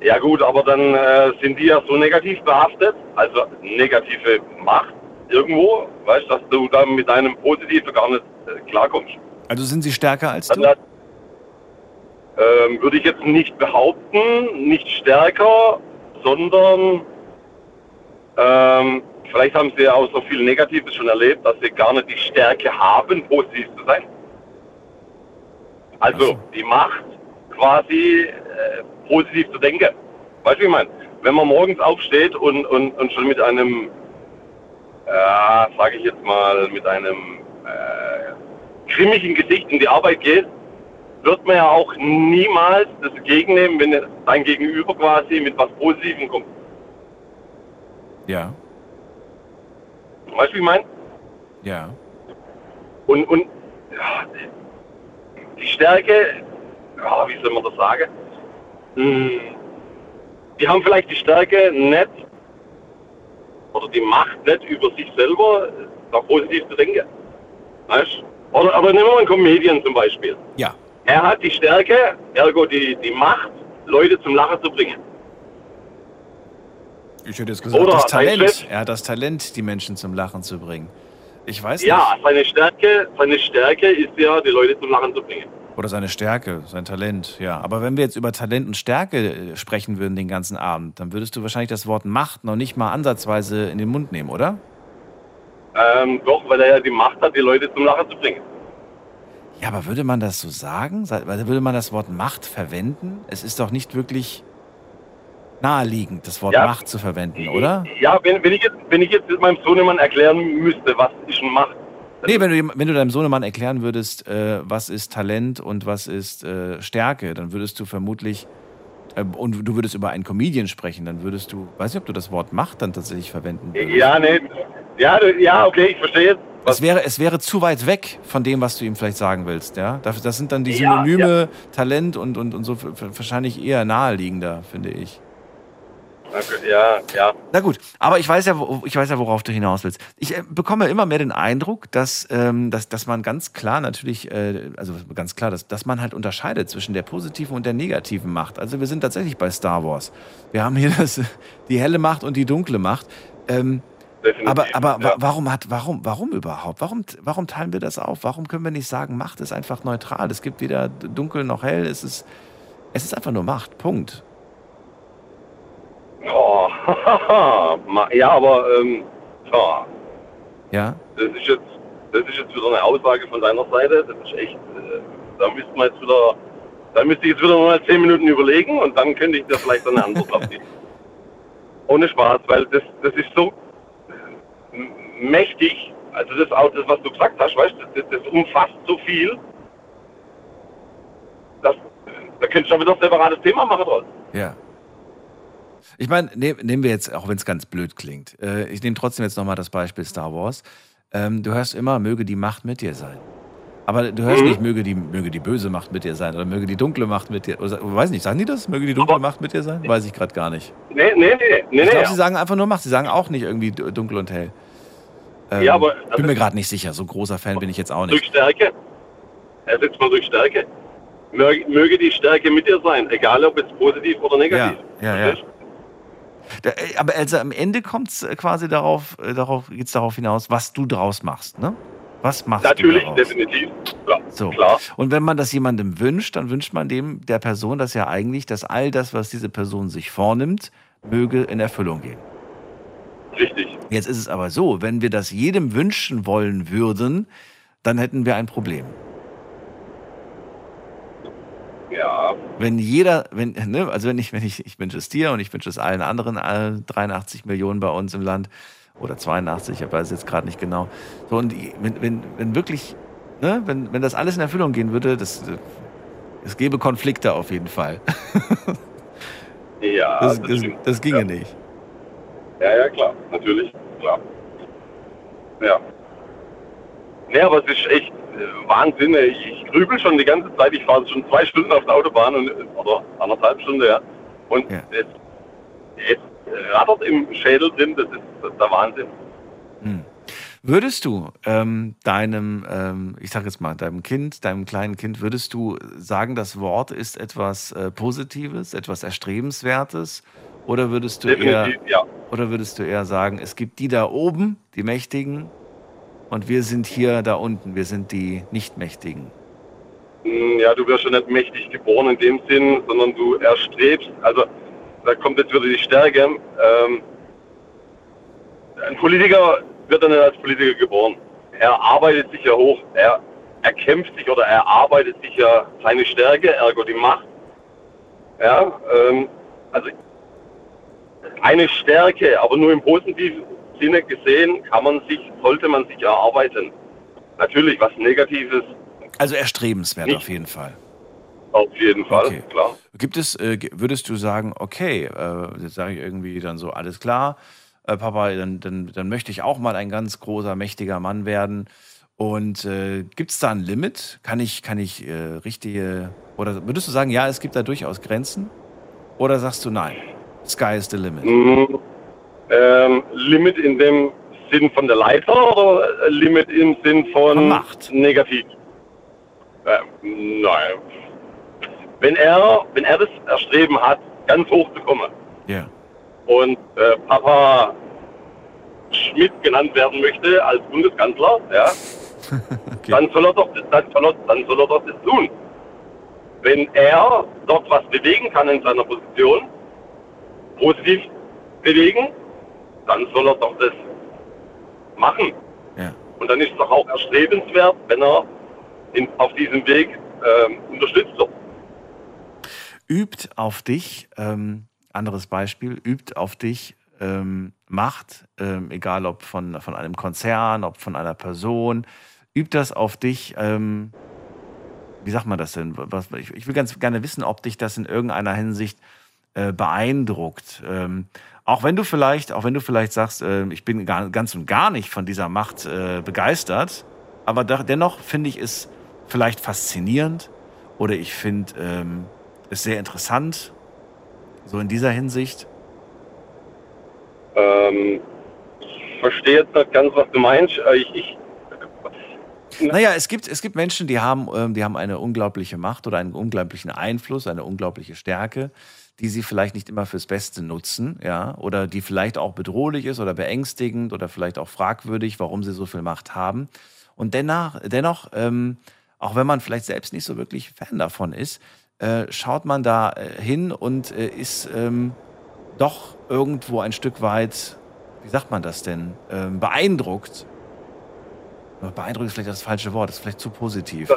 S14: Ja gut, aber dann äh, sind die ja so negativ behaftet, also negative Macht irgendwo, weißt dass du dann mit deinem Positiven gar nicht äh, klarkommst.
S3: Also sind sie stärker als du?
S14: hat, ähm, würde ich jetzt nicht behaupten, nicht stärker, sondern ähm, vielleicht haben sie ja auch so viel Negatives schon erlebt, dass sie gar nicht die Stärke haben, positiv zu sein. Also die Macht quasi äh, positiv zu denken. Weißt du, wie ich meine? Wenn man morgens aufsteht und, und, und schon mit einem, ja, sage ich jetzt mal, mit einem äh, grimmigen Gesicht in die Arbeit geht, wird man ja auch niemals das entgegennehmen, wenn dein Gegenüber quasi mit was Positivem kommt.
S3: Ja.
S14: Weißt du, wie ich meine?
S3: Ja.
S14: Und, und ja, die Stärke, ja, wie soll man das sagen? Hm, die haben vielleicht die Stärke nicht oder die Macht nicht über sich selber da positiv zu denken. Weißt? Oder, aber nehmen wir mal einen Comedian zum Beispiel.
S3: Ja.
S14: Er hat die Stärke, ergo die, die Macht, Leute zum Lachen zu bringen.
S3: Ich hätte jetzt gesagt,
S14: Oder
S3: das Talent. Er hat das Talent, die Menschen zum Lachen zu bringen. Ich weiß
S14: Ja,
S3: nicht.
S14: seine Stärke, seine Stärke ist ja, die Leute zum Lachen zu bringen.
S3: Oder seine Stärke, sein Talent, ja. Aber wenn wir jetzt über Talent und Stärke äh, sprechen würden den ganzen Abend, dann würdest du wahrscheinlich das Wort Macht noch nicht mal ansatzweise in den Mund nehmen, oder?
S14: Ähm, doch, weil er ja die Macht hat, die Leute zum Lachen zu bringen.
S3: Ja, aber würde man das so sagen? Würde man das Wort Macht verwenden? Es ist doch nicht wirklich naheliegend, das Wort
S14: Ja.
S3: Macht zu verwenden, oder?
S14: Ja, wenn, wenn, ich jetzt, wenn ich jetzt meinem Sohnemann erklären müsste, was ist Macht,
S3: Nee, wenn du, wenn du deinem Sohnemann erklären würdest, äh, was ist Talent und was ist äh, Stärke, dann würdest du vermutlich, äh, und du würdest über einen Comedian sprechen, dann würdest du, weiß nicht, ob du das Wort Macht dann tatsächlich verwenden würdest.
S14: Ja, nee. Ja, ja, okay, ich verstehe jetzt.
S3: Es wäre, es wäre zu weit weg von dem, was du ihm vielleicht sagen willst, ja? Das, das sind dann die
S14: Ja,
S3: Synonyme Talent und, und, und so wahrscheinlich eher naheliegender, finde ich.
S14: Ja, ja.
S3: Na gut, aber ich weiß ja, ich weiß ja, worauf du hinaus willst. Ich äh, bekomme immer mehr den Eindruck, dass, ähm, dass, dass man ganz klar natürlich, äh, also ganz klar, dass, dass man halt unterscheidet zwischen der positiven und der negativen Macht. Also wir sind tatsächlich bei Star Wars. Wir haben hier das, [LAUGHS] die helle Macht und die dunkle Macht. Ähm, aber aber wa- warum hat, warum, warum überhaupt? Warum, warum teilen wir das auf? Warum können wir nicht sagen, Macht ist einfach neutral? Es gibt weder dunkel noch hell. Es ist, es ist einfach nur Macht. Punkt.
S14: Oh, [LAUGHS] ja, aber ähm, ja,
S3: Ja?
S14: das ist jetzt das ist jetzt wieder eine Aussage von deiner Seite. Das ist echt, äh, da müsste man jetzt wieder, da müsste ich jetzt wieder mal zehn Minuten überlegen und dann könnte ich dir vielleicht eine Antwort [LAUGHS] drauf geben. Ohne Spaß, weil das, das ist so mächtig. Also das auch das, was du gesagt hast, weißt du, das, das umfasst so viel. Das, da könntest du schon wieder ein separates Thema machen draus.
S3: Ja. Ich meine, nehm, nehmen wir jetzt, auch wenn es ganz blöd klingt, äh, ich nehme trotzdem jetzt nochmal das Beispiel Star Wars. Ähm, du hörst immer, möge die Macht mit dir sein. Aber du hörst
S14: Mhm.
S3: nicht, möge die, möge die böse Macht mit dir sein oder möge die dunkle Macht mit dir. Oder, weiß nicht, sagen die das? Möge die dunkle Macht mit dir sein? Weiß ich gerade gar nicht.
S14: Nee, nee, nee, nee,
S3: ich glaube,
S14: nee.
S3: sie sagen einfach nur Macht. Sie sagen auch nicht irgendwie dunkel und hell. Ähm,
S14: Ja, aber-
S3: bin mir gerade nicht sicher. So großer Fan bin ich jetzt auch nicht.
S14: durch Stärke. Ersetzt man durch Stärke. Möge, möge die Stärke mit dir sein, egal ob es positiv oder negativ.
S3: Ja, ja, ja. Äh, aber also am Ende kommt es quasi darauf, äh, darauf geht es darauf hinaus, was du draus machst, ne? Was machst
S14: Natürlich,
S3: du daraus?
S14: definitiv. Klar.
S3: So.
S14: Klar.
S3: Und wenn man das jemandem wünscht, dann wünscht man dem der Person das ja eigentlich, dass all das, was diese Person sich vornimmt, möge in Erfüllung gehen.
S14: Richtig.
S3: Jetzt ist es aber so, wenn wir das jedem wünschen wollen würden, dann hätten wir ein Problem.
S14: Ja.
S3: Wenn jeder, wenn, ne, also wenn ich, wenn ich, ich wünsche es dir und ich wünsche es allen anderen, allen 83 Millionen bei uns im Land oder 82, ich weiß jetzt gerade nicht genau. So, und wenn, wenn, wenn wirklich, ne, wenn, wenn das alles in Erfüllung gehen würde, das, es gäbe Konflikte auf jeden Fall.
S14: Ja,
S3: Das,
S14: das
S3: das, ginge nicht.
S14: Ja, ja, klar. Natürlich. Klar. Ja. Nee, aber es ist echt äh, Wahnsinn. ey. Ich, grübel schon die ganze Zeit. Ich fahre schon zwei Stunden auf der Autobahn und, oder anderthalb Stunden, ja. Und es, es rattert im Schädel drin. Das ist der Wahnsinn.
S3: Würdest du ähm, deinem, ähm, ich sag jetzt mal, deinem Kind, deinem kleinen Kind, würdest du sagen, das Wort ist etwas äh, Positives, etwas Erstrebenswertes? Oder würdest du eher,
S14: ja.
S3: oder würdest du eher sagen, es gibt die da oben, die Mächtigen, und wir sind hier da unten, wir sind die Nicht-Mächtigen?
S14: Hm, Ja, du wirst schon nicht mächtig geboren in dem Sinn, sondern du erstrebst. Also, da kommt jetzt wieder die Stärke. Ähm, ein Politiker wird dann nicht als Politiker geboren. Er arbeitet sich ja hoch. Er, er kämpft sich oder er arbeitet sich ja seine Stärke, ergo die Macht. Ja, ähm, also eine Stärke, aber nur im positiven Sinne gesehen, kann man sich, sollte man sich erarbeiten. Natürlich, was Negatives
S3: Also erstrebenswert
S14: Nicht-
S3: auf jeden Fall.
S14: auf jeden Fall,
S3: Okay.
S14: klar.
S3: Gibt es, äh, würdest du sagen, okay, äh, jetzt sage ich irgendwie dann so, alles klar, äh, Papa, dann, dann, dann möchte ich auch mal ein ganz großer, mächtiger Mann werden. Und äh, gibt es da ein Limit? Kann ich, kann ich äh, richtige, oder würdest du sagen, ja, es gibt da durchaus Grenzen? Oder sagst du nein? Sky is the limit.
S14: Ähm, Limit in dem Sinn von der Leiter oder Limit im Sinn von,
S3: Macht.
S14: negativ? Ähm, nein. Wenn er, wenn er das Erstreben hat, ganz hoch zu kommen
S3: Ja.
S14: und äh, Papa Schmidt genannt werden möchte als Bundeskanzler, ja, [LAUGHS] dann, soll er doch, dann, soll er, dann soll er doch das tun. Wenn er dort was bewegen kann in seiner Position, positiv bewegen, dann soll er doch das machen.
S3: Ja.
S14: Und dann ist es doch auch erstrebenswert, wenn er in, auf diesem Weg ähm, unterstützt wird.
S3: Übt auf dich, ähm, anderes Beispiel, übt auf dich ähm, Macht, ähm, egal ob von, von einem Konzern, ob von einer Person, übt das auf dich, ähm, wie sagt man das denn? Ich, will ganz gerne wissen, ob dich das in irgendeiner Hinsicht äh, beeindruckt. Auch wenn du vielleicht, auch wenn du vielleicht sagst, äh, ich bin gar, ganz und gar nicht von dieser Macht äh, begeistert, aber dennoch finde ich es vielleicht faszinierend oder ich finde ähm, es sehr interessant, so in dieser Hinsicht.
S14: Ähm, ich verstehe jetzt nicht ganz, was du meinst. Äh, ich, ich
S3: naja, es gibt, es gibt Menschen, die haben, ähm, die haben eine unglaubliche Macht oder einen unglaublichen Einfluss, eine unglaubliche Stärke, die sie vielleicht nicht immer fürs Beste nutzen, ja, oder die vielleicht auch bedrohlich ist oder beängstigend oder vielleicht auch fragwürdig, warum sie so viel Macht haben. Und dennoch, dennoch ähm, auch wenn man vielleicht selbst nicht so wirklich Fan davon ist, äh, schaut man da äh, hin und äh, ist ähm, doch irgendwo ein Stück weit, wie sagt man das denn, ähm, beeindruckt. Beeindruckt ist vielleicht das falsche Wort, ist vielleicht zu positiv.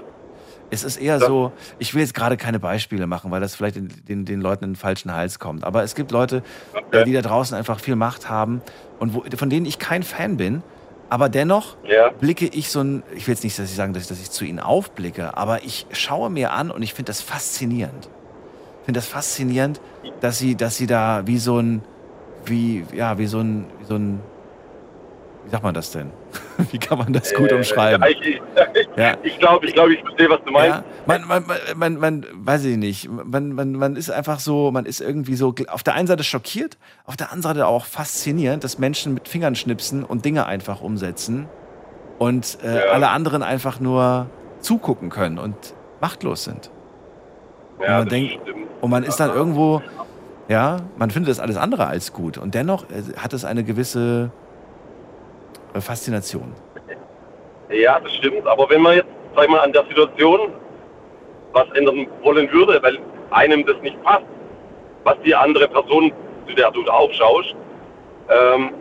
S3: Es ist eher so, ich will jetzt gerade keine Beispiele machen, weil das vielleicht den, den, den Leuten in den falschen Hals kommt. Aber es gibt Leute, okay. die da draußen einfach viel Macht haben und wo, von denen ich kein Fan bin, aber dennoch ja. blicke ich so ein, ich will jetzt nicht, dass ich sagen, dass ich, dass ich zu ihnen aufblicke, aber ich schaue mir an und ich finde das faszinierend. Ich finde das faszinierend, dass sie, dass sie da wie so ein, wie, ja, wie so ein, wie so ein wie sagt man das denn? [LAUGHS] Wie kann man das gut äh, umschreiben?
S14: Ja, ich, [LAUGHS] ja. ich glaube, ich, glaub, ich verstehe, was du meinst. Ja,
S3: man, man, man, man, weiß ich nicht, man, man, man ist einfach so, man ist irgendwie so auf der einen Seite schockiert, auf der anderen Seite auch faszinierend, dass Menschen mit Fingern schnipsen und Dinge einfach umsetzen und äh, ja. alle anderen einfach nur zugucken können und machtlos sind. Und man denkt, und man ist dann irgendwo, ja, man findet das alles andere als gut und dennoch äh, hat es eine gewisse äh, Faszination.
S14: Ja, das stimmt. Aber wenn man jetzt, sag ich mal, an der Situation was ändern wollen würde, weil einem das nicht passt, was die andere Person, zu der du aufschaust, ähm,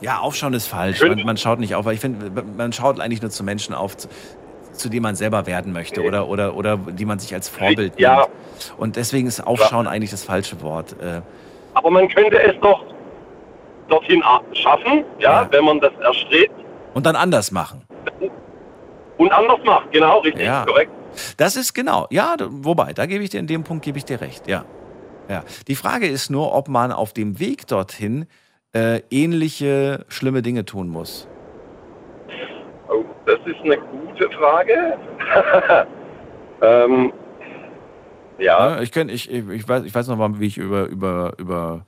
S3: ja, aufschauen ist falsch. Man, man, schaut nicht auf, weil ich finde, man schaut eigentlich nur zu Menschen auf, zu, zu denen man selber werden möchte oder, oder, oder die man sich als Vorbild ja. nimmt. Und deswegen ist Aufschauen ja. eigentlich das falsche Wort. Äh,
S14: Aber man könnte es doch dorthin schaffen, ja, ja, wenn man das erstrebt.
S3: Und dann anders machen.
S14: Und anders macht, genau, richtig,
S3: ja.
S14: korrekt.
S3: Das ist genau, ja, wobei, da gebe ich dir in dem Punkt gebe ich dir recht, ja. ja. Die Frage ist nur, ob man auf dem Weg dorthin äh, ähnliche schlimme Dinge tun muss.
S14: Oh, das ist eine gute Frage. [LAUGHS] ähm, ja.
S3: ja. Ich, kenn, ich, ich, weiß, ich weiß noch mal, wie ich über, über, über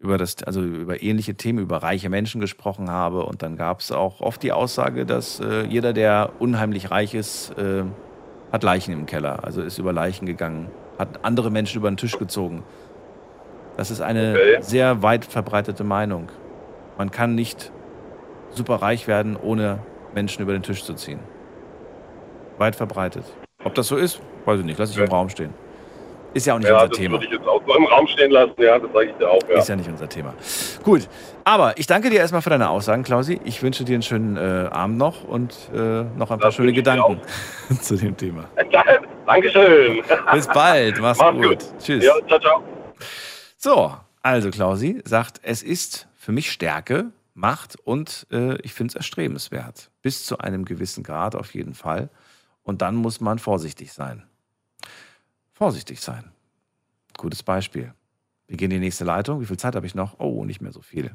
S3: über das, also über ähnliche Themen, über reiche Menschen gesprochen habe. Und dann gab es auch oft die Aussage, dass äh, jeder, der unheimlich reich ist, äh, hat Leichen im Keller. Also ist über Leichen gegangen, hat andere Menschen über den Tisch gezogen. Das ist eine okay. sehr weit verbreitete Meinung. Man kann nicht super reich werden, ohne Menschen über den Tisch zu ziehen. Weit verbreitet. Ob das so ist, weiß ich nicht. Lass ich okay. im Raum stehen. Ist ja auch nicht ja, unser das Thema.
S14: würde ich jetzt auch so im Raum stehen lassen, ja, das sage ich dir auch. Ja.
S3: Ist ja nicht unser Thema. Gut, aber ich danke dir erstmal für deine Aussagen, Klausi. Ich wünsche dir einen schönen äh, Abend noch und äh, noch ein paar schöne Gedanken [LAUGHS] zu dem Thema. [LAUGHS]
S14: Dankeschön.
S3: Bis bald, mach's, mach's gut. gut. Tschüss. Ja, ciao, ciao. So, also Klausi sagt, es ist für mich Stärke, Macht und äh, ich finde es erstrebenswert. Bis zu einem gewissen Grad auf jeden Fall. Und dann muss man vorsichtig sein vorsichtig sein. Gutes Beispiel. Wir gehen in die nächste Leitung. Wie viel Zeit habe ich noch? Oh, nicht mehr so viel.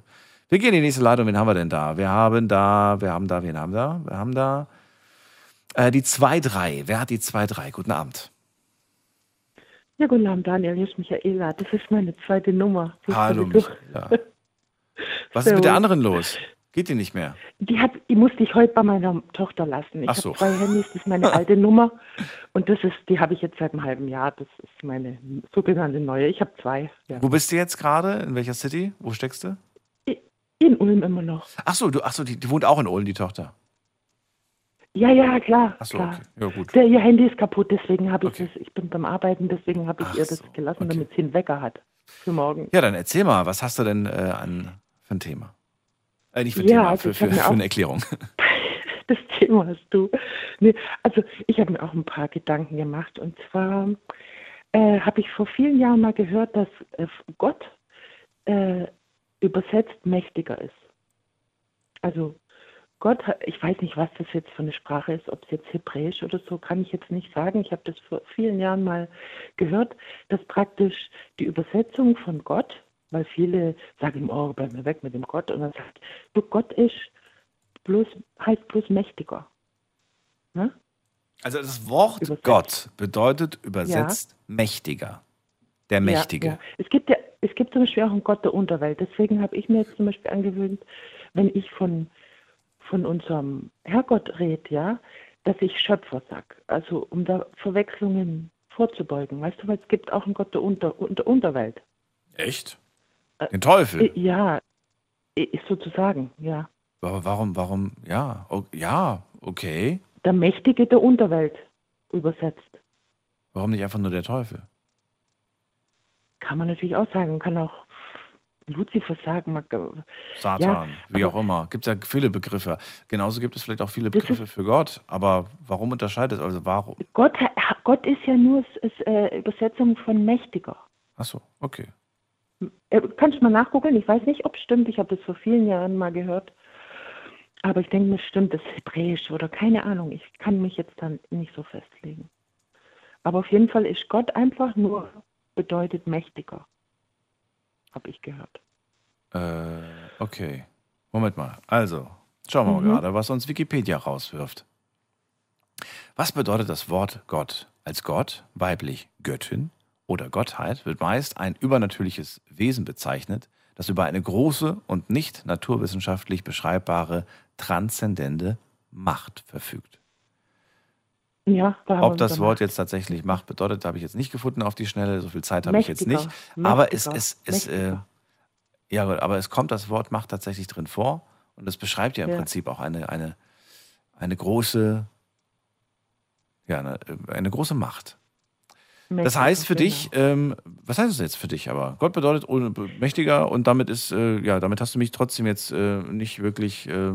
S3: Wir gehen in die nächste Leitung. Wen haben wir denn da? Wir haben da, wir haben da, wen haben wir da? Wir haben da äh, die 2-3. Wer hat die 2-3? Guten Abend.
S15: Ja, guten Abend, Daniel. Hier ist Michaela. Das ist meine zweite Nummer.
S3: Hallo, Michaela. Was ist mit der anderen los? Geht die nicht mehr?
S15: Die, hat, die musste ich heute bei meiner Tochter lassen. Ich so. habe zwei Handys, das ist meine [LAUGHS] alte Nummer. Und das ist, die habe ich jetzt seit einem halben Jahr. Das ist meine sogenannte neue. Ich habe zwei.
S3: Ja. Wo bist du jetzt gerade? In welcher City? Wo steckst du?
S15: In Ulm immer noch.
S3: Ach so, du, ach so die, die wohnt auch in Ulm, die Tochter.
S15: Ja, ja, klar.
S3: Ach so,
S15: klar.
S3: okay. Ja, gut.
S15: Der, ihr Handy ist kaputt, deswegen habe ich okay. das, ich bin beim Arbeiten, deswegen habe ich ach ihr das so, gelassen, okay. damit sie einen Wecker hat für morgen.
S3: Ja, dann erzähl mal, was hast du denn äh, an, für ein Thema? Äh, nicht für ein ja, Thema, also für, für, für eine Erklärung. [LAUGHS]
S15: Das Thema hast du. Nee, also ich habe mir auch ein paar Gedanken gemacht. Und zwar äh, habe ich vor vielen Jahren mal gehört, dass äh, Gott äh, übersetzt mächtiger ist. Also Gott, ich weiß nicht, was das jetzt für eine Sprache ist, ob es jetzt Hebräisch oder so, kann ich jetzt nicht sagen. Ich habe das vor vielen Jahren mal gehört, dass praktisch die Übersetzung von Gott, weil viele sagen, oh, bleib mir weg mit dem Gott, und dann sagt, du, Gott ist bloß, heißt bloß mächtiger. Ne?
S3: Also das Wort übersetzt. Gott bedeutet übersetzt ja. mächtiger. Der Mächtige. Ja, ja.
S15: Es, gibt ja, es gibt zum Beispiel auch einen Gott der Unterwelt. Deswegen habe ich mir jetzt zum Beispiel angewöhnt, wenn ich von, von unserem Herrgott rede, ja, dass ich Schöpfer sage. Also um da Verwechslungen vorzubeugen. Weißt du, weil es gibt auch einen Gott der, Unter, der Unterwelt.
S3: Echt? Äh, Den Teufel?
S15: Äh, ja, sozusagen, ja.
S3: Warum, warum, ja, ja, okay.
S15: Der Mächtige der Unterwelt übersetzt.
S3: Warum nicht einfach nur der Teufel?
S15: Kann man natürlich auch sagen. Kann auch Luzifer sagen.
S3: Satan, ja, wie auch immer. Gibt es ja viele Begriffe. Genauso gibt es vielleicht auch viele Begriffe für Gott. Aber warum unterscheidet es? Also warum?
S15: Gott, Gott ist ja nur äh, Übersetzung von mächtiger.
S3: Ach so, okay.
S15: Äh, kannst du mal nachgucken? Ich weiß nicht, ob es stimmt. Ich habe das vor vielen Jahren mal gehört. Aber ich denke, mir stimmt das Hebräisch oder keine Ahnung. Ich kann mich jetzt dann nicht so festlegen. Aber auf jeden Fall ist Gott einfach nur bedeutet mächtiger. Habe ich gehört.
S3: Äh, okay. Moment mal. Also, schauen wir mhm. mal gerade, was uns Wikipedia rauswirft. Was bedeutet das Wort Gott? Als Gott, weiblich Göttin oder Gottheit, wird meist ein übernatürliches Wesen bezeichnet, das über eine große und nicht naturwissenschaftlich beschreibbare transzendente Macht verfügt.
S15: Ja,
S3: da Ob das Wort jetzt tatsächlich Macht bedeutet, habe ich jetzt nicht gefunden auf die Schnelle. So viel Zeit habe ich jetzt nicht. Mächtiger, aber es, es, es, äh, ja, aber es kommt das Wort Macht tatsächlich drin vor und es beschreibt ja im ja. Prinzip auch eine, eine, eine große, ja, eine, eine große Macht. Das heißt für dich, ähm, was heißt das jetzt für dich? Aber Gott bedeutet mächtiger und damit ist, äh, ja, damit hast du mich trotzdem jetzt äh, nicht wirklich äh,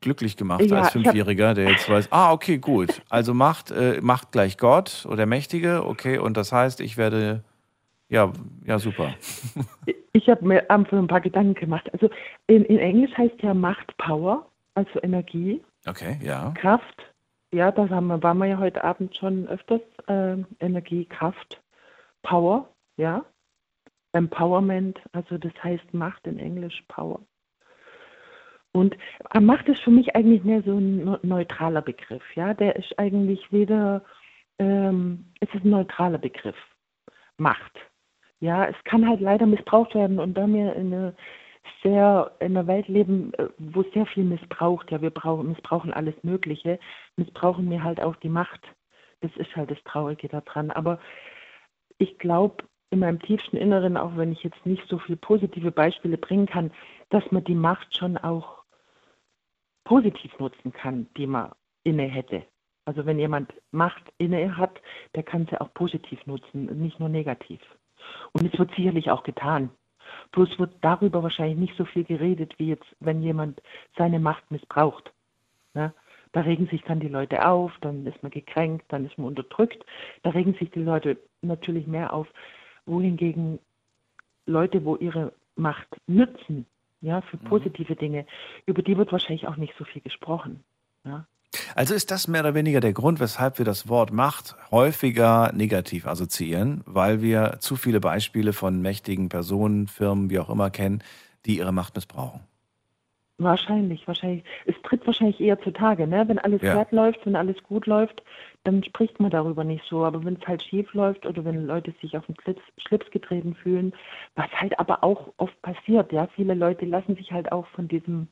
S3: glücklich gemacht ja, als Fünfjähriger, der jetzt weiß, ah, okay, gut. Also Macht, äh, Macht gleich Gott oder Mächtige, okay, und das heißt, ich werde, ja, ja, super. [LAUGHS]
S15: Ich habe mir einfach ein paar Gedanken gemacht. Also in, in Englisch heißt ja Macht Power, also Energie.
S3: Okay, ja.
S15: Kraft, ja, da haben wir, waren wir ja heute Abend schon öfters. Äh, Energie, Kraft, Power, ja. Empowerment, also das heißt Macht in Englisch Power. Und Macht ist für mich eigentlich mehr so ein neutraler Begriff. Ja, der ist eigentlich weder, ähm, es ist ein neutraler Begriff. Macht. Ja, es kann halt leider missbraucht werden und da wir in einer sehr in einer Welt leben, äh, wo sehr viel missbraucht, ja, wir brauchen, missbrauchen alles Mögliche, missbrauchen wir halt auch die Macht. Das ist halt das Traurige daran. Aber ich glaube, in meinem tiefsten Inneren, auch wenn ich jetzt nicht so viele positive Beispiele bringen kann, dass man die Macht schon auch positiv nutzen kann, die man inne hätte. Also wenn jemand Macht inne hat, der kann sie auch positiv nutzen, nicht nur negativ. Und es wird sicherlich auch getan. Bloß wird darüber wahrscheinlich nicht so viel geredet, wie jetzt, wenn jemand seine Macht missbraucht. Ne? Da regen sich dann die Leute auf, dann ist man gekränkt, dann ist man unterdrückt. Da regen sich die Leute natürlich mehr auf, wohingegen Leute, wo ihre Macht nützen, ja, für mhm. positive Dinge. Über die wird wahrscheinlich auch nicht so viel gesprochen. Ja.
S3: Also ist das mehr oder weniger der Grund, weshalb wir das Wort Macht häufiger negativ assoziieren, weil wir zu viele Beispiele von mächtigen Personen, Firmen, wie auch immer kennen, die ihre Macht missbrauchen.
S15: Wahrscheinlich, wahrscheinlich. Es tritt wahrscheinlich eher zutage, ne? Wenn alles ja. glatt läuft, wenn alles gut läuft, dann spricht man darüber nicht so. Aber wenn es halt schief läuft oder wenn Leute sich auf den Schlips, Schlips getreten fühlen, was halt aber auch oft passiert, ja, viele Leute lassen sich halt auch von diesem,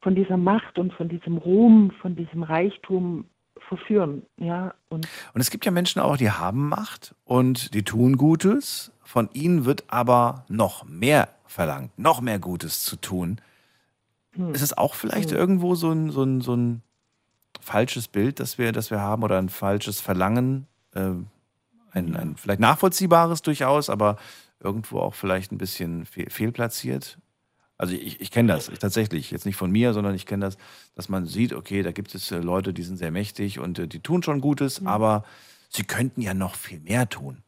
S15: von dieser Macht und von diesem Ruhm, von diesem Reichtum verführen, ja.
S3: Und, und es gibt ja Menschen auch, die haben Macht und die tun Gutes. Von ihnen wird aber noch mehr verlangt, noch mehr Gutes zu tun. Hm. Ist es auch vielleicht hm. irgendwo so ein, so, ein, so ein falsches Bild, das wir, das wir haben oder ein falsches Verlangen? Äh, ein, ein vielleicht nachvollziehbares durchaus, aber irgendwo auch vielleicht ein bisschen fehl, fehlplatziert? Also ich, ich kenne das ich, tatsächlich, jetzt nicht von mir, sondern ich kenne das, dass man sieht, okay, da gibt es äh, Leute, die sind sehr mächtig und äh, die tun schon Gutes, mhm. aber sie könnten ja noch viel mehr tun.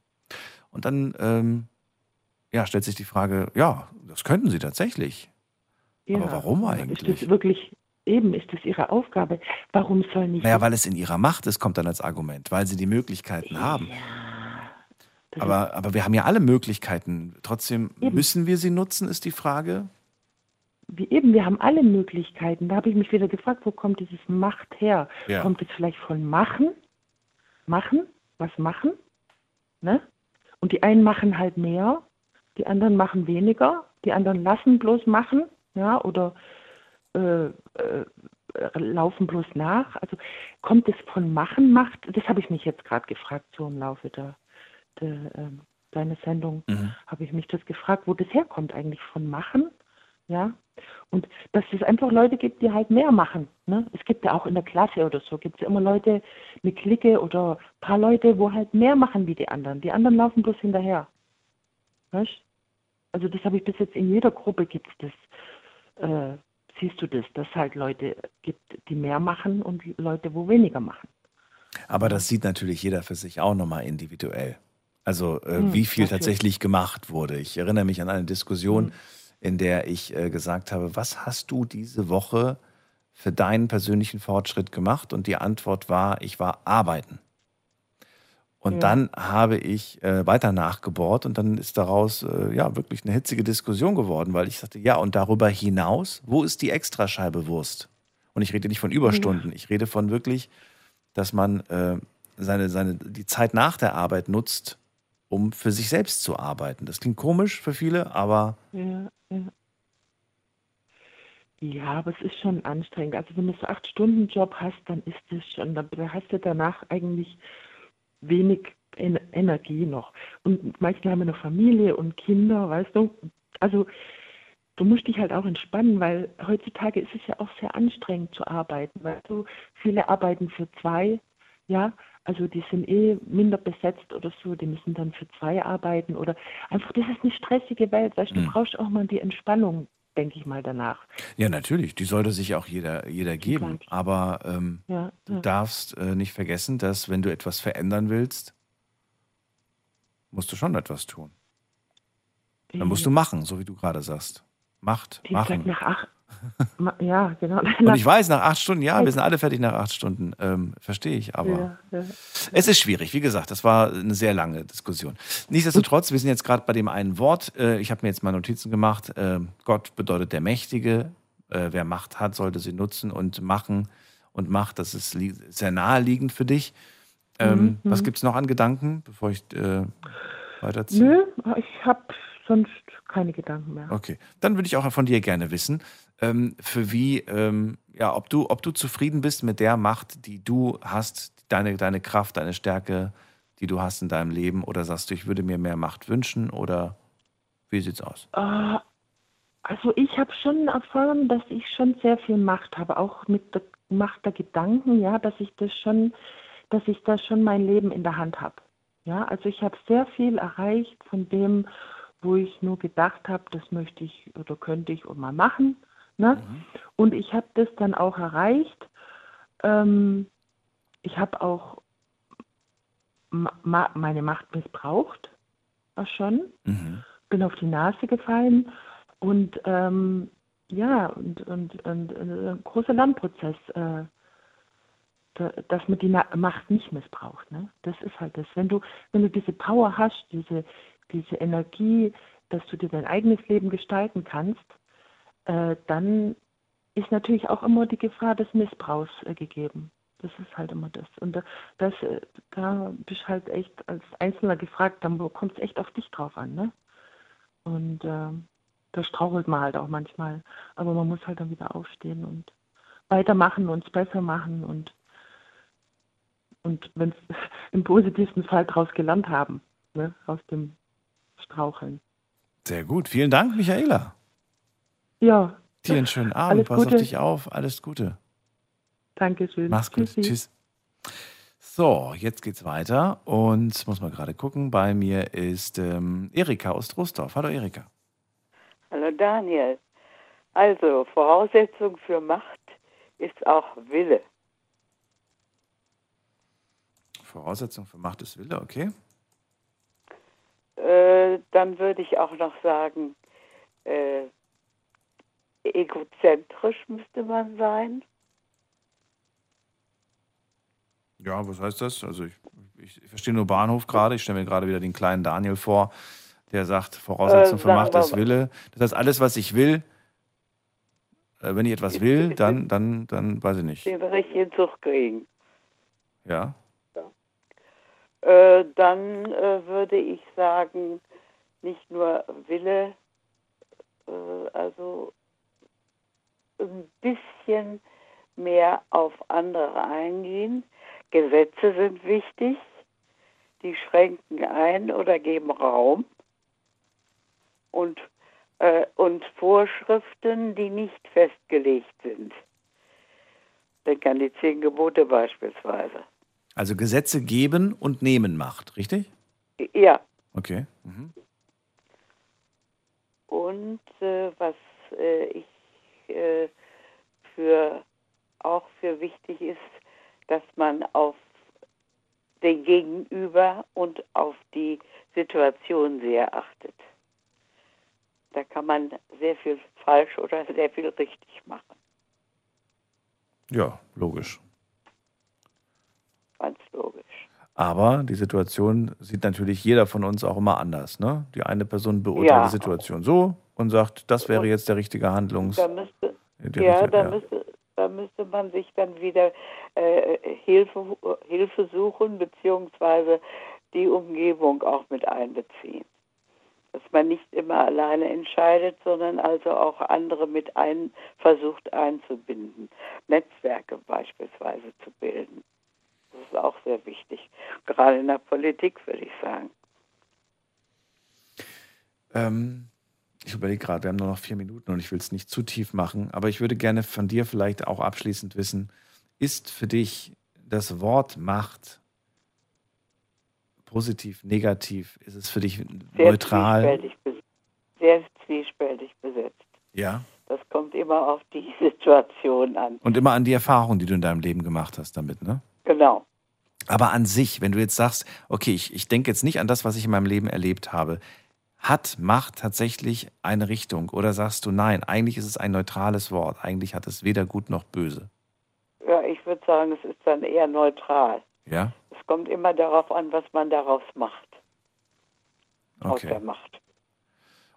S3: Und dann ähm, ja, stellt sich die Frage, ja, das könnten sie tatsächlich.
S15: Ja,
S3: Aber warum eigentlich?
S15: Ist das wirklich, eben, ist das ihre Aufgabe? Warum soll nicht.
S3: Naja, weil es in ihrer Macht ist, kommt dann als Argument, weil sie die Möglichkeiten haben. Aber, aber wir haben ja alle Möglichkeiten. Trotzdem müssen wir sie nutzen, ist die Frage.
S15: wie eben, wir haben alle Möglichkeiten. Da habe ich mich wieder gefragt, wo kommt dieses Macht her?
S3: Ja.
S15: Kommt es vielleicht von Machen? Machen? Was machen? Ne? Und die einen machen halt mehr, die anderen machen weniger, die anderen lassen bloß machen, ja, oder äh, äh, laufen bloß nach. Also kommt es von Machen, Macht? Das habe ich mich jetzt gerade gefragt, so im Laufe der, der ähm, deiner Sendung habe ich mich das gefragt, wo das herkommt eigentlich von Machen, ja. Und dass es einfach Leute gibt, die halt mehr machen. Ne? Es gibt ja auch in der Klasse oder so, gibt es immer Leute, eine Clique oder ein paar Leute, wo halt mehr machen wie die anderen. Die anderen laufen bloß hinterher. Weißt? Also das habe ich bis jetzt in jeder Gruppe gibt es das. Äh, siehst du das, dass halt Leute gibt, die mehr machen und Leute, wo weniger machen.
S3: Aber das sieht natürlich jeder für sich auch nochmal individuell. Also äh,
S15: Hm,
S3: wie viel
S15: natürlich.
S3: tatsächlich gemacht wurde. Ich erinnere mich an eine Diskussion, in der ich äh, gesagt habe, was hast du diese Woche für deinen persönlichen Fortschritt gemacht? Und die Antwort war, ich war arbeiten. Und
S16: Ja.
S3: dann habe ich äh, weiter nachgebohrt und dann ist daraus äh, ja wirklich eine hitzige Diskussion geworden, weil ich sagte, ja, und darüber hinaus, wo ist die Extrascheibe Wurst? Und ich rede nicht von Überstunden, ich rede von wirklich, dass man äh, seine, seine, die Zeit nach der Arbeit nutzt, um für sich selbst zu arbeiten. Das klingt komisch für viele, aber
S15: Ja, ja. Ja, aber es ist schon anstrengend. Also wenn du so acht Stunden Job hast, dann ist es schon, da da hast du danach eigentlich wenig en Energie noch. Und manche haben ja noch Familie und Kinder, weißt du. Also du musst dich halt auch entspannen, weil heutzutage ist es ja auch sehr anstrengend zu arbeiten. Weißt du, viele arbeiten für zwei, ja, also die sind eh minder besetzt oder so, die müssen dann für zwei arbeiten oder einfach, das ist eine stressige Welt, weißt du, du
S3: Hm.
S15: brauchst auch mal die Entspannung, denke ich mal danach.
S3: ja, natürlich, die sollte sich auch jeder, jeder geben. Aber ähm,
S15: Ja,
S3: du
S15: ja.
S3: darfst äh, nicht vergessen, dass wenn du etwas verändern willst, musst du schon etwas tun. Dann musst du machen, so wie du gerade sagst. Macht,
S15: Dienstag
S3: machen.
S15: nach acht, ja, genau.
S3: Und ich weiß, nach acht Stunden, ja, wir sind alle fertig nach acht Stunden, ähm, verstehe ich, aber
S15: Ja, ja.
S3: es ist schwierig. Wie gesagt, das war eine sehr lange Diskussion. Nichtsdestotrotz, wir sind jetzt gerade bei dem einen Wort. Äh, ich habe mir jetzt mal Notizen gemacht. Ähm, Gott bedeutet der Mächtige. Äh, wer Macht hat, sollte sie nutzen und machen und macht. Das ist sehr naheliegend für dich. Ähm,
S15: Mhm,
S3: Was
S15: mhm.
S3: gibt es noch an Gedanken, bevor ich äh, weiterziehe?
S15: Nö, ich habe sonst keine Gedanken mehr.
S3: Okay, dann würde ich auch von dir gerne wissen, für wie, ähm, ja, ob du, ob du zufrieden bist mit der Macht, die du hast, deine, deine Kraft, deine Stärke, die du hast in deinem Leben, oder sagst du, ich würde mir mehr Macht wünschen, oder wie sieht's aus?
S15: Äh, Also ich habe schon erfahren, dass ich schon sehr viel Macht habe, auch mit der Macht der Gedanken, ja, dass ich das schon, dass ich da schon mein Leben in der Hand habe. Ja, also ich habe sehr viel erreicht von dem, wo ich nur gedacht habe, das möchte ich oder könnte ich mal machen. Ne? Und ich habe das dann auch erreicht. Ähm, ich habe auch ma meine Macht missbraucht, auch schon bin auf die Nase gefallen und ähm, ja, und, und, und, und ein großer Lernprozess, äh, da, dass man die Na Macht nicht missbraucht. Ne? Das ist halt das. Wenn du, wenn du diese Power hast, diese, diese Energie, dass du dir dein eigenes Leben gestalten kannst, äh, dann ist natürlich auch immer die Gefahr des Missbrauchs äh, gegeben. Das ist halt immer das. Und da, das, äh, da bist halt echt als Einzelner gefragt, dann kommt es echt auf dich drauf an. Ne? Und ähm, da strauchelt man halt auch manchmal. Aber man muss halt dann wieder aufstehen und weitermachen und es besser machen und, und wenn es [LAUGHS] im positivsten Fall daraus gelernt haben, ne? aus dem Straucheln.
S3: Sehr gut, vielen Dank, Michaela.
S15: Ja,
S3: Dir einen schönen Abend,
S15: Alles
S3: pass auf
S15: Gute.
S3: dich auf, alles Gute.
S15: danke schön.
S3: Mach's gut,
S15: Tschüssi.
S3: tschüss. So, jetzt geht's weiter und muss mal gerade gucken. Bei mir ist ähm, Erika aus Trostorf. Hallo Erika.
S16: Hallo Daniel. Also, Voraussetzung für Macht ist auch Wille.
S3: Voraussetzung für Macht ist Wille, okay.
S16: äh, dann würde ich auch noch sagen, äh, egozentrisch müsste man sein.
S3: Ja, was heißt das? Also ich, ich, ich verstehe nur Bahnhof gerade. Ich stelle mir gerade wieder den kleinen Daniel vor, der sagt, Voraussetzung
S16: Äh,
S3: für Macht ist Wille. Das heißt, alles, was ich will, äh, wenn ich etwas will, dann, dann, dann weiß ich nicht.
S16: Den richtigen Zug kriegen.
S3: Ja.
S16: Äh, dann äh, würde ich sagen, nicht nur Wille, äh, also ein bisschen mehr auf andere eingehen. Gesetze sind wichtig, die schränken ein oder geben Raum. Und, äh, und Vorschriften, die nicht festgelegt sind. Denk an die zehn Gebote beispielsweise.
S3: Also Gesetze geben und nehmen Macht, richtig?
S16: Ja,
S3: Okay. Mhm.
S16: Und äh, was äh, ich äh, für auch für wichtig ist, dass man auf den Gegenüber und auf die Situation sehr achtet. Da kann man sehr viel falsch oder sehr viel richtig machen.
S3: Ja, logisch.
S16: Ganz logisch.
S3: Aber die Situation sieht natürlich jeder von uns auch immer anders. Ne? Die eine Person beurteilt
S16: Ja.
S3: die Situation so und sagt, das wäre jetzt der richtige Handlungs.
S16: Da müsste, ja,
S3: richtige-
S16: da,
S3: ja.
S16: Müsste, da müsste man sich dann wieder äh, Hilfe, Hilfe suchen, beziehungsweise die Umgebung auch mit einbeziehen. Dass man nicht immer alleine entscheidet, sondern also auch andere mit ein, versucht einzubinden. Netzwerke beispielsweise zu bilden. Das ist auch sehr wichtig. Gerade in der Politik, würde ich sagen.
S3: Ähm, ich überlege gerade, wir haben nur noch vier Minuten und ich will es nicht zu tief machen, aber ich würde gerne von dir vielleicht auch abschließend wissen, ist für dich das Wort Macht positiv, negativ? Ist es für dich
S16: Sehr
S3: neutral?
S16: zwiespältig, sehr zwiespältig besetzt.
S3: Ja.
S16: Das kommt immer auf die [LAUGHS] Situation an.
S3: Und immer an die Erfahrung, die du in deinem Leben gemacht hast damit, ne?
S16: Genau.
S3: Aber an sich, wenn du jetzt sagst, okay, ich, ich denke jetzt nicht an das, was ich in meinem Leben erlebt habe, hat Macht tatsächlich eine Richtung? Oder sagst du, nein, eigentlich ist es ein neutrales Wort, eigentlich hat es weder gut noch böse?
S16: Ja, ich würde sagen, es ist dann eher neutral.
S3: Ja?
S16: Es kommt immer darauf an, was man daraus macht. Aus
S3: Okay.
S16: der Macht.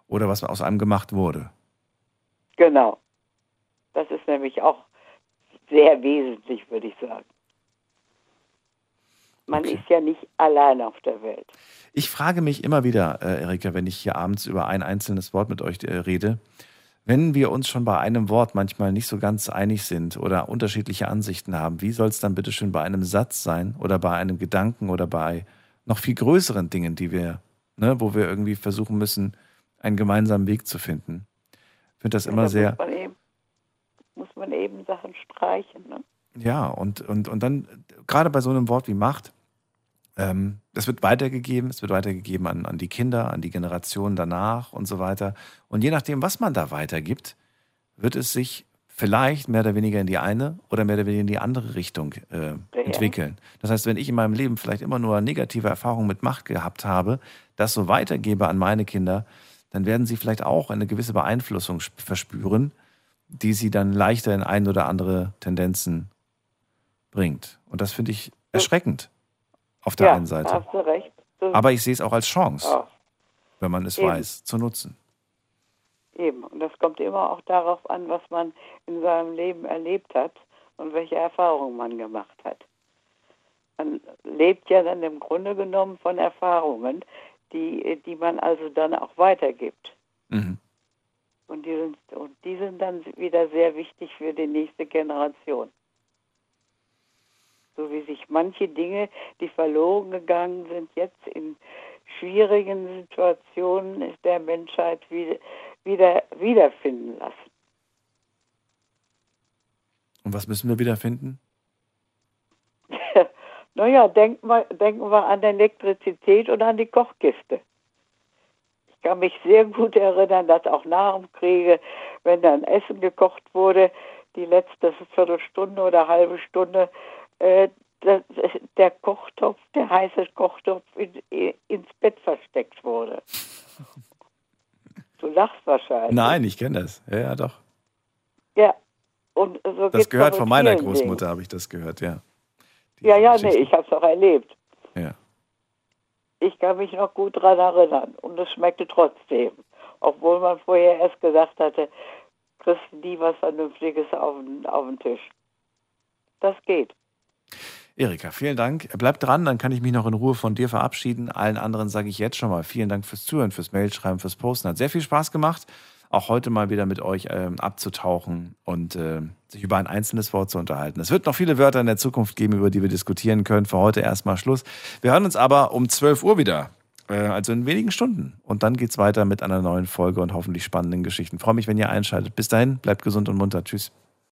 S3: Oder was aus einem gemacht wurde.
S16: Genau. Das ist nämlich auch sehr wesentlich, würde ich sagen. Man ist ja nicht allein auf der Welt.
S3: Ich frage mich immer wieder, äh, Erika, wenn ich hier abends über ein einzelnes Wort mit euch äh, rede, wenn wir uns schon bei einem Wort manchmal nicht so ganz einig sind oder unterschiedliche Ansichten haben, wie soll es dann bitte schön bei einem Satz sein oder bei einem Gedanken oder bei noch viel größeren Dingen, die wir, ne, wo wir irgendwie versuchen müssen, einen gemeinsamen Weg zu finden? Ich finde das immer
S16: da
S3: sehr,
S16: Muss man, eben, muss man eben Sachen streichen. Ne?
S3: Ja, und, und, und dann, gerade bei so einem Wort wie Macht, ähm, das wird weitergegeben, es wird weitergegeben an, an die Kinder, an die Generation danach und so weiter. Und je nachdem, was man da weitergibt, wird es sich vielleicht mehr oder weniger in die eine oder mehr oder weniger in die andere Richtung äh, entwickeln. Das heißt, wenn ich in meinem Leben vielleicht immer nur negative Erfahrungen mit Macht gehabt habe, das so weitergebe an meine Kinder, dann werden sie vielleicht auch eine gewisse Beeinflussung sp- verspüren, die sie dann leichter in ein oder andere Tendenzen bringt. Und das finde ich erschreckend auf der
S16: ja,
S3: einen Seite.
S16: hast du recht. Das
S3: Aber ich sehe es auch als Chance,
S16: Ja.
S3: wenn man es
S16: Eben.
S3: weiß, zu nutzen.
S16: Eben. Und das kommt immer auch darauf an, was man in seinem Leben erlebt hat und welche Erfahrungen man gemacht hat. Man lebt ja dann im Grunde genommen von Erfahrungen, die, die man also dann auch weitergibt.
S3: Mhm.
S16: Und die, sind, und die sind dann wieder sehr wichtig für die nächste Generation. So wie sich manche Dinge, die verloren gegangen sind, jetzt in schwierigen Situationen der Menschheit wieder, wieder wiederfinden lassen.
S3: Und was müssen wir wiederfinden? [LAUGHS]
S16: naja, denken wir, denken wir an Elektrizität und an die Kochkiste. Ich kann mich sehr gut erinnern, dass auch nach dem Kriege, wenn dann Essen gekocht wurde, die letzte Viertelstunde oder halbe Stunde, äh, der, der Kochtopf, der heiße Kochtopf in, ins Bett versteckt wurde. Du lachst wahrscheinlich.
S3: Nein, ich kenne das. Ja, ja, doch.
S16: Ja. Und so
S3: Das gehört von meiner Großmutter, habe ich das gehört, ja.
S16: Dingen. Ja, ja, nee, ich habe es auch erlebt.
S3: Ja.
S16: Ich kann mich noch gut daran erinnern. Und es schmeckte trotzdem. Obwohl man vorher erst gesagt hatte, kriegst nie was Vernünftiges auf den, auf den Tisch. Das geht.
S3: Erika, vielen Dank. Bleib dran, dann kann ich mich noch in Ruhe von dir verabschieden. Allen anderen sage ich jetzt schon mal vielen Dank fürs Zuhören, fürs Mailschreiben, fürs Posten. Hat sehr viel Spaß gemacht, auch heute mal wieder mit euch ähm, abzutauchen und äh, sich über ein einzelnes Wort zu unterhalten. Es wird noch viele Wörter in der Zukunft geben, über die wir diskutieren können. Für heute erstmal Schluss. Wir hören uns aber um 12 Uhr wieder. äh, Also in wenigen Stunden. Und dann geht's weiter mit einer neuen Folge und hoffentlich spannenden Geschichten. Freue mich, wenn ihr einschaltet. Bis dahin, bleibt gesund und munter. Tschüss.